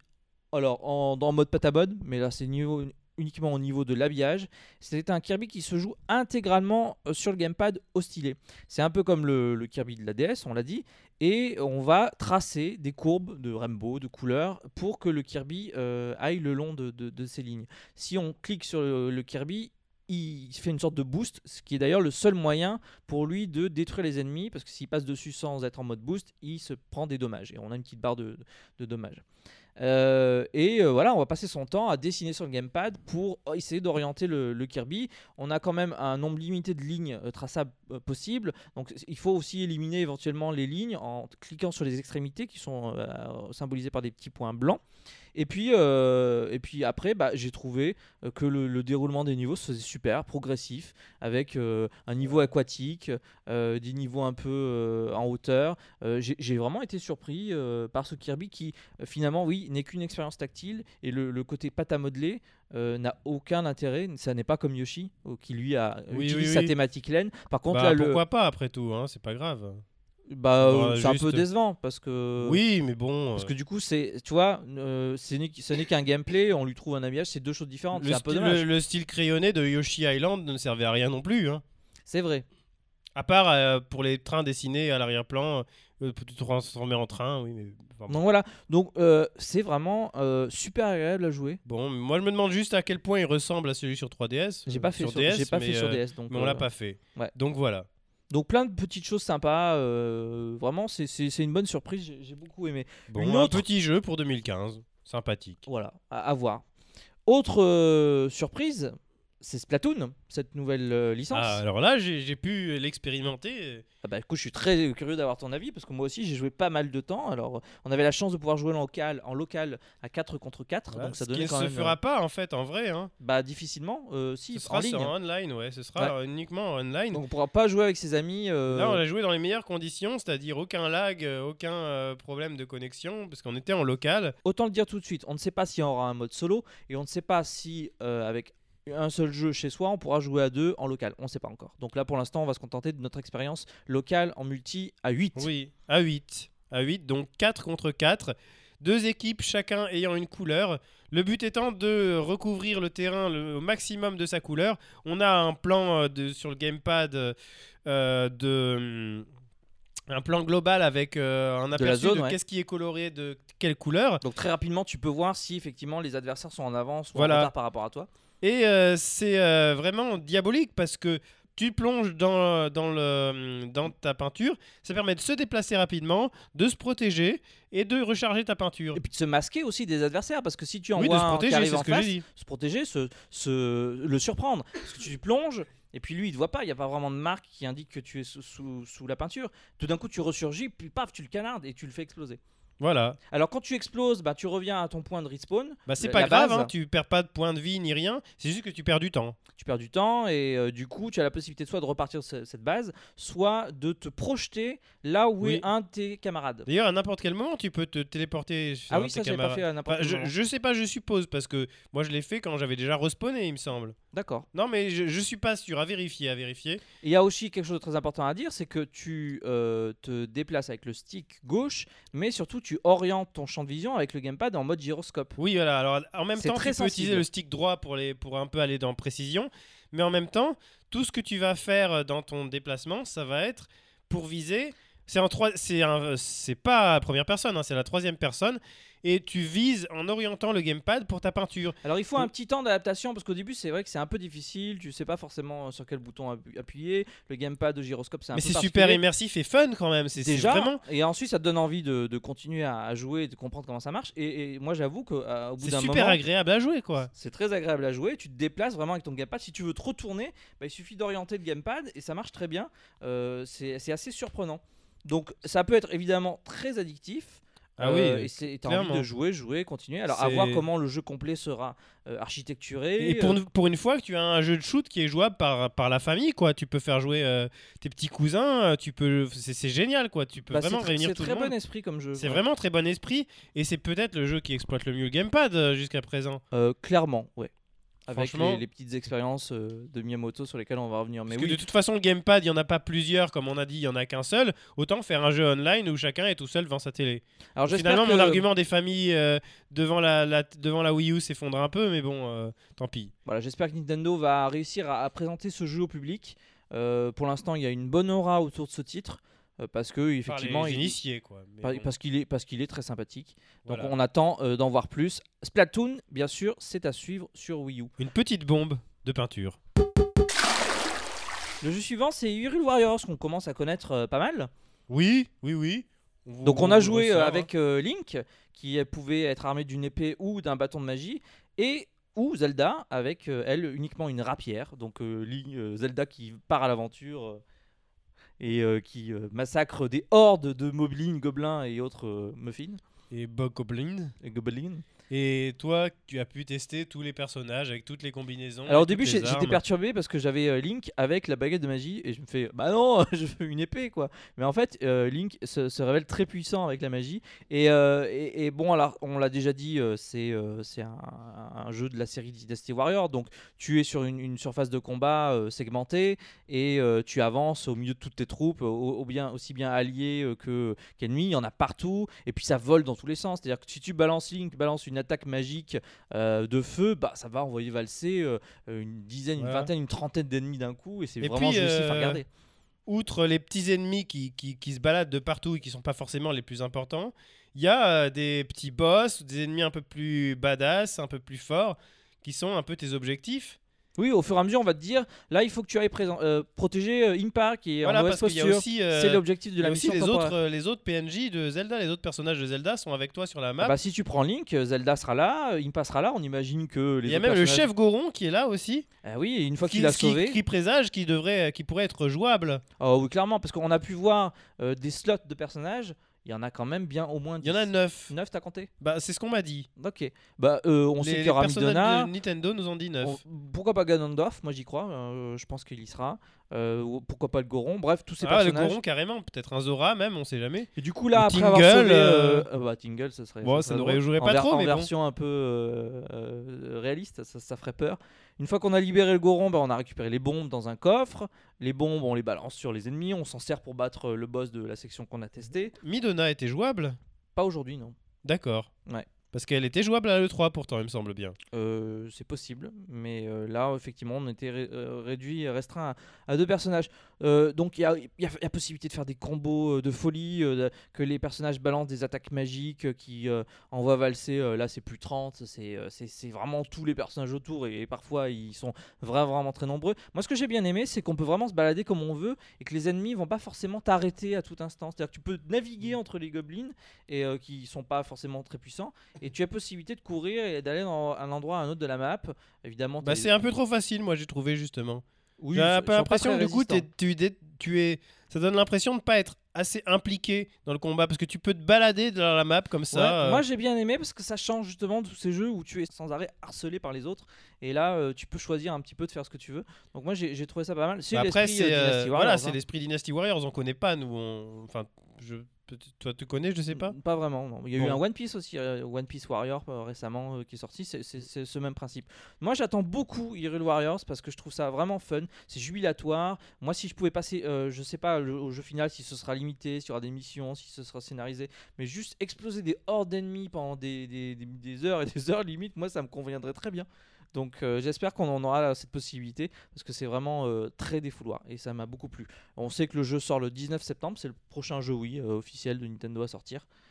alors en, dans mode patabone, mais là c'est niveau, uniquement au niveau de l'habillage. C'est un Kirby qui se joue intégralement euh, sur le gamepad au. C'est un peu comme le, Kirby de la DS, on l'a dit, et on va tracer des courbes de rainbow, de couleurs, pour que le Kirby euh, aille le long de- ces lignes si on clique sur le, Kirby, il fait une sorte de boost, ce qui est d'ailleurs le seul moyen pour lui de détruire les ennemis, parce que s'il passe dessus sans être en mode boost, il se prend des dommages, et on a une petite barre de dommages. Euh, et euh, voilà, on va passer son temps à dessiner sur le gamepad pour essayer d'orienter le, Kirby. On a quand même un nombre limité de lignes euh, traçables euh, possibles, donc il faut aussi éliminer éventuellement les lignes en cliquant sur les extrémités qui sont euh, symbolisées par des petits points blancs. Et puis, euh, et puis après, bah, j'ai trouvé euh, que le, le déroulement des niveaux se faisait super, progressif, avec euh, un niveau aquatique, euh, des niveaux un peu en hauteur. J'ai vraiment été surpris par ce Kirby qui, finalement, oui, n'est qu'une expérience tactile et le, le côté pâte à modeler euh, n'a aucun intérêt. Ça n'est pas comme Yoshi, qui lui a Oui, oui, sa thématique laine. Par contre, Bah, là, le, pourquoi pas après tout, hein, c'est pas grave. Bah, euh, Bah, c'est un peu décevant parce que. Oui, mais bon. Parce euh, que du coup, c'est, tu vois, euh, ce n'est qu'un gameplay, on lui trouve un habillage, c'est deux choses différentes. le, C'est un peu style, dommage. le- le style crayonné de Yoshi Island ne servait à rien non plus. Hein. C'est vrai. À part euh, pour les trains dessinés à l'arrière-plan, euh, pour te transformer en train, oui, mais. enfin, bon. Donc voilà. Donc euh, c'est vraiment super agréable à jouer. Bon, moi je me demande juste à quel point il ressemble à celui sur 3DS. J'ai pas fait sur, DS, j'ai pas mais, fait sur DS. Donc, Mais on l'a pas fait. ouais. Donc voilà. Donc plein de petites choses sympas. euh, vraiment, c'est, c'est, c'est une bonne surprise. J'ai, j'ai beaucoup aimé. Bon, Une un autre- petit jeu pour 2015. Sympathique. Voilà, à, à voir. Autre euh, surprise, c'est Splatoon, cette nouvelle euh, licence. Ah, alors là, j'ai pu l'expérimenter. Ah bah écoute, je suis très curieux d'avoir ton avis parce que moi aussi j'ai joué pas mal de temps. Alors on avait la chance de pouvoir jouer en local, en local à 4 contre 4, Voilà, donc ça ce qui donnait ne quand se fera pas en fait en vrai. Hein. bah difficilement euh, si Ce en sera ligne. sur online, ouais. Ce sera uniquement online. Donc on pourra pas jouer avec ses amis. euh, Là, on a joué dans les meilleures conditions, c'est-à-dire aucun lag, euh, aucun euh, problème de connexion, parce qu'on était en local. Autant le dire tout de suite, on ne sait pas s'il y aura un mode solo et on ne sait pas si euh, avec un seul jeu chez soi, on pourra jouer à deux en local. On ne sait pas encore. Donc là pour l'instant, on va se contenter de notre expérience locale en multi à 8. Oui, à 8. À 8, donc 4 contre 4. Deux équipes, chacun ayant une couleur. Le but étant de recouvrir le terrain le, au maximum de sa couleur. On a un plan euh, de, sur le gamepad euh, de. un plan global avec euh, un la aperçu zone, de ouais. qu'est-ce qui est coloré de quelle couleur. Donc très rapidement, tu peux voir si effectivement les adversaires sont en avance ou Voilà. en retard par rapport à toi. Et euh, c'est euh, vraiment diabolique parce que tu plonges dans, dans, le, dans ta peinture, ça permet de se déplacer rapidement, de se protéger et de recharger ta peinture. Et puis de se masquer aussi des adversaires parce que si tu Oui, envoies de se un qui protéger, arrive c'est en face, se protéger, se, se- le surprendre. Parce que tu plonges et puis lui il te voit pas, il n'y a pas vraiment de marque qui indique que tu es sous, sous- sous la peinture. Tout d'un coup tu ressurgis, puis paf, tu le canardes et tu le fais exploser. Voilà. Alors quand tu exploses, bah, tu reviens à ton point de respawn, Bah, c'est La- pas grave, hein, tu perds pas de points de vie ni rien, c'est juste que tu perds du temps. tu perds du temps et euh, du coup tu as la possibilité soit de repartir ce- cette base, soit de te projeter là où Oui. est un de tes camarades. D'ailleurs, à n'importe quel moment, tu peux te téléporter sur Ah un oui, de ça tes j'ai pas camarades. fait à n'importe quel je, moment. je sais pas, je suppose, parce que moi je l'ai fait quand j'avais déjà respawné, il me semble. D'accord. Non, mais je, je suis pas sûr, à vérifier, à vérifier. Et Il y a aussi quelque chose de très important à dire, c'est que tu euh, te déplaces avec le stick gauche, mais surtout tu orientes ton champ de vision avec le gamepad en mode gyroscope. Oui, voilà. Alors, en même temps, tu très peux utiliser le stick droit pour, les, pour un peu aller dans précision. Mais en même temps, tout ce que tu vas faire euh, dans ton déplacement, ça va être pour viser. C'est en trois, c'est un, c'est pas la première personne, hein, c'est la troisième personne. Et tu vises en orientant le gamepad pour ta peinture. Alors il faut un petit temps d'adaptation parce qu'au début c'est vrai que c'est un peu difficile, tu sais pas forcément sur quel bouton appu- appuyer, le gamepad de gyroscope c'est un Mais c'est super immersif et fun quand même. C'est c'est vraiment. et ensuite ça te donne envie de, de continuer à, à jouer et de comprendre comment ça marche. Et, et moi j'avoue qu'au bout C'est d'un super moment, agréable à jouer quoi. c'est très agréable à jouer. Tu te déplaces vraiment avec ton gamepad. Si tu veux te retourner, bah, il suffit d'orienter le gamepad et ça marche très bien. Euh, c'est c'est assez surprenant. Donc ça peut être évidemment très addictif. Ah Euh, oui, et c'est- t'as envie de jouer, jouer, continuer. Alors à C'est- voir comment le jeu complet sera euh, architecturé. Et pour, euh, une- pour une fois que tu as un jeu de shoot qui est jouable par, par la famille, quoi. Tu peux faire jouer euh, tes petits cousins, euh, tu peux, c'est c'est génial, quoi. Tu peux bah, c'est vraiment tr- réunir c'est tout très le monde. bon esprit comme jeu. C'est ouais. vraiment très bon esprit et c'est peut-être le jeu qui exploite le mieux le gamepad euh, jusqu'à présent. Euh, clairement, ouais. Avec les, les petites expériences euh, de Miyamoto sur lesquelles on va revenir. Mais Parce que oui, de toute façon, le gamepad, il n'y en a pas plusieurs, comme on a dit, il n'y en a qu'un seul. Autant faire un jeu online où chacun est tout seul devant sa télé. alors Finalement, que- mon argument des familles euh, devant, la, la- devant la Wii U s'effondre un peu, mais bon, euh, tant pis. Voilà, j'espère que Nintendo va réussir à, à présenter ce jeu au public. Pour l'instant, il y a une bonne aura autour de ce titre parce que effectivement, Par les il- initiés, quoi. Mais pa- bon, parce qu'il est parce qu'il est très sympathique. Donc voilà. on attend euh, d'en voir plus. Splatoon, bien sûr, c'est à suivre sur Wii U. Une petite bombe de peinture. Le jeu suivant, c'est Hyrule Warriors qu'on commence à connaître euh, pas mal. Oui, oui, oui. Donc on a joué euh, ressort, hein. avec euh, Link qui euh, pouvait être armé d'une épée ou d'un bâton de magie et ou Zelda avec euh, elle uniquement une rapière. Donc euh, Link- euh, Zelda qui part à l'aventure euh, et euh, qui euh, massacre des hordes de moblins, gobelins et autres euh, muffins Et Bob Goblin. et gobelins. Et toi, tu as pu tester tous les personnages avec toutes les combinaisons. Alors au début j'étais perturbé parce que j'avais euh, Link avec la baguette de magie et je me fais bah non je veux une épée quoi. Mais en fait euh, Link se, se révèle très puissant avec la magie et, euh, et, et bon alors on l'a déjà dit c'est euh, c'est un, un jeu de la série Dynasty Warrior donc tu es sur une, une surface de combat segmentée et tu avances au milieu de toutes tes troupes au, au bien aussi bien alliés que qu'ennemis il y en a partout et puis ça vole dans tous les sens c'est à dire que si tu balances Link balance une attaque magique euh, de feu bah ça va envoyer valser euh, une dizaine, une Voilà. vingtaine, une trentaine d'ennemis d'un coup et c'est vraiment puis, jouissif à euh, regarder. Outre les petits ennemis qui, qui, qui se baladent de partout et qui sont pas forcément les plus importants, il y a des petits boss, des ennemis un peu plus badass, un peu plus forts, qui sont un peu tes objectifs. Oui, au fur et à mesure, on va te dire là, il faut que tu ailles présent, euh, protéger euh, Impa qui est Voilà, en mauvaise posture. euh, c'est l'objectif de la aussi mission. les autres, euh, les autres PNJ de Zelda, les autres personnages de Zelda sont avec toi sur la map. Ah bah, si tu prends Link, euh, Zelda sera là, euh, Impa sera là. On imagine que les il y a même le chef Goron qui est là aussi, Ah oui, et une fois qui, qu'il a qui- sauvé. qui présage qui devrait, qui pourrait être jouable. Oh oui, clairement, parce qu'on a pu voir euh, des slots de personnages. Il y en a quand même bien au moins 10. Il y en a neuf. 9, t'as compté? Bah, c'est ce qu'on m'a dit. Ok. Bah, euh, on les, sait qu'il y aura Midona. de Nintendo nous ont dit neuf. On- pourquoi pas Ganondorf? Moi j'y crois. euh, je pense qu'il y sera. Euh, ou pourquoi pas le Goron? Bref, tous ces Ah, le personnages. Goron carrément, peut-être un Zora même, on sait jamais. Et du coup là, Ou après avoir Tingle, sauvé, euh, bah, Tingle, ça serait. Bon, ça ça n'aurait joué En pas trop, en mais bon. version un peu réaliste, ça, ça ferait peur. Une fois qu'on a libéré le Goron, bah, on a récupéré les bombes dans un coffre. Les bombes, on les balance sur les ennemis. On s'en sert pour battre euh, le boss de la section qu'on a testé. Midona était jouable? Pas aujourd'hui, non. D'accord. Ouais. Parce qu'elle était jouable à l'E3 pourtant, il me semble bien. Euh, c'est possible, mais euh, là, effectivement, on était ré- euh, réduit, restreint à, à deux personnages. Euh, donc, il y a, il y a- il y a possibilité de faire des combos euh, de folie, euh, que les personnages balancent des attaques magiques qui envoient valser. là, c'est plus 30, c'est vraiment tous les personnages autour, et, et parfois, ils sont vraiment, vraiment très nombreux. Moi, ce que j'ai bien aimé, c'est qu'on peut vraiment se balader comme on veut, et que les ennemis vont pas forcément t'arrêter à tout instant. C'est-à-dire que tu peux naviguer entre les gobelins, et euh, qui sont pas forcément très puissants et tu as possibilité de courir et d'aller dans un endroit à un autre de la map. Évidemment, Bah, c'est un peu trop facile, moi j'ai trouvé justement. Oui, J'ai pas l'impression que du coup, t'es- tu, es, ça donne l'impression de pas être assez impliqué dans le combat parce que tu peux te balader dans la map comme ça. Ouais, euh, Moi j'ai bien aimé parce que ça change justement de tous ces jeux où tu es sans arrêt harcelé par les autres et là euh, tu peux choisir un petit peu de faire ce que tu veux. Donc moi j'ai j'ai trouvé ça pas mal. C'est bah, après, l'esprit, c'est euh, Dynasty voilà, c'est hein. l'esprit Dynasty Warriors. On connaît pas nous. on- Enfin, je, toi tu connais, je sais pas. Pas vraiment. non. Il y a eu un One Piece aussi, euh, One Piece Warrior euh, récemment euh, qui est sorti. C'est- ce même principe. Moi, j'attends beaucoup Hyrule Warriors parce que je trouve ça vraiment fun. C'est jubilatoire. Moi, si je pouvais passer, euh, je sais pas, le- au jeu final, si ce sera limité, s'il y aura des missions, si ce sera scénarisé, mais juste exploser des hordes d'ennemis pendant des, des- des- des heures et des heures limite, moi, ça me conviendrait très bien. Donc euh, j'espère qu'on en aura cette possibilité parce que c'est vraiment euh, très défouloir et ça m'a beaucoup plu. On sait que le jeu sort le 19 septembre, c'est le prochain jeu euh, officiel de Nintendo à sortir euh,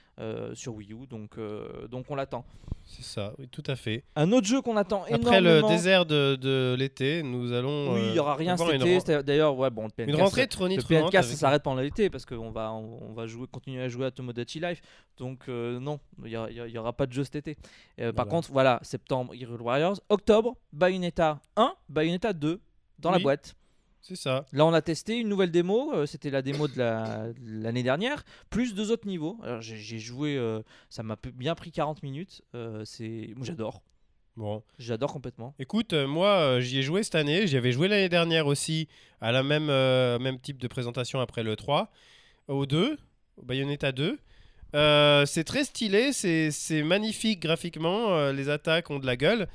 sur Wii U, donc, euh, donc on l'attend. C'est ça, oui, tout à fait. Un autre jeu qu'on attend Après le désert de, de l'été, nous allons. oui, il y euh, aura rien avoir cet été. D'ailleurs, ouais, bon, le PNK, Une rentrée ça- le PNK, ça avec- s'arrête pendant l'été parce qu'on va, on, on va jouer, continuer à jouer à Tomodachi Life. Donc euh, non, il n'y aura, pas de jeu cet été. Euh, Par contre, voilà, septembre, Hyrule Warriors. Octobre, Bayonetta 1, Bayonetta 2 dans la boîte. C'est ça. Là, on a testé une nouvelle démo. euh, C'était la démo de la- de l'année dernière, plus deux autres niveaux. J'ai joué, euh, ça m'a bien pris 40 minutes. euh, c'est, moi, j'adore. Bon. J'adore complètement. Écoute, moi, j'y ai joué cette année. J'y avais joué l'année dernière aussi à la même, même type de présentation après le 3. Au 2, au Bayonetta 2. Euh, c'est très stylé, c'est magnifique graphiquement, les attaques ont de la gueule,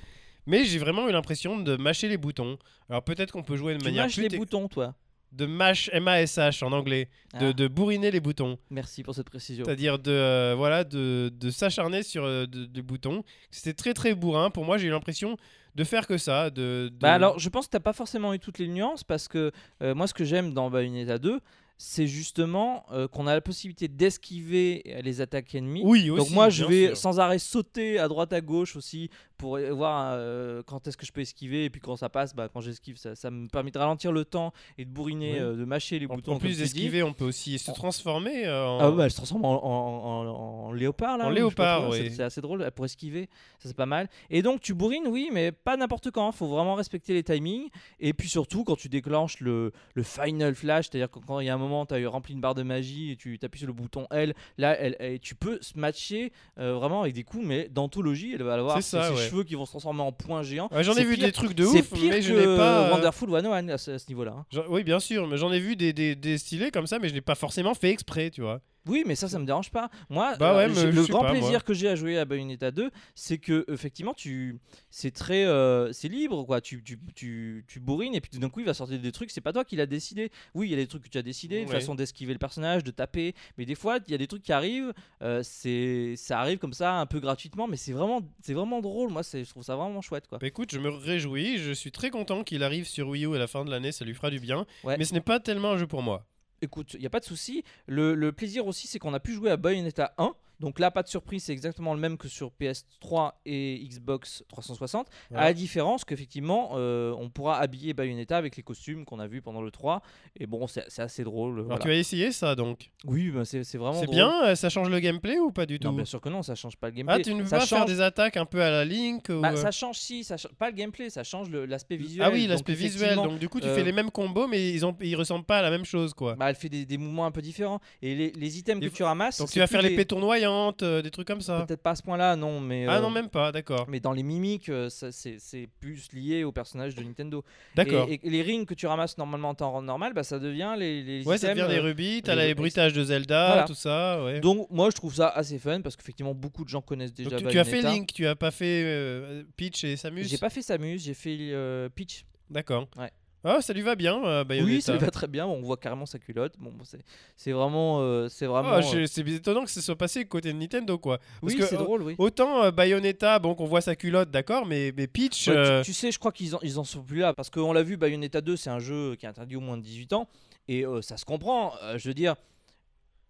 mais j'ai vraiment eu l'impression de mâcher les boutons. Alors peut-être qu'on peut jouer de Tu manière mâches les boutons, toi. de mash M-A-S-H en anglais, de, Ah, de bourriner les boutons, Merci pour cette précision. c'est-à-dire de euh, voilà de, de s'acharner sur euh, de- des boutons. C'était très très bourrin. Pour moi, j'ai eu l'impression de faire que ça, de, de- Bah alors, je pense que t'as pas forcément eu toutes les nuances parce que euh, moi, ce que j'aime dans Bayonetta 2, c'est justement euh, qu'on a la possibilité d'esquiver les attaques ennemies. Oui, aussi. Donc moi, je vais sûr. sans arrêt sauter à droite à gauche aussi pour voir euh, quand est-ce que je peux esquiver et puis quand ça passe, bah, quand j'esquive, ça, ça me permet de ralentir le temps et de bourriner, Oui. euh, de mâcher les En, boutons. en plus d'esquiver, on peut aussi se transformer euh, en. Ah ouais, elle se transforme en, léopard là. En léopard, oui. c'est- C'est assez drôle pour esquiver, ça c'est pas mal. Et donc tu bourrines, oui, mais pas n'importe quand. Faut vraiment respecter les timings. Et puis surtout quand tu déclenches le, le final flash, c'est-à-dire que quand il y a un moment, tu as rempli une barre de magie et tu appuies sur le bouton L, là, elle, elle- tu peux se matcher euh, vraiment avec des coups, mais d'anthologie, elle va avoir C'est. Cheveux qui vont se transformer en points géants. Ouais, J'en ai vu pire- des trucs de ouf, pire mais je n'ai pas. euh, Wonderful 101 à ce, à ce niveau-là. hein. Oui, bien sûr, mais j'en ai vu des, des, des stylés comme ça, mais je n'ai pas forcément fait exprès, tu vois. Oui, mais ça, ça me dérange pas. Moi, Bah ouais, euh, le grand pas, moi. plaisir que j'ai à jouer à Bayonetta 2, c'est que effectivement, tu, c'est très, euh, c'est libre, quoi. Tu, tu, tu, tu bourrines et puis tout d'un coup, il va sortir des trucs. C'est pas toi qui l'as décidé. Oui, il y a des trucs que tu as décidé, Ouais. façon d'esquiver le personnage, de taper. Mais des fois, il y a des trucs qui arrivent. euh, c'est, ça arrive comme ça, un peu gratuitement, mais c'est vraiment, c'est vraiment drôle. Moi, c'est, je trouve ça vraiment chouette, quoi. Bah écoute, je me réjouis, je suis très content qu'il arrive sur Wii U à la fin de l'année, ça lui fera du bien. Ouais. Mais ce n'est pas tellement un jeu pour moi. Écoute, il n'y a pas de souci. Le, plaisir aussi, c'est qu'on a pu jouer à Bayonetta 1. Donc là, pas de surprise, c'est exactement le même que sur PS3 et Xbox 360. Ouais. À la différence qu'effectivement, euh, on pourra habiller Bayonetta avec les costumes qu'on a vus pendant le 3. Et bon, c'est assez drôle. Alors voilà. tu as essayé ça donc Oui, bah, c'est vraiment C'est bien euh, Ça change le gameplay ou pas du tout? Non, bien sûr que non, ça change pas le gameplay. Ah, tu ne veux ça pas faire des attaques un peu à la Link ou, bah, euh, ça change si, ça change pas le gameplay, ça change l'aspect visuel. Ah oui, l'aspect visuel. Donc du coup, tu euh, fais les mêmes combos, mais ils, ont... ils ressemblent pas à la même chose, quoi. bah, elle fait des, des mouvements un peu différents. Et les, les items que tu ramasses. Donc tu vas faire les des- pétons euh, des trucs comme ça. Peut-être pas à ce point-là, non, mais. Ah euh, non, même pas, d'accord. Mais dans les mimiques, euh, ça, c'est c'est plus lié au personnage de Nintendo. D'accord. Et, et les rings que tu ramasses normalement en temps normal, bah, ça devient les, les Ouais, ça devient des rubis, t'as les- les bruitages de Zelda, Voilà. tout ça, ouais. Donc moi je trouve ça assez fun parce qu'effectivement beaucoup de gens connaissent déjà Donc, tu, tu as fait. Link, tu as pas fait Peach et Samus? J'ai pas fait Samus, j'ai fait Peach. D'accord. Ouais. Ah, ça lui va bien, euh, Bayonetta. Oui, ça lui va très bien. On voit carrément sa culotte. Bon, c'est c'est vraiment, euh, c'est vraiment. Ah, euh, c'est étonnant que ce soit passé côté de Nintendo, quoi. Parce oui, c'est drôle, oui. Autant euh, Bayonetta, bon, qu'on voit sa culotte, d'accord, mais, mais Peach. Ouais, tu- tu, sais, je crois qu'ils en, ils en sont plus là parce qu'on l'a vu, Bayonetta 2, c'est un jeu qui est interdit au moins de 18 ans et ça se comprend. je veux dire,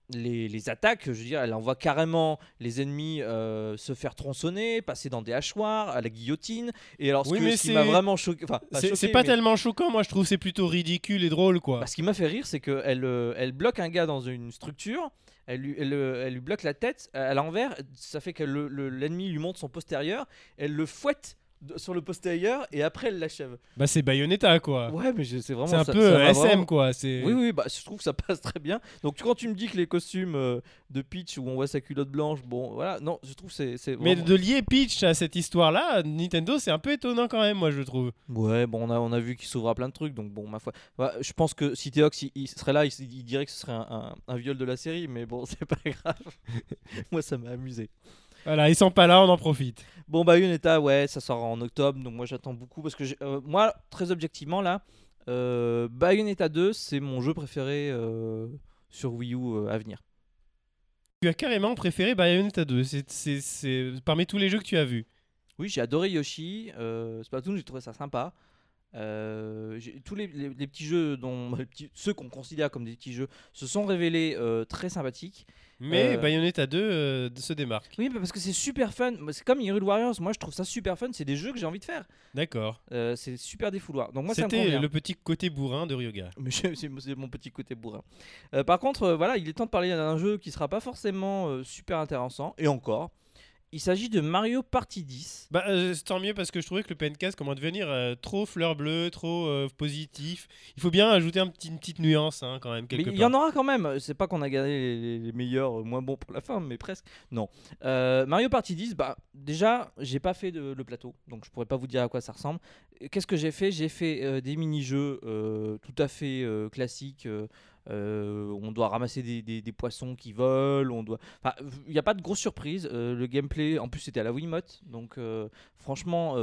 les, les attaques, je veux dire, elle envoie carrément les ennemis euh, se faire tronçonner, passer dans des hachoirs, à la guillotine. Et alors, ce, Oui, que- mais ce qui m'a vraiment choqué, enfin, c'est pas mais- tellement choquant, moi je trouve c'est plutôt ridicule et drôle, quoi. bah, ce qui m'a fait rire, c'est qu'elle euh, elle bloque un gars dans une structure. Elle lui, elle, euh, elle lui bloque la tête à l'envers, ça fait que le- le- l'ennemi lui montre son postérieur, elle le fouette sur le postérieur et après elle l'achève. Bah, c'est Bayonetta, quoi. Ouais, mais c'est vraiment c'est un ça- peu ça euh, SM, vraiment- quoi. C'est... Oui, oui, bah, je trouve que ça passe très bien. Donc quand tu me dis que les costumes euh, de Peach où on voit sa culotte blanche, bon, voilà, non, je trouve c'est c'est Mais vraiment- de lier Peach à cette histoire-là, Nintendo, c'est un peu étonnant quand même, moi je trouve. Ouais, bon, on a, on a vu qu'il s'ouvre à plein de trucs, donc bon, ma foi. Bah, je pense que si Théox il, il serait là, il, dirait que ce serait un, un- un viol de la série, mais bon, c'est pas grave. Moi, ça m'a amusé. Voilà, ils sont pas là, on en profite. Bon, Bayonetta, ouais, ça sort en octobre, donc moi j'attends beaucoup parce que euh, moi, très objectivement, là, euh, Bayonetta 2, c'est mon jeu préféré euh, sur Wii U à venir. Tu as carrément préféré Bayonetta 2, c'est, parmi tous les jeux que tu as vus. Oui, j'ai adoré Yoshi, Splatoon, j'ai trouvé ça sympa. Euh, tous les, les- les petits jeux, dont, les petits- ceux qu'on considère comme des petits jeux, se sont révélés euh, très sympathiques. Mais Euh, Bayonetta 2 euh, se démarque. Oui, parce que c'est super fun. C'est comme Hyrule Warriors. Moi, je trouve ça super fun. C'est des jeux que j'ai envie de faire. D'accord. C'est super défouloir. Donc moi, C'était le petit côté bourrin de Ryoga. C'est mon petit côté bourrin. Par contre, voilà, il est temps de parler d'un jeu qui sera pas forcément super intéressant. Et encore, il s'agit de Mario Party 10. Bah, euh, c'est tant mieux parce que je trouvais que le PNCast commence à devenir euh, trop fleur bleue, trop euh, positif. Il faut bien ajouter un petit, une petite nuance hein, quand même. Mais il y en aura quand même. C'est pas qu'on a gardé les, meilleurs, euh, moins bons pour la fin, mais presque. Non. Euh, Mario Party 10, bah déjà, j'ai pas fait de- le plateau, donc je pourrais pas vous dire à quoi ça ressemble. Qu'est-ce que j'ai fait? J'ai fait euh, des mini-jeux euh, tout à fait euh, classiques. Euh, on doit ramasser des, des- poissons qui volent. On doit. Il n'y a pas de grosse surprise. euh, le gameplay, en plus, c'était à la Wiimote, donc euh, franchement,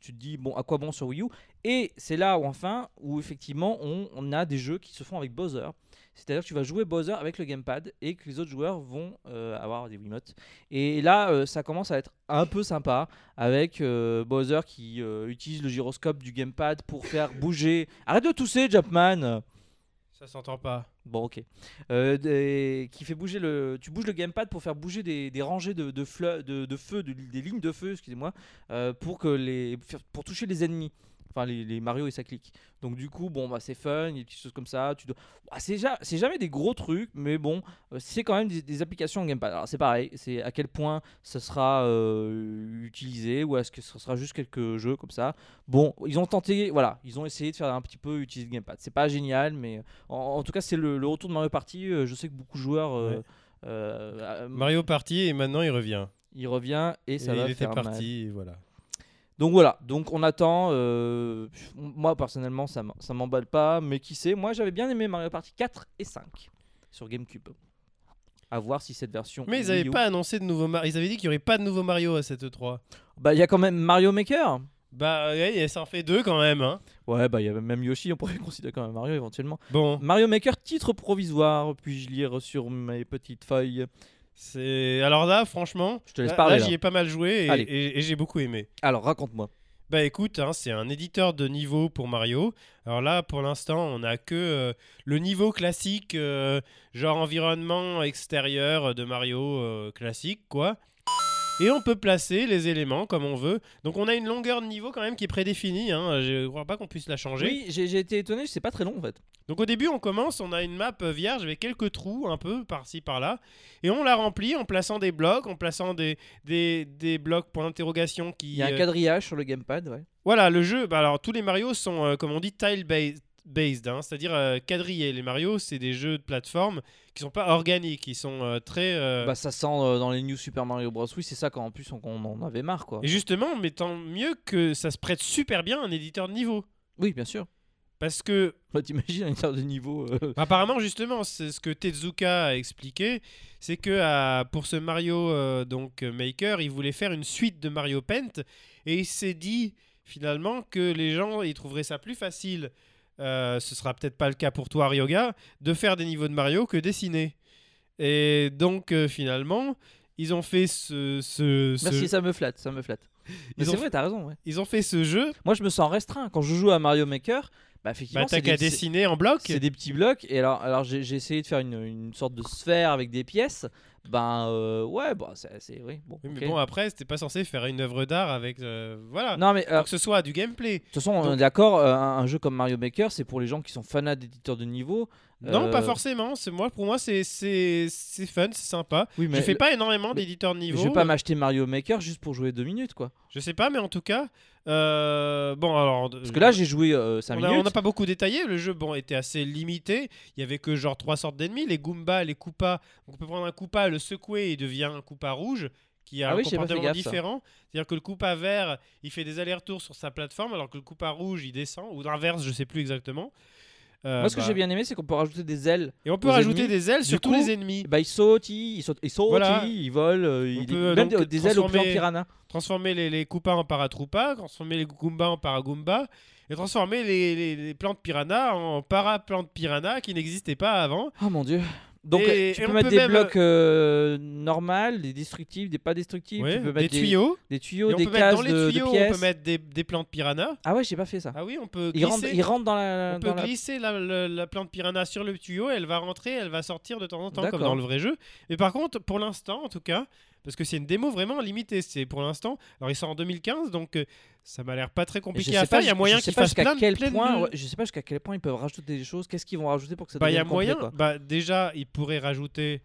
tu te dis bon, à quoi bon sur Wii U? Et c'est là où enfin, où effectivement, on, on a des jeux qui se font avec Bowser. C'est-à-dire que tu vas jouer Bowser avec le gamepad et que les autres joueurs vont avoir des Wiimotes. Et là, ça commence à être un peu sympa avec Bowser qui utilise le gyroscope du gamepad pour faire bouger. Arrête de tousser, Jumpman Ça s'entend pas. Bon, ok. Euh, qui fait bouger le. Tu bouges le gamepad pour faire bouger des, des rangées de, de, de, feu, de- des lignes de feu, excusez-moi, euh, pour les pour toucher les ennemis. Enfin, les, les Mario et ça clique. Donc du coup, bon, bah c'est fun, il y a des petites choses comme ça. Tu dois... Bah, c'est ja- c'est jamais des gros trucs, mais bon, euh, c'est quand même des, des applications gamepad. Alors c'est pareil, c'est à quel point ça sera euh, utilisé ou est-ce que ce sera juste quelques jeux comme ça. Bon, ils ont tenté, voilà, ils ont essayé de faire un petit peu utiliser le gamepad. C'est pas génial, mais en, en tout cas, c'est le, le retour de Mario Party. Euh, Je sais que beaucoup de joueurs. euh, Ouais. euh, euh, Mario Party et maintenant il revient. il revient et ça Et va il était faire mal. parti, et voilà. Donc voilà, donc on attend. euh, moi personnellement, ça m'emballe pas, mais qui sait Moi j'avais bien aimé Mario Party 4 et 5 sur GameCube. À voir si cette version. Mais ils Wii avaient U- pas annoncé de nouveau Mario. Ils avaient dit qu'il y aurait pas de nouveau Mario à cette E3. Bah il y a quand même Mario Maker. Bah ouais, ça en fait deux quand même. Hein. Ouais, bah il y avait même Yoshi, on pourrait considérer quand même Mario éventuellement. Bon, Mario Maker, titre provisoire, puis-je lire sur mes petites feuilles c'est alors là, franchement, Je te laisse là, parler. là, là. j'y ai pas mal joué et, Allez. et- et j'ai beaucoup aimé. Alors raconte-moi. Bah écoute, hein, c'est un éditeur de niveau pour Mario. Alors là, pour l'instant, on a que euh, le niveau classique, euh, genre environnement extérieur de Mario euh, classique, quoi. Et on peut placer les éléments comme on veut. Donc on a une longueur de niveau quand même qui est prédéfinie. Hein. Je crois pas qu'on puisse la changer. Oui, j'ai été étonné, c'est pas très long en fait. Donc au début, on commence, on a une map vierge avec quelques trous un peu par-ci par-là, et on la remplit en plaçant des blocs, en plaçant des, des, des blocs pour interrogation qui. Il y a un euh, quadrillage sur le gamepad, ouais. Voilà, le jeu. Bah alors tous les Mario sont, euh, comme on dit, tile based. Hein, c'est-à-dire euh, quadrillés. Les Mario, c'est des jeux de plateforme qui sont pas organiques, ils sont euh, très. euh, Bah ça sent euh, dans les New Super Mario Bros. Oui, c'est ça quand en plus on, on en avait marre quoi. Et justement, mais tant mieux que ça se prête super bien à un éditeur de niveau, Oui, bien sûr. parce que Bah, T'imagines un éditeur de niveau. Apparemment, justement, c'est ce que Tezuka a expliqué, c'est que à- pour ce Mario donc Maker, il voulait faire une suite de Mario Paint et il s'est dit finalement que les gens ils trouveraient ça plus facile. Euh, ce sera peut-être pas le cas pour toi, Ryoga, de faire des niveaux de Mario que dessiner. Et donc euh, finalement, ils ont fait ce, ce- ce- Merci, ça me flatte, ça me flatte. Mais c'est vrai, t'as raison. Ouais. ils ont fait ce jeu. Moi, je me sens restreint quand je joue à Mario Maker. Bah effectivement, Bah, t'as qu'à dessiner en bloc. c'est des petits blocs. Et alors, alors j'ai j'ai essayé de faire une, une sorte de sphère avec des pièces. Ben euh, ouais, bah c'est oui. Bon. Oui, mais bon, après, c'était pas censé faire une œuvre d'art avec. euh, voilà. non mais alors, que ce soit du gameplay. de toute façon, on Donc- est d'accord. euh, un, un jeu comme Mario Maker, c'est pour les gens qui sont fanats d'éditeurs de niveau. Non, Euh, pas forcément. C'est moi, pour moi, c'est fun, c'est sympa. Oui, mais je fais pas énormément d'éditeurs de niveau. Je vais pas m'acheter Mario Maker juste pour jouer deux minutes quoi. Je sais pas, mais en tout cas, euh, bon alors. Parce que là, j'ai joué 5 on a- minutes. on n'a pas beaucoup détaillé. Le jeu, bon, était assez limité. Il y avait que genre trois sortes d'ennemis les Goombas, les Koopas. Donc, on peut prendre un Koopa, le secouer, et il devient un Koopa rouge qui a Ah un oui, j'ai pas fait comportement gaffe, ça. différent. C'est-à-dire que le Koopa vert, il fait des allers-retours sur sa plateforme, alors que le Koopa rouge, il descend. Ou l'inverse, je sais plus exactement. Euh, Moi, ce que bah, j'ai bien aimé, c'est qu'on peut rajouter des ailes. Et on peut rajouter ennemis. des ailes Du sur tous coup, les ennemis. Bah, ils sautent, ils, ils sautent, ils, sautent, Voilà. ils, ils volent, euh, ils- même des, des ailes au plan piranha. transformer les, les Koopas en Paratroopas, transformer les Goombas en Paragoombas, et transformer les, les- les plantes piranha en Paraplantes piranha qui n'existaient pas avant. Oh mon dieu. Donc, Et- tu peux on mettre des même- blocs euh, normaux, des destructibles, des pas destructibles. Ouais, tu peux des tuyaux. des tuyaux, on des cases dans les de, de tuyaux, on pièces. peut mettre des, des plantes piranha. Ah ouais, j'ai pas fait ça. Ah oui, on peut glisser, ils rentrent dans la. on peut la- glisser la, la- la plante piranha sur le tuyau, elle va rentrer, elle va sortir de temps en temps comme dans le vrai jeu. Mais par contre, pour l'instant, en tout cas, parce que c'est une démo vraiment limitée, c'est pour l'instant. Alors il sort en 2015, donc euh, ça m'a l'air pas très compliqué à faire. Il y a moyen qu'ils fassent plein, de- quel plein de- point, ouais, je sais pas jusqu'à quel point ils peuvent rajouter des choses. Qu'est-ce qu'ils vont rajouter pour que ça Bah, il y a devienne complet, moyen. quoi. Bah, déjà, ils pourraient rajouter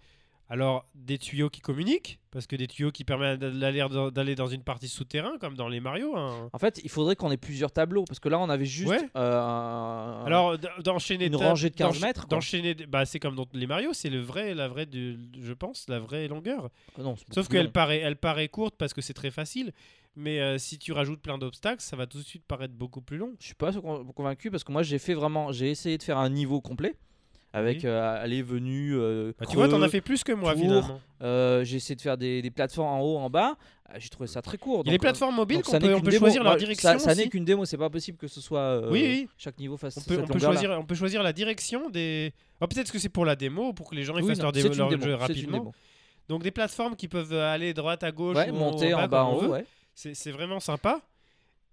alors des tuyaux qui communiquent, parce que des tuyaux qui permettent d'aller dans- une partie souterrain, comme dans les Mario. hein. En fait, il faudrait qu'on ait plusieurs tableaux parce que là, on avait juste Ouais. euh, Alors d'enchaîner Une rangée de 15 d'encha- mètres. D'enchaîner, bah c'est comme dans les Mario, c'est le vrai, la vraie, de, je pense, la vraie longueur. Ah non, Sauf qu'elle paraît, elle paraît courte parce que c'est très facile. Mais euh, si tu rajoutes plein d'obstacles, ça va tout de suite paraître beaucoup plus long. Je suis pas con- convaincu parce que moi, j'ai fait vraiment, j'ai essayé de faire un niveau complet avec Oui. euh, aller venu. euh, Bah, tu vois, t'en as fait plus que moi tour. finalement. euh, j'ai essayé de faire des, des plateformes en haut, en bas. Euh, J'ai trouvé ça très court. Il y a les euh, plateformes mobiles qu'on peut, on peut démo. choisir leur direction. Ça, ça n'est qu'une démo, c'est pas possible que ce soit euh, Oui, oui. chaque niveau fasse On peut, cette on, peut choisir, on peut choisir la direction des. Oh, Peut-être que c'est pour la démo, pour que les gens ils Oui, fassent non, leur, démo, leur démo, jeu rapidement. Donc des plateformes qui peuvent aller droite à gauche, Ouais, ou monter en bas, en haut, c'est vraiment sympa.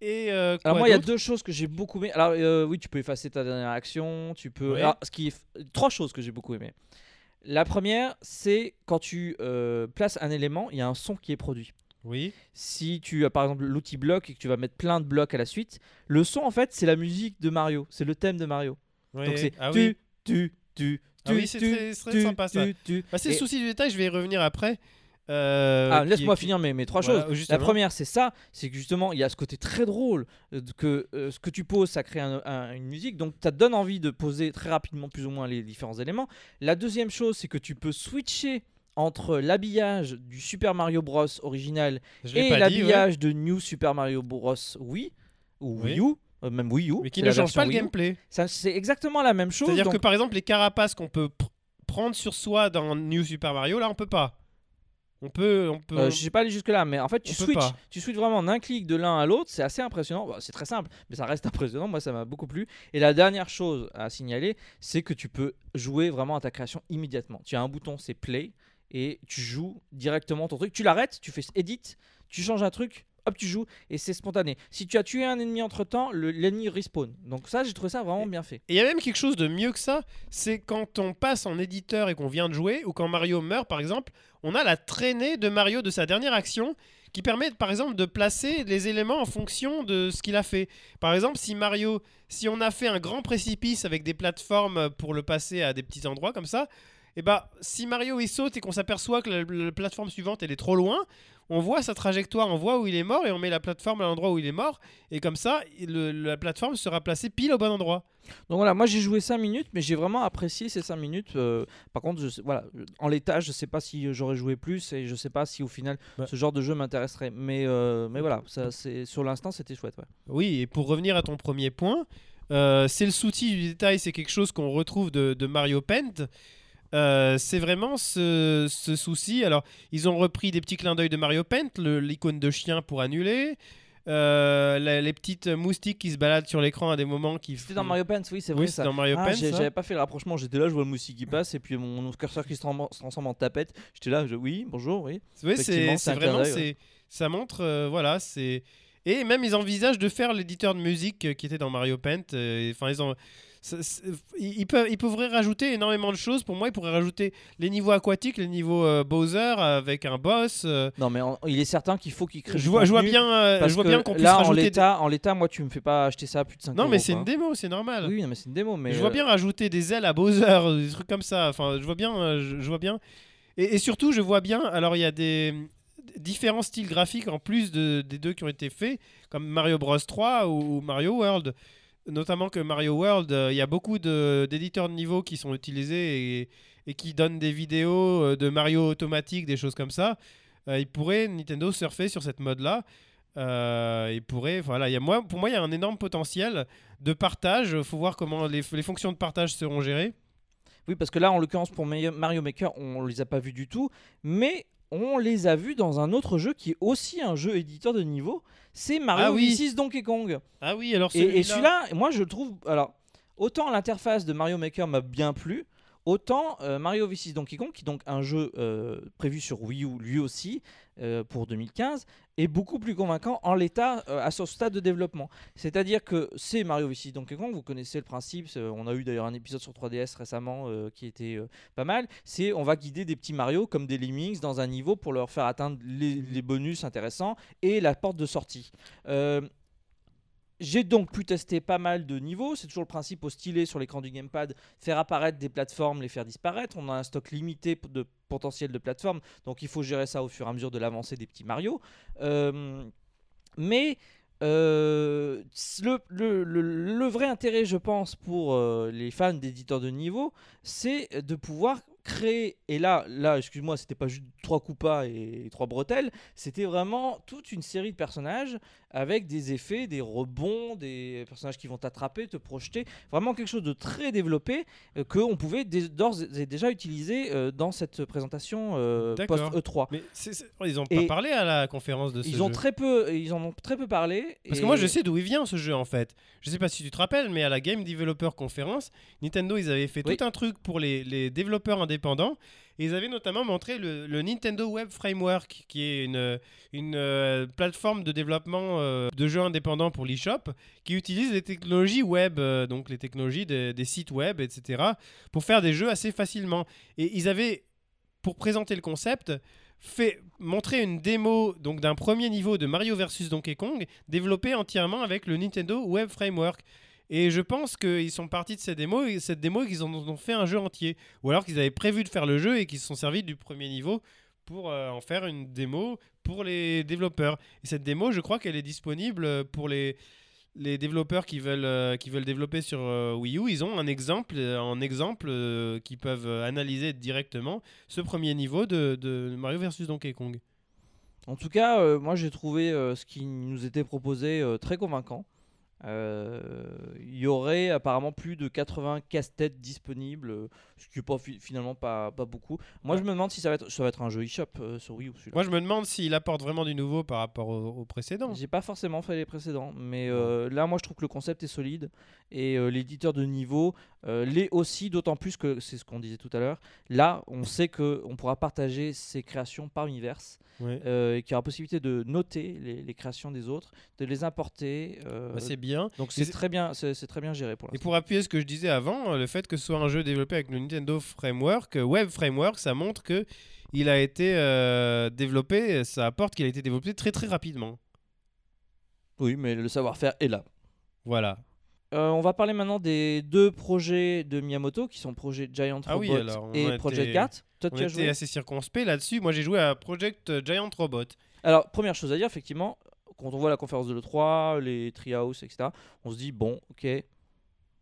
Et euh, quoi Alors moi, il y a deux choses que j'ai beaucoup aimé. Alors euh, oui, tu peux effacer ta dernière action, tu peux. Alors, ce qui est... trois choses que j'ai beaucoup aimé. La première, c'est quand tu euh, places un élément, il y a un son qui est produit. Oui. Si tu as par exemple l'outil bloc et que tu vas mettre plein de blocs à la suite, le son en fait c'est la musique de Mario, c'est le thème de Mario. Ouais. Donc c'est ah tu, oui. tu, tu, Ah tu, oui, c'est très- sympa, ça. Bah, c'est le souci du détail, je vais y revenir après. Euh, Ah, laisse-moi finir mes, mes trois Voilà, choses. La première, c'est ça, c'est que justement, il y a ce côté très drôle euh, que euh, ce que tu poses, ça crée un- un- une musique, donc ça te donne envie de poser très rapidement plus ou moins les différents éléments. La deuxième chose, c'est que tu peux switcher entre l'habillage du Super Mario Bros original Je et ouais. l'habillage de New Super Mario Bros Wii ou Oui. Wii U, euh, même Wii U, mais qui ne change pas le gameplay. C'est exactement la même chose. C'est-à-dire donc- que par exemple, les carapaces qu'on peut pr- prendre sur soi dans New Super Mario, là, on peut pas. On peut. On peut Euh, je pas aller jusque là, mais en fait tu switches, tu switches vraiment d'un clic de l'un à l'autre, c'est assez impressionnant. Bah, c'est très simple, mais ça reste impressionnant. Moi, ça m'a beaucoup plu. Et la dernière chose à signaler, c'est que tu peux jouer vraiment à ta création immédiatement. Tu as un bouton, c'est play, et tu joues directement ton truc. Tu l'arrêtes, tu fais edit, tu changes un truc. Hop, tu joues et c'est spontané. Si tu as tué un ennemi entre temps, l'ennemi respawn. Donc, ça, j'ai trouvé ça vraiment bien fait. Et il y a même quelque chose de mieux que ça, c'est quand on passe en éditeur et qu'on vient de jouer, ou quand Mario meurt par exemple, on a la traînée de Mario de sa dernière action qui permet par exemple de placer les éléments en fonction de ce qu'il a fait. Par exemple, si Mario, si on a fait un grand précipice avec des plateformes pour le passer à des petits endroits comme ça, et bah si Mario il saute et qu'on s'aperçoit que la, la plateforme suivante elle est trop loin, on voit sa trajectoire, on voit où il est mort et on met la plateforme à l'endroit où il est mort et comme ça le- la plateforme sera placée pile au bon endroit. Donc voilà, moi j'ai joué 5 minutes, mais j'ai vraiment apprécié ces 5 minutes. Euh, par contre, je voilà, en l'état, je sais pas si j'aurais joué plus et je sais pas si au final Bah. ce genre de jeu m'intéresserait. Mais, euh, mais voilà, ça, c'est, sur l'instant c'était chouette. ouais. Oui, et pour revenir à ton premier point, euh, c'est le souci du détail, c'est quelque chose qu'on retrouve de, de Mario Paint. Euh, c'est vraiment ce, ce souci. Alors, ils ont repris des petits clins d'œil de Mario Paint, l'icône de chien pour annuler, euh, les petites moustiques qui se baladent sur l'écran à des moments qui. C'était dans Mario Paint, oui, c'est Oui, vrai c'est ça. dans Mario Ah, j'avais pas fait le rapprochement, j'étais là, je vois le moustique qui passe et puis mon curseur qui se, transforme en tapette. J'étais là, je, oui, bonjour, oui. Oui, c'est vraiment, c'est ça montre, euh, voilà, c'est et même ils envisagent de faire l'éditeur de musique qui était dans Mario Paint. Enfin, ils ont, ça- ils peuvent, ils pourraient rajouter énormément de choses. Pour moi, ils pourraient rajouter les niveaux aquatiques, les niveaux euh, Bowser avec un boss. euh, Non, mais il est certain qu'il faut qu'il crée. je du vois, je vois contenu, bien, euh, parce je vois que bien qu'on puisse là, en rajouter. des- l'état, en l'état, moi, tu me fais pas acheter ça à plus de 5 Non, euros, mais c'est quoi. une démo, c'est normal. Oui, non, mais c'est une démo. Mais je vois euh, bien rajouter des ailes à Bowser, des trucs comme ça. Enfin, je vois bien, euh, je, je vois bien. Et, et surtout, je vois bien. Alors, il y a des différents styles graphiques en plus de- des deux qui ont été faits, comme Mario Bros 3 ou, ou Mario World. Notamment que Mario World, euh, il y a beaucoup de- d'éditeurs de niveau qui sont utilisés et, qui donnent des vidéos euh, de Mario automatique, des choses comme ça. Euh, il pourrait Nintendo surfer sur cette mode-là. Euh, il pourrait, voilà, il y a, pour moi, il y a un énorme potentiel de partage. Il faut voir comment les, fonctions de partage seront gérées. Oui, parce que là, en l'occurrence, pour Mario Maker, on les a pas vus du tout, mais on les a vus dans un autre jeu qui est aussi un jeu éditeur de niveau. C'est Mario Ah oui. V6 Donkey Kong. Ah oui, alors Et, et celui-là, moi, je le trouve. Alors, autant l'interface de Mario Maker m'a bien plu, autant euh, Mario V6 Donkey Kong, qui est donc un jeu euh, prévu sur Wii U lui aussi euh, pour 2015, est beaucoup plus convaincant en l'état euh, à son stade de développement. C'est-à-dire que c'est Mario V6 Donkey Kong, vous connaissez le principe, c'est- on a eu d'ailleurs un épisode sur 3DS récemment euh, qui était euh, pas mal, c'est on va guider des petits Mario comme des Lemmings dans un niveau pour leur faire atteindre les bonus intéressants et la porte de sortie. J'ai donc pu tester pas mal de niveaux. C'est toujours le principe au stylet sur l'écran du gamepad, faire apparaître des plateformes, les faire disparaître. On a un stock limité de potentiel de plateformes, donc il faut gérer ça au fur et à mesure de l'avancée des petits Mario. Euh, mais euh, le vrai intérêt, je pense, pour euh, les fans d'éditeurs de niveau, c'est de pouvoir créer. Et là, là, excuse-moi, c'était pas juste trois coupas et trois bretelles, c'était vraiment toute une série de personnages avec des effets, des rebonds, des personnages qui vont t'attraper, te projeter. Vraiment quelque chose de très développé euh, que on pouvait d'ores et déjà utiliser euh, dans cette présentation euh, post D'accord. E3. Mais c'est- c'est- ils ont Et- pas parlé à la conférence de ce Ils ont très peu, ils en ont très peu parlé. Parce et- que moi, je sais d'où il vient ce jeu en fait. Je sais pas si tu te rappelles, mais à la Game Developer Conference, Nintendo, ils avaient fait Oui. tout un truc pour les, les développeurs indépendants. Et ils avaient notamment montré le, Nintendo Web Framework, qui est une, euh, plateforme de développement euh, de jeux indépendants pour l'eShop, qui utilise les technologies web, euh, donc les technologies des, sites web, etc., pour faire des jeux assez facilement. Et ils avaient, pour présenter le concept, fait montrer une démo donc d'un premier niveau de Mario vs Donkey Kong développé entièrement avec le Nintendo Web Framework. Et je pense qu'ils sont partis de cette démo, et cette démo qu'ils en ont fait un jeu entier. Ou alors qu'ils avaient prévu de faire le jeu et qu'ils se sont servis du premier niveau pour euh, en faire une démo pour les développeurs. Et cette démo, je crois qu'elle est disponible pour les, les développeurs qui veulent, euh, qui veulent développer sur euh, Wii U. Ils ont un exemple, un exemple euh, qui peuvent analyser directement ce premier niveau de, de Mario vs Donkey Kong. En tout cas, moi j'ai trouvé ce qui nous était proposé très convaincant. Euh, Il y aurait apparemment plus de 80 casse-têtes disponibles, ce qui n'est pas fi- finalement pas, pas beaucoup. Moi je me demande si ça va être, ça va être un jeu eShop euh, sur Wii U. celui-là. Moi, je me demande s'il apporte vraiment du nouveau par rapport au, au précédent. J'ai pas forcément fait les précédents, mais euh, là, moi, je trouve que le concept est solide et euh, l'éditeur de niveau euh, l'est aussi, d'autant plus que c'est ce qu'on disait tout à l'heure. Là, on sait que on pourra partager ses créations par univers Ouais. et qu'il y aura possibilité de noter les, les créations des autres, de les importer. Bah, c'est bien. donc c'est très bien, c'est très bien géré pour Et pour appuyer ce que je disais avant, le fait que ce soit un jeu développé avec le Nintendo Framework, euh, Web Framework, ça montre que il a été euh, développé, ça apporte qu'il a été développé très très rapidement. Oui, mais le savoir-faire est là. Voilà. Euh, on va parler maintenant des deux projets de Miyamoto qui sont projet Giant Ah oui, Robot alors, et Project Gat. Toi, On tu as joué assez circonspect là-dessus. Moi, j'ai joué à Project Giant Robot. Alors, première chose à dire, effectivement, quand on voit la conférence de l'E3, les Treehouse, etc., on se dit, bon, ok,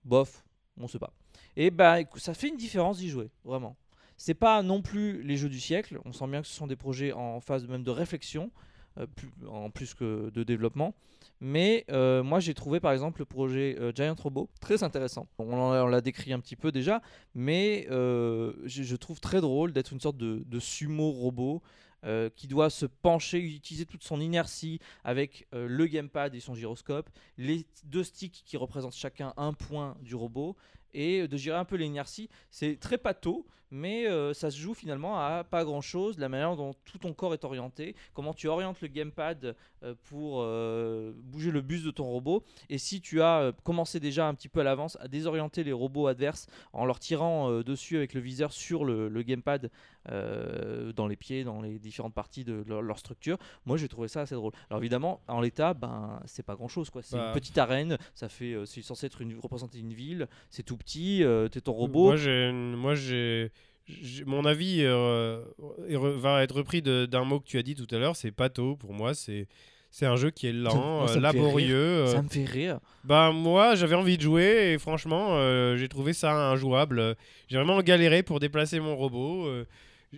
bof, on sait pas. Et bah, ça fait une différence d'y jouer, vraiment. C'est pas non plus les jeux du siècle, on sent bien que ce sont des projets en phase même de réflexion, euh, plus- en plus que de développement. Mais euh, moi, j'ai trouvé par exemple le projet euh, Giant Robot très intéressant. On l'a décrit un petit peu déjà, mais je, trouve très drôle d'être une sorte de, sumo robot qui doit se pencher, utiliser toute son inertie avec le gamepad et son gyroscope, les deux sticks qui représentent chacun un point du robot, et de gérer un peu l'inertie. C'est très pâteau, mais euh, ça se joue finalement à pas grand chose, la manière dont tout ton corps est orienté, comment tu orientes le gamepad euh, pour euh, bouger le bus de ton robot, et si tu as commencé déjà un petit peu à l'avance à désorienter les robots adverses en leur tirant dessus avec le viseur sur le gamepad euh, dans les pieds, dans les différentes parties de leur, leur structure. Moi, j'ai trouvé ça assez drôle. Alors évidemment, en l'état, ben c'est pas grand-chose quoi. C'est Bah. une petite arène, ça fait, euh, c'est censé être une représenter une ville. C'est tout petit, euh, t'es ton robot. Moi, j'ai, moi, j'ai, j'ai- mon avis euh, va être repris d'un mot que tu as dit tout à l'heure. C'est pato. Pour moi, c'est c'est un jeu qui est lent, ça laborieux. Ça me fait rire. Bah moi, j'avais envie de jouer et franchement, euh, j'ai trouvé ça injouable. J'ai vraiment galéré pour déplacer mon robot. euh,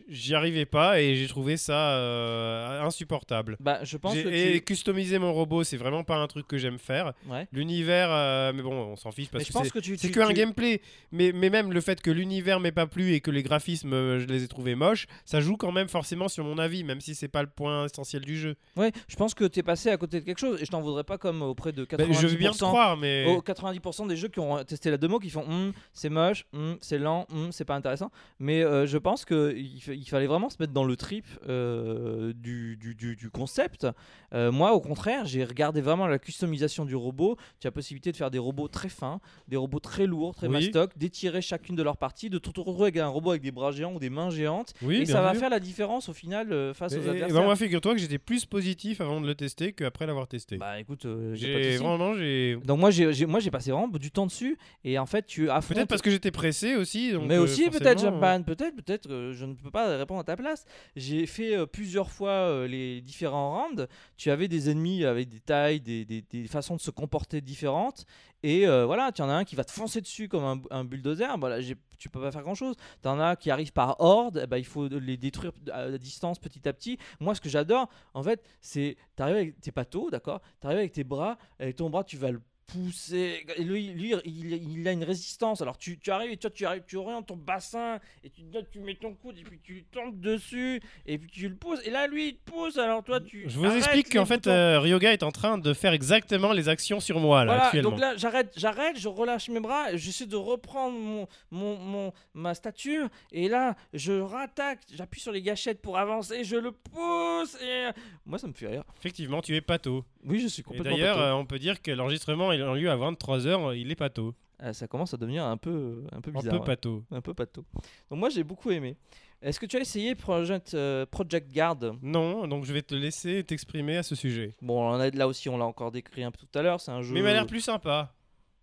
J'y arrivais pas et j'ai trouvé ça euh, insupportable. Bah, je pense J'ai- que Et tu... customiser mon robot, c'est vraiment pas un truc que j'aime faire. Ouais. L'univers, euh, mais bon, on s'en fiche parce que c'est que tu, c'est que gameplay. Mais, mais même le fait que l'univers m'ait pas plu et que les graphismes, euh, je les ai trouvés moches, ça joue quand même forcément sur mon avis, même si c'est pas le point essentiel du jeu. Ouais, je pense que t'es passé à côté de quelque chose et je t'en voudrais pas comme auprès de 90%. Ben, je veux bien te croire, mais aux 90% des jeux qui ont testé la démo qui font Hum, c'est moche, hum, c'est lent, hum, c'est pas intéressant. Mais je pense qu'il il fallait vraiment se mettre dans le trip euh, du, du, du- du concept. Euh, moi, au contraire, j'ai regardé vraiment la customisation du robot. Tu as possibilité de faire des robots très fins, des robots très lourds, très Oui. mastoc, d'étirer chacune de leurs parties, de te retrouver avec un robot avec des bras géants ou des mains géantes. oui, et ça va faire la différence au final euh, face Et- aux et- adversaires. bah, moi, figure-toi que j'étais plus positif avant de le tester qu'après l'avoir testé. bah écoute, euh, j'ai vraiment, j'ai. Donc moi j'ai j'ai- moi j'ai passé vraiment du temps dessus et en fait tu affrontes Peut-être parce que j'étais pressé aussi. donc, mais aussi peut-être Jumpman, peut-être peut-être je ne peux pas répondre à ta place. J'ai fait euh, plusieurs fois euh, les différents rounds. Tu avais des ennemis avec des tailles, des, des- des façons de se comporter différentes et euh, voilà, tu en as un qui va te foncer dessus comme un, bulldozer. Voilà, j'ai- tu peux pas faire grand chose. Tu en as qui arrivent par horde, ben, il faut les détruire à à distance petit à petit. Moi, ce que j'adore, en fait, c'est t'arrives avec tes patos, d'accord? T'arrives avec tes bras, avec ton bras, tu vas le pousser. Et lui, lui il, il a une résistance. Alors tu, tu arrives et toi, tu arrives, tu orientes ton bassin et tu, là, tu mets ton coude et puis tu tombes dessus et puis tu le pousses. Et là, lui, il te pousse. Alors toi, tu. Je vous explique qu'en fait, euh, Ryoga est en train de faire exactement les actions sur moi là Voilà, actuellement. donc là j'arrête, j'arrête, je relâche mes bras, j'essaie de reprendre mon, mon, mon- ma stature et là je rattaque, j'appuie sur les gâchettes pour avancer, je le pousse et moi ça me fait rire. Effectivement, tu es pato. Oui, je suis complètement. d'ailleurs, euh, on peut dire que l'enregistrement il a lieu à 23h, il est pato. Euh, ça commence à devenir un peu, un peu Un bizarre, peu ouais. pato. un peu pato. Donc moi j'ai beaucoup aimé. Est-ce que tu as essayé Project, euh, Project Guard? Non, donc je vais te laisser t'exprimer à ce sujet. Bon, on en a- là aussi on l'a encore décrit un peu tout à l'heure. C'est un jeu. Mais il m'a l'air plus sympa.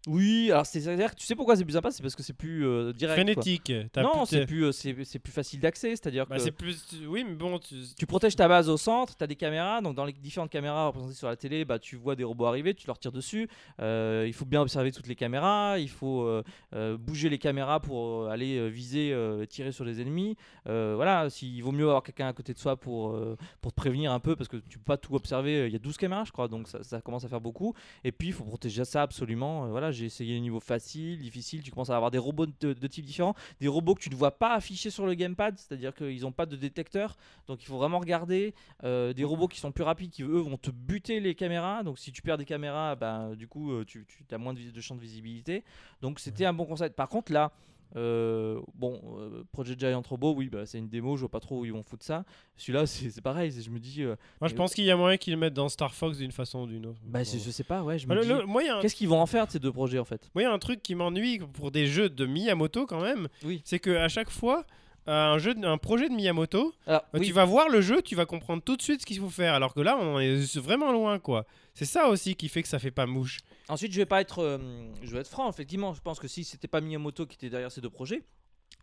Oui, alors c'est à dire que tu sais pourquoi c'est plus sympa, c'est parce que c'est plus euh, direct. Frénétique. T'as Non, plus c'est plus, euh, c'est c'est plus facile d'accès, c'est-à-dire Bah, que c'est plus. Oui, mais bon. tu- tu protèges ta base au centre, tu as des caméras, donc dans les différentes caméras représentées sur la télé, bah, tu vois des robots arriver, tu leur tires dessus. Euh, il faut bien observer toutes les caméras, il faut euh, euh, bouger les caméras pour euh, aller euh, viser, euh, tirer sur les ennemis. Euh, voilà, s'il vaut mieux avoir quelqu'un à côté de soi pour, euh, pour te prévenir un peu, parce que tu peux pas tout observer. Il y a 12 caméras, je crois, donc ça, ça commence à faire beaucoup. Et puis il faut protéger ça absolument. Euh, voilà, j'ai essayé les niveaux faciles, difficiles. Tu commences à avoir des robots de, de types différents, des robots que tu ne vois pas affichés sur le gamepad, c'est-à-dire qu'ils n'ont pas de détecteur. Donc il faut vraiment regarder. Euh, des robots qui sont plus rapides, qui eux vont te buter les caméras. Donc si tu perds des caméras, bah, du coup euh, tu, tu as moins de, de champ de visibilité. Donc c'était un bon concept. Par contre là. Euh, bon, euh, Project Giant Robot, oui, bah, c'est une démo, je vois pas trop où ils vont foutre ça. Celui-là, c'est pareil, je me dis, euh, Moi, je pense qu'il y a moyen qu'ils le mettent dans Star Fox d'une façon ou d'une autre. bah, je, Bon. je sais pas, ouais, je Bah, me le- un qu'est-ce qu'ils vont en faire de ces deux projets en fait? Moi, il y a un truc qui m'ennuie pour des jeux de Miyamoto quand même. Oui. C'est que à chaque fois, euh, un, jeu, un projet de Miyamoto, Alors, oui, tu vas voir le jeu, tu vas comprendre tout de suite ce qu'il faut faire. Alors que là, on est vraiment loin, quoi. C'est ça aussi qui fait que ça fait pas mouche. Ensuite, je vais pas être, euh, je vais être franc. Effectivement, je pense que si c'était pas Miyamoto qui était derrière ces deux projets,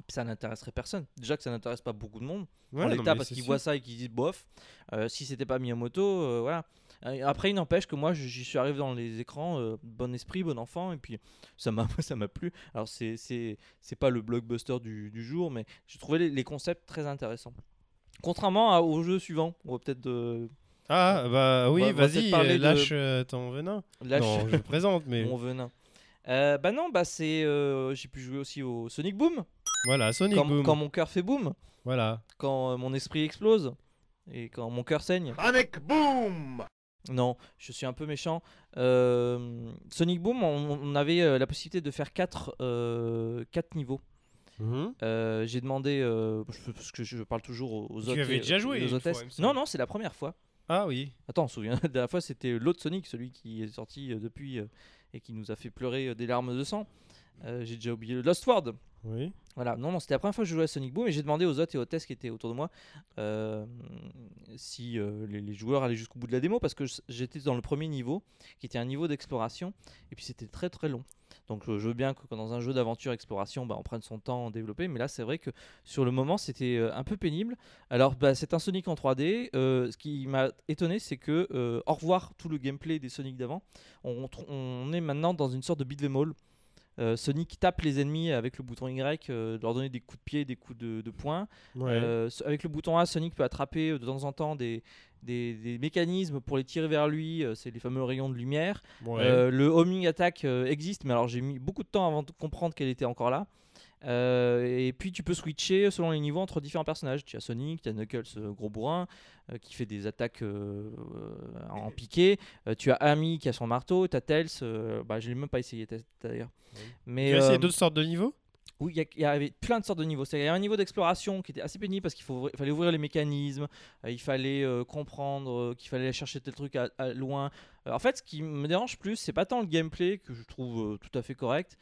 ça n'intéresserait personne. Déjà que ça n'intéresse pas beaucoup de monde Ouais, en l'état parce qu'ils voient ça et qu'ils disent bof. Euh, si c'était pas Miyamoto, euh, voilà. Euh, Après, il n'empêche que moi, j'y suis arrivé dans les écrans, euh, bon esprit, bon enfant, et puis ça m'a, ça m'a plu. Alors c'est, c'est, c'est pas le blockbuster du, du jour, mais j'ai trouvé les, les concepts très intéressants. Contrairement à- au jeu suivant, on va peut-être Ah, bah oui, vas-y, de- lâche euh, ton venin. lâcher Non, je présente, mais mon venin. Euh, bah non, bah c'est, euh, j'ai pu jouer aussi au Sonic Boom, voilà, Sonic quand, Boom. quand mon cœur fait boom, Voilà. quand euh, mon esprit explose et quand mon cœur saigne. Sonic Boom Non, je suis un peu méchant. Euh, Sonic Boom, on, on avait la possibilité de faire 4 niveaux. Mhm. Euh, J'ai demandé, euh, parce que je parle toujours aux, aux Tu hôtes avais déjà joué une fois, non, non, c'est la première fois. Ah oui. Attends, on se souvient, la dernière fois c'était l'autre Sonic, celui qui est sorti euh, depuis euh, et qui nous a fait pleurer euh, des larmes de sang. Euh, J'ai déjà oublié le Lost World. Oui. Voilà, non, non, c'était la première fois que je jouais à Sonic Boom et j'ai demandé aux hôtes et hôtesses qui étaient autour de moi euh, si euh, les, les joueurs allaient jusqu'au bout de la démo parce que j'étais dans le premier niveau qui était un niveau d'exploration et puis c'était très très long. Donc je veux bien que dans un jeu d'aventure exploration, bah, on prenne son temps en développer, mais là c'est vrai que sur le moment c'était un peu pénible. Alors bah, c'est un Sonic en 3D. euh, ce qui m'a étonné c'est que au revoir tout le gameplay des Sonic d'avant, on est maintenant dans une sorte de beat'em all. Euh, Sonic tape les ennemis avec le bouton Y, euh, leur donner des coups de pied, des coups de, de poing. Ouais. Euh, avec le bouton A, Sonic peut attraper de temps en temps des, des, des mécanismes pour les tirer vers lui. c'est les fameux rayons de lumière. Ouais. Le homing attack existe, mais alors j'ai mis beaucoup de temps avant de comprendre qu'elle était encore là. Euh, et puis tu peux switcher selon les niveaux entre différents personnages. Tu as Sonic, tu as Knuckles, euh, gros bourrin, euh, qui fait des attaques en piqué. Tu as Amy qui a son marteau. Tu as Tails, bah, je l'ai même pas essayé d'ailleurs. Oui. Mais, tu as essayé d'autres sortes de niveaux? Oui, il y avait plein de sortes de niveaux. C'est-à-dire, Il y a un niveau d'exploration qui était assez pénible parce qu'il fallait ouvrir les mécanismes, euh, il fallait euh, comprendre euh, qu'il fallait aller chercher tel truc à, à loin. En fait, ce qui me dérange plus, c'est pas tant le gameplay que je trouve tout à fait correct,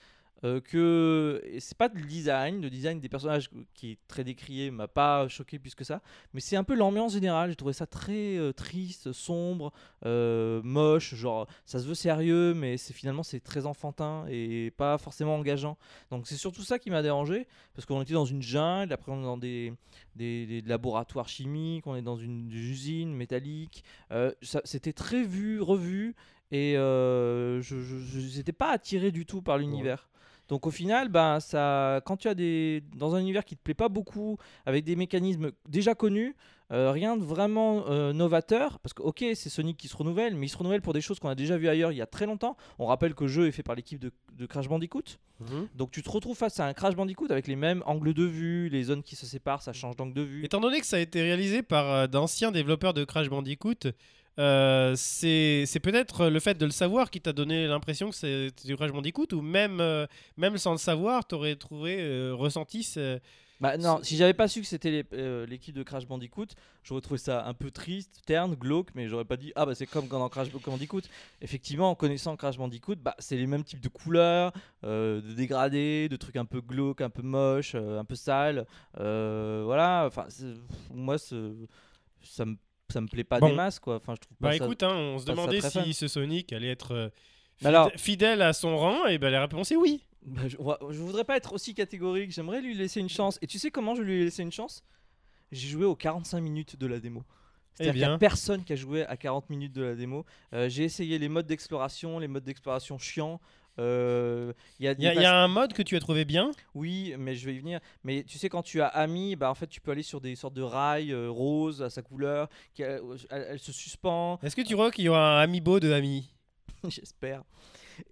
euh, que c'est pas le design, le design des personnages qui est très décrié m'a pas choqué plus que ça, mais c'est un peu l'ambiance générale. J'ai trouvé ça très euh, triste, sombre, euh, moche, genre ça se veut sérieux, mais c'est finalement c'est très enfantin et pas forcément engageant. Donc c'est surtout ça qui m'a dérangé, parce qu'on était dans une jungle, après on est dans des, des, des laboratoires chimiques, on est dans une usine métallique. C'était très vu, revu, et euh, je n'étais pas attiré du tout par l'univers. Donc au final, ben, ça, quand tu as des dans un univers qui te plaît pas beaucoup, avec des mécanismes déjà connus, Euh, rien de vraiment euh, novateur, parce que ok, c'est Sonic qui se renouvelle, mais il se renouvelle pour des choses qu'on a déjà vues ailleurs il y a très longtemps. On rappelle que le jeu est fait par l'équipe de, de Crash Bandicoot, Mhm. donc tu te retrouves face à un Crash Bandicoot avec les mêmes angles de vue, les zones qui se séparent, ça change d'angle de vue. Étant donné que ça a été réalisé par euh, d'anciens développeurs de Crash Bandicoot, euh, c'est peut-être le fait de le savoir qui t'a donné l'impression que c'est du Crash Bandicoot ou même, euh, même sans le savoir, t'aurais trouvé, euh, ressenti ce- Bah non, si j'avais pas su que c'était l'équipe de Crash Bandicoot, j'aurais trouvé ça un peu triste, terne, glauque, mais j'aurais pas dit ah bah c'est comme dans Crash Bandicoot. Effectivement, en connaissant Crash Bandicoot, bah c'est les mêmes types de couleurs, de dégradés, de trucs un peu glauques, un peu moches, un peu sales. voilà, enfin moi ça me ça me plaît pas Bon. des masses quoi. Enfin je trouve pas Bah ça- écoute, hein, on se demandait si fun. ce Sonic allait être euh, alors- fidèle à son rang, et ben la réponse est oui. Bah, je, voudrais pas être aussi catégorique, j'aimerais lui laisser une chance. Et tu sais comment je lui ai laissé une chance? J'ai joué aux 45 minutes de la démo. C'est-à-dire qu'il bien. a personne qui a joué à 40 minutes de la démo. Euh, J'ai essayé les modes d'exploration, les modes d'exploration chiants. Euh, il y a, y, y un mode que tu as trouvé bien. Oui, mais je vais y venir. Mais tu sais, quand tu as Ami, bah, en fait, tu peux aller sur des sortes de rails euh, roses à sa couleur. Qui, elle, elle- elle se suspend. Est-ce que tu crois qu'il y aura un amiibo de Ami J'espère.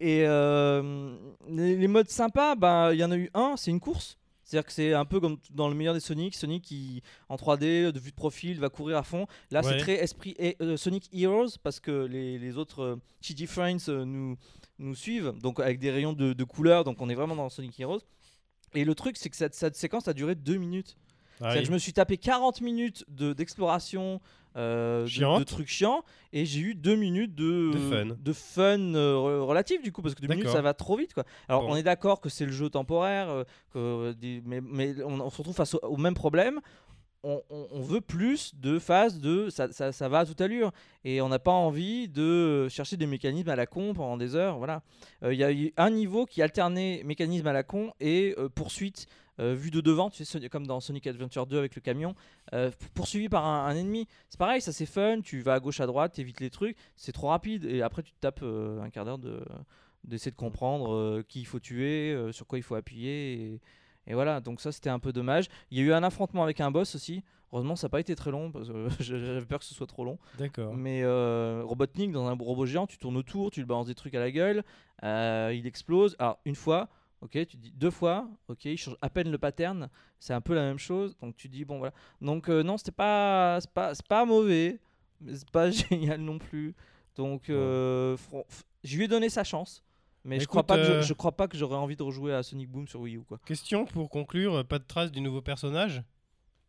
Et euh, les, modes sympas, bah, il y en a eu un, c'est une course. C'est-à-dire que c'est un peu comme dans le meilleur des Sonic. Sonic qui, en 3D, de vue de profil, va courir à fond. Là, Ouais. c'est très esprit et, euh, Sonic Heroes parce que les, les autres euh, Chichi Friends euh, nous, nous suivent. Donc, avec des rayons de, de couleurs. Donc, on est vraiment dans Sonic Heroes. Et le truc, c'est que cette, cette séquence a duré 2 minutes. Ah C'est-à-dire oui. que je me suis tapé 40 minutes de- d'exploration, euh, de, Chiante. de trucs chiants, et j'ai eu 2 minutes de, De fun. de fun, euh, re- relatif du coup, parce que 2 minutes ça va trop vite. Quoi. Alors Bon. on est d'accord que c'est le jeu temporaire, euh, que des- mais, mais on, on se retrouve face au, au même problème. On, veut plus de phases de ça, ça, va à toute allure. Et on n'a pas envie de chercher des mécanismes à la con pendant des heures voilà. Euh, il y a un niveau qui alternait mécanisme à la con et euh, poursuite euh, vue de devant tu comme dans Sonic Adventure 2 avec le camion euh, poursuivi par un, ennemi. C'est pareil ça c'est fun tu vas à gauche à droite t'évites les trucs c'est trop rapide. Et après tu te tapes un quart d'heure de d'essayer de comprendre qui il faut tuer sur quoi il faut appuyer et voilà donc ça c'était un peu dommage il y a eu un affrontement avec un boss aussi heureusement ça n'a pas été très long parce que j'avais peur que ce soit trop long D'accord. mais euh, Robotnik, dans un robot géant, tu tournes autour, tu lui balances des trucs à la gueule, euh, il explose. Alors, une fois, ok, tu dis deux fois, ok, il change à peine le pattern, c'est un peu la même chose. Donc, tu dis, bon, voilà. Donc, euh, non, c'était pas, c'est pas, c'est pas mauvais, mais c'est pas génial non plus. Donc, je lui ai donné sa chance. Mais je crois pas que je- euh, je, crois pas que j'aurais envie de rejouer à Sonic Boom sur Wii U quoi. Question pour conclure, euh, pas de trace du nouveau personnage?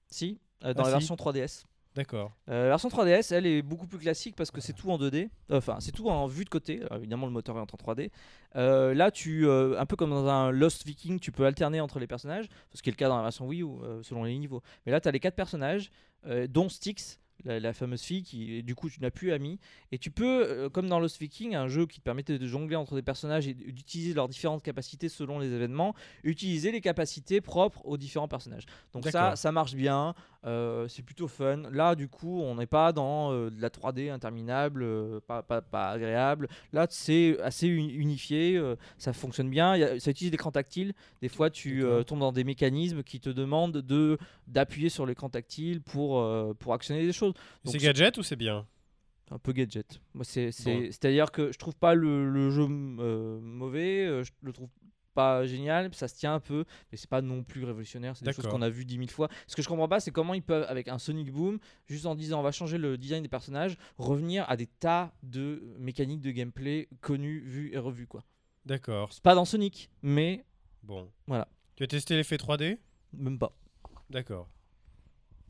Si, euh, dans Ah, la si. version 3DS. D'accord. Euh, la version 3DS, elle est beaucoup plus classique parce que c'est tout en 2D. Enfin, c'est tout en vue de côté. Alors, évidemment, le moteur est en 3D. Euh, là, tu, euh, un peu comme dans un Lost Viking, tu peux alterner entre les personnages, ce qui est le cas dans la version Wii U, euh, selon les niveaux. Mais là, tu as les quatre personnages, euh, dont Styx, la, la fameuse fille qui, du coup, tu n'as plus ami. Et tu peux, euh, comme dans Lost Viking, un jeu qui te permettait de jongler entre des personnages et d'utiliser leurs différentes capacités selon les événements, utiliser les capacités propres aux différents personnages. Donc ça, ça marche bien. Euh, c'est plutôt fun. Là, du coup, on n'est pas dans euh, de la 3D interminable, euh, pas, pas, pas agréable. Là, c'est assez uni- unifié, ça fonctionne bien. Il y a- ça utilise l'écran tactile. Des fois, tu tombes dans des mécanismes qui te demandent de d'appuyer sur l'écran tactile pour, pour actionner des choses. Donc, C'est gadget ou c'est bien? Un peu gadget. Moi, c'est, c'est, Bon. C'est-à-dire que je trouve pas le, le jeu euh, mauvais, je le trouve pas génial, ça se tient un peu, mais c'est pas non plus révolutionnaire, c'est des choses qu'on a vu dix mille fois. Ce que je comprends pas, c'est comment ils peuvent, avec un Sonic Boom, juste en disant on va changer le design des personnages, revenir à des tas de mécaniques de gameplay connues, vues et revues. quoi. D'accord. C'est pas dans Sonic, mais Bon. Voilà. Tu as testé l'effet 3D même pas. D'accord.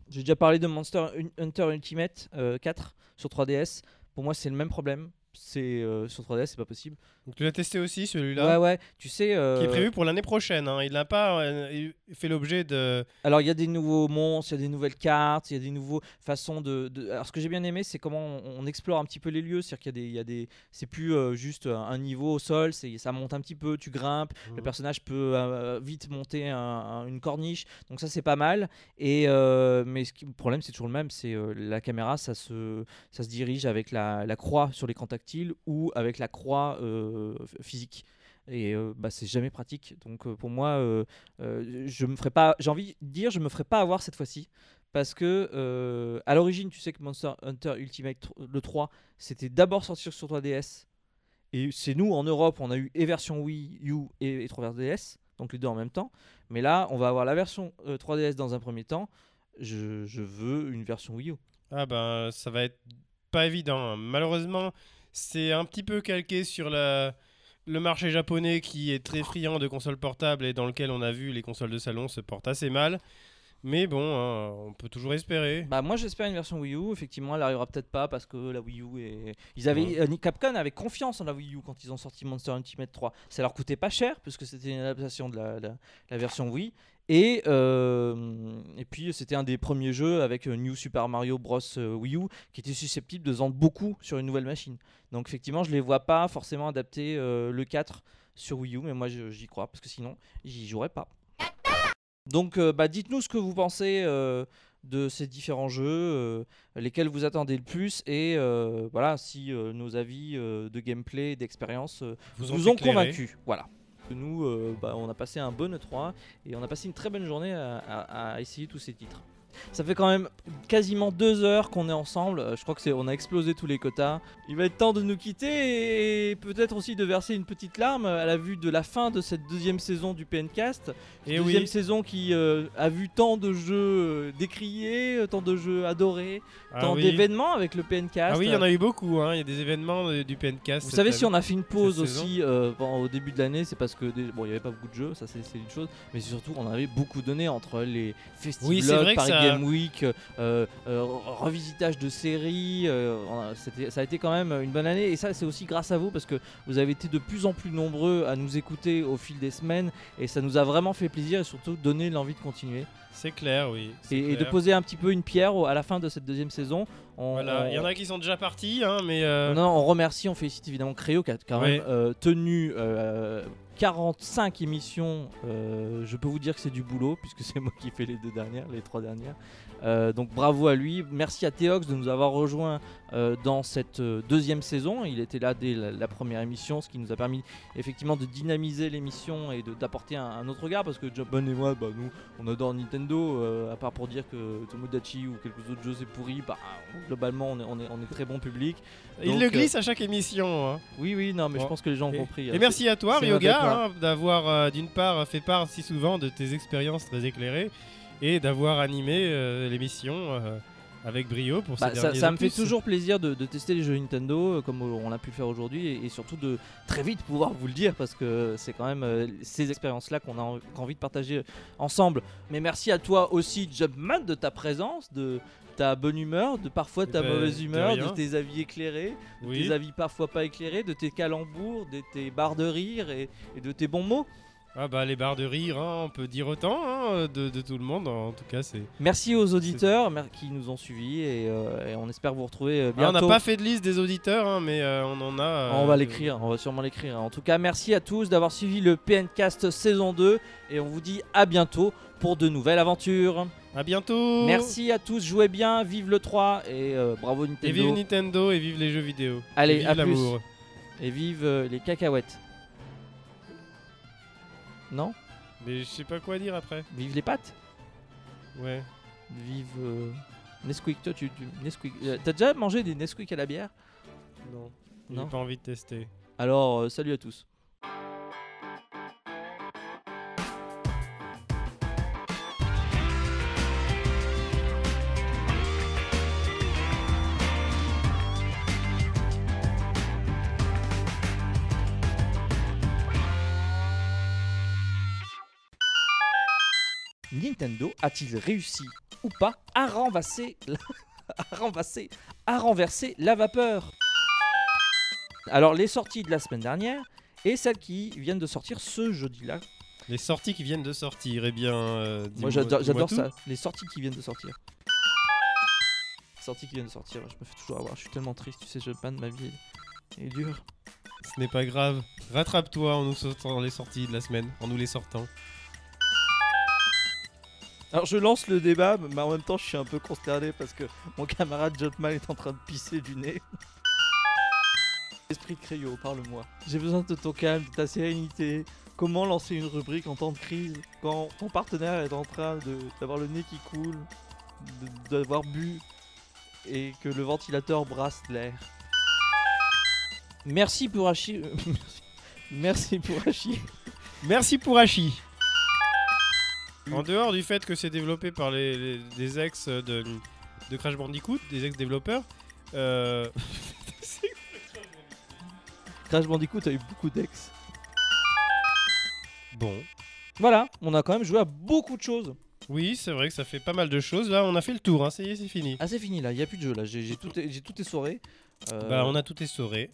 J'ai déjà parlé de Monster Un- Hunter Ultimate euh, 4 sur 3DS. Pour moi, c'est le même problème. C'est euh, sur 3DS, c'est pas possible. Donc tu l'as testé aussi celui-là Ouais, ouais. Tu sais. euh, Qui est prévu pour l'année prochaine. hein. Il n'a pas euh, fait l'objet de. Alors il y a des nouveaux monstres, il y a des nouvelles cartes, il y a des nouveaux façons de. de- Alors ce que j'ai bien aimé, c'est comment on, on explore un petit peu les lieux, c'est-à-dire qu'il y a des, il y a des, c'est plus juste un, niveau au sol, c'est ça monte un petit peu, tu grimpes, le Mhm. personnage peut vite monter un- un- une corniche, donc ça c'est pas mal. Et mais ce qui- le problème c'est toujours le même, c'est la caméra, ça se, ça se dirige avec la, la croix sur l'écran tactile ou avec la croix euh, physique. Et euh, bah, c'est jamais pratique. Donc euh, pour moi, je me ferai pas. J'ai envie de dire, je me ferai pas avoir cette fois-ci parce que à l'origine, tu sais que Monster Hunter Ultimate le 3, c'était d'abord sortir sur 3DS. Et c'est nous en Europe, on a eu et version Wii U et, et 3DS, donc les deux en même temps. Mais là, on va avoir la version euh, 3DS dans un premier temps. Je, je veux une version Wii U. Ah ben, ça va être pas évident. hein. Malheureusement, c'est un petit peu calqué sur le marché japonais qui est très friand de consoles portables et dans lequel on a vu les consoles de salon se portent assez mal. Mais bon, hein, on peut toujours espérer. Bah moi j'espère une version Wii U. Effectivement, elle arrivera peut-être pas parce que la Wii U est. Ils avaient euh, Capcom avait confiance en la Wii U quand ils ont sorti Monster Ultimate 3. Ça leur coûtait pas cher puisque c'était une adaptation de la, la- la version Wii. Et, euh, et puis c'était un des premiers jeux avec euh, New Super Mario Bros Wii U qui était susceptible de vendre beaucoup sur une nouvelle machine. Donc effectivement, je les vois pas forcément adapter euh, le 4 sur Wii U, mais moi j'y crois parce que sinon j'y jouerais pas. Donc euh, bah, dites-nous ce que vous pensez euh, de ces différents jeux, euh, lesquels vous attendez le plus et euh, voilà si euh, nos avis de gameplay, d'expérience Vous vous ont éclairé. convaincus. Voilà. Nous, bah, on a passé un bon E3 et on a passé une très bonne journée à, à- à essayer tous ces titres. Ça fait quand même quasiment deux heures qu'on est ensemble. Je crois que c'est, on a explosé tous les quotas. Il va être temps de nous quitter et peut-être aussi de verser une petite larme à la vue de la fin de cette deuxième saison du PNcast. Et deuxième oui, saison qui euh, a vu tant de jeux euh, décriés, euh, tant de jeux adorés, ah tant oui. d'événements avec le PNcast. Ah oui, il y en a eu beaucoup. hein. Il y a des événements du PNcast. Vous savez, si on a fait une pause aussi euh, au début de l'année, c'est parce que des- bon, il n'y avait pas beaucoup de jeux, ça c'est une chose, mais surtout on avait beaucoup donné entre les festivals, Oui, c'est vrai que Paris ça- Game Week, euh, euh, re- revisitage de séries. euh, ça a été quand même une bonne année et ça c'est aussi grâce à vous parce que vous avez été de plus en plus nombreux à nous écouter au fil des semaines et ça nous a vraiment fait plaisir et surtout donné l'envie de continuer C'est clair, oui. et, et de poser un petit peu une pierre à la fin de cette deuxième saison. On- Voilà, il y en a qui sont déjà partis, hein, mais. euh, non, on remercie, on félicite évidemment Créo qui a quand même euh, tenu euh, 45 émissions. Euh, je peux vous dire que c'est du boulot puisque c'est moi qui fais les deux dernières, les trois dernières. Euh, donc bravo à lui. Merci à Théox de nous avoir rejoints euh, dans cette euh, deuxième saison. Il était là dès la, la première émission, ce qui nous a permis effectivement de dynamiser l'émission et d'apporter un, un autre regard parce que Japan et moi, bah, nous, on adore Nintendo, euh, à part pour dire que Tomodachi ou quelques autres jeux c'est pourri. Bah, globalement, on est, on est, on est très bon public. il le glisse à chaque émission. hein. Oui, oui, non, mais je pense que les gens ont Et, compris. et hein. merci à toi, Ryoga, hein, d'avoir d'une part fait part si souvent de tes expériences très éclairées et d'avoir animé euh, l'émission euh, avec brio pour Bah, ces ça, derniers ça me fait toujours plaisir de, de tester les jeux Nintendo euh, comme on l'a pu le faire aujourd'hui et, et surtout de très vite pouvoir vous le dire parce que c'est quand même euh, ces expériences-là qu'on a en- envie de partager ensemble. Mais merci à toi aussi, Jumpman, de ta présence, de ta bonne humeur, de parfois Eh ta ben, mauvaise humeur, de, tes avis éclairés, de Oui. tes avis parfois pas éclairés, de tes calembours, de tes barres de rire et, et de tes bons mots. Ah bah les barres de rire, hein, on peut dire autant hein, de, de tout le monde. En tout cas, c'est. Merci aux auditeurs qui nous ont suivis et, euh, et on espère vous retrouver euh, Ah, on bientôt. n'a pas fait de liste des auditeurs, hein, mais euh, on en a. euh, On va l'écrire, on va sûrement l'écrire. En tout cas, merci à tous d'avoir suivi le PNcast saison 2 et on vous dit à bientôt pour de nouvelles aventures. À bientôt. Merci à tous, jouez bien, vive le 3 et bravo Nintendo. Et vive Nintendo et vive les jeux vidéo. Allez, et vive à plus. Et vive les cacahuètes. Non Mais je sais pas quoi dire après. Vive les pâtes Ouais. Vive euh, Nesquik. Toi, tu, tu- Nesquik. Euh, T'as déjà mangé des Nesquik à la bière? Non. J'ai Non. pas envie de tester. Alors, euh, salut à tous. Nintendo a-t-il réussi ou pas à renverser la, à renverser, à renverser la vapeur? Alors, les sorties de la semaine dernière et celles qui viennent de sortir ce jeudi-là. Les sorties qui viennent de sortir, eh bien. euh, Moi, j'adore ça. Les sorties qui viennent de sortir. Sorties qui viennent de sortir, je me fais toujours avoir. Je suis tellement triste, tu sais, je panne ma vie est dure. Ce n'est pas grave. Rattrape-toi en nous sortant les sorties de la semaine, en nous les sortant. Alors, je lance le débat, mais en même temps, je suis un peu consterné parce que mon camarade Jumpman est en train de pisser du nez. Esprit de parle-moi. J'ai besoin de ton calme, de ta sérénité. Comment lancer une rubrique en temps de crise quand ton partenaire est en train d'avoir le nez qui coule, d'avoir bu et que le ventilateur brasse l'air? Merci pour Hachi. Merci pour Hachi. Merci pour Hachi. En dehors du fait que c'est développé par les, les- des ex de, de Crash Bandicoot, des ex-développeurs, euh, Crash Bandicoot a eu beaucoup d'ex. bon. Voilà, on a quand même joué à beaucoup de choses. Oui, c'est vrai que ça fait pas mal de choses. Là, on a fait le tour, hein, ça y est, c'est fini. Ah, c'est fini là, il n'y a plus de jeu là, j'ai tout, tout essoré. Euh, Bah, on a tout essoré.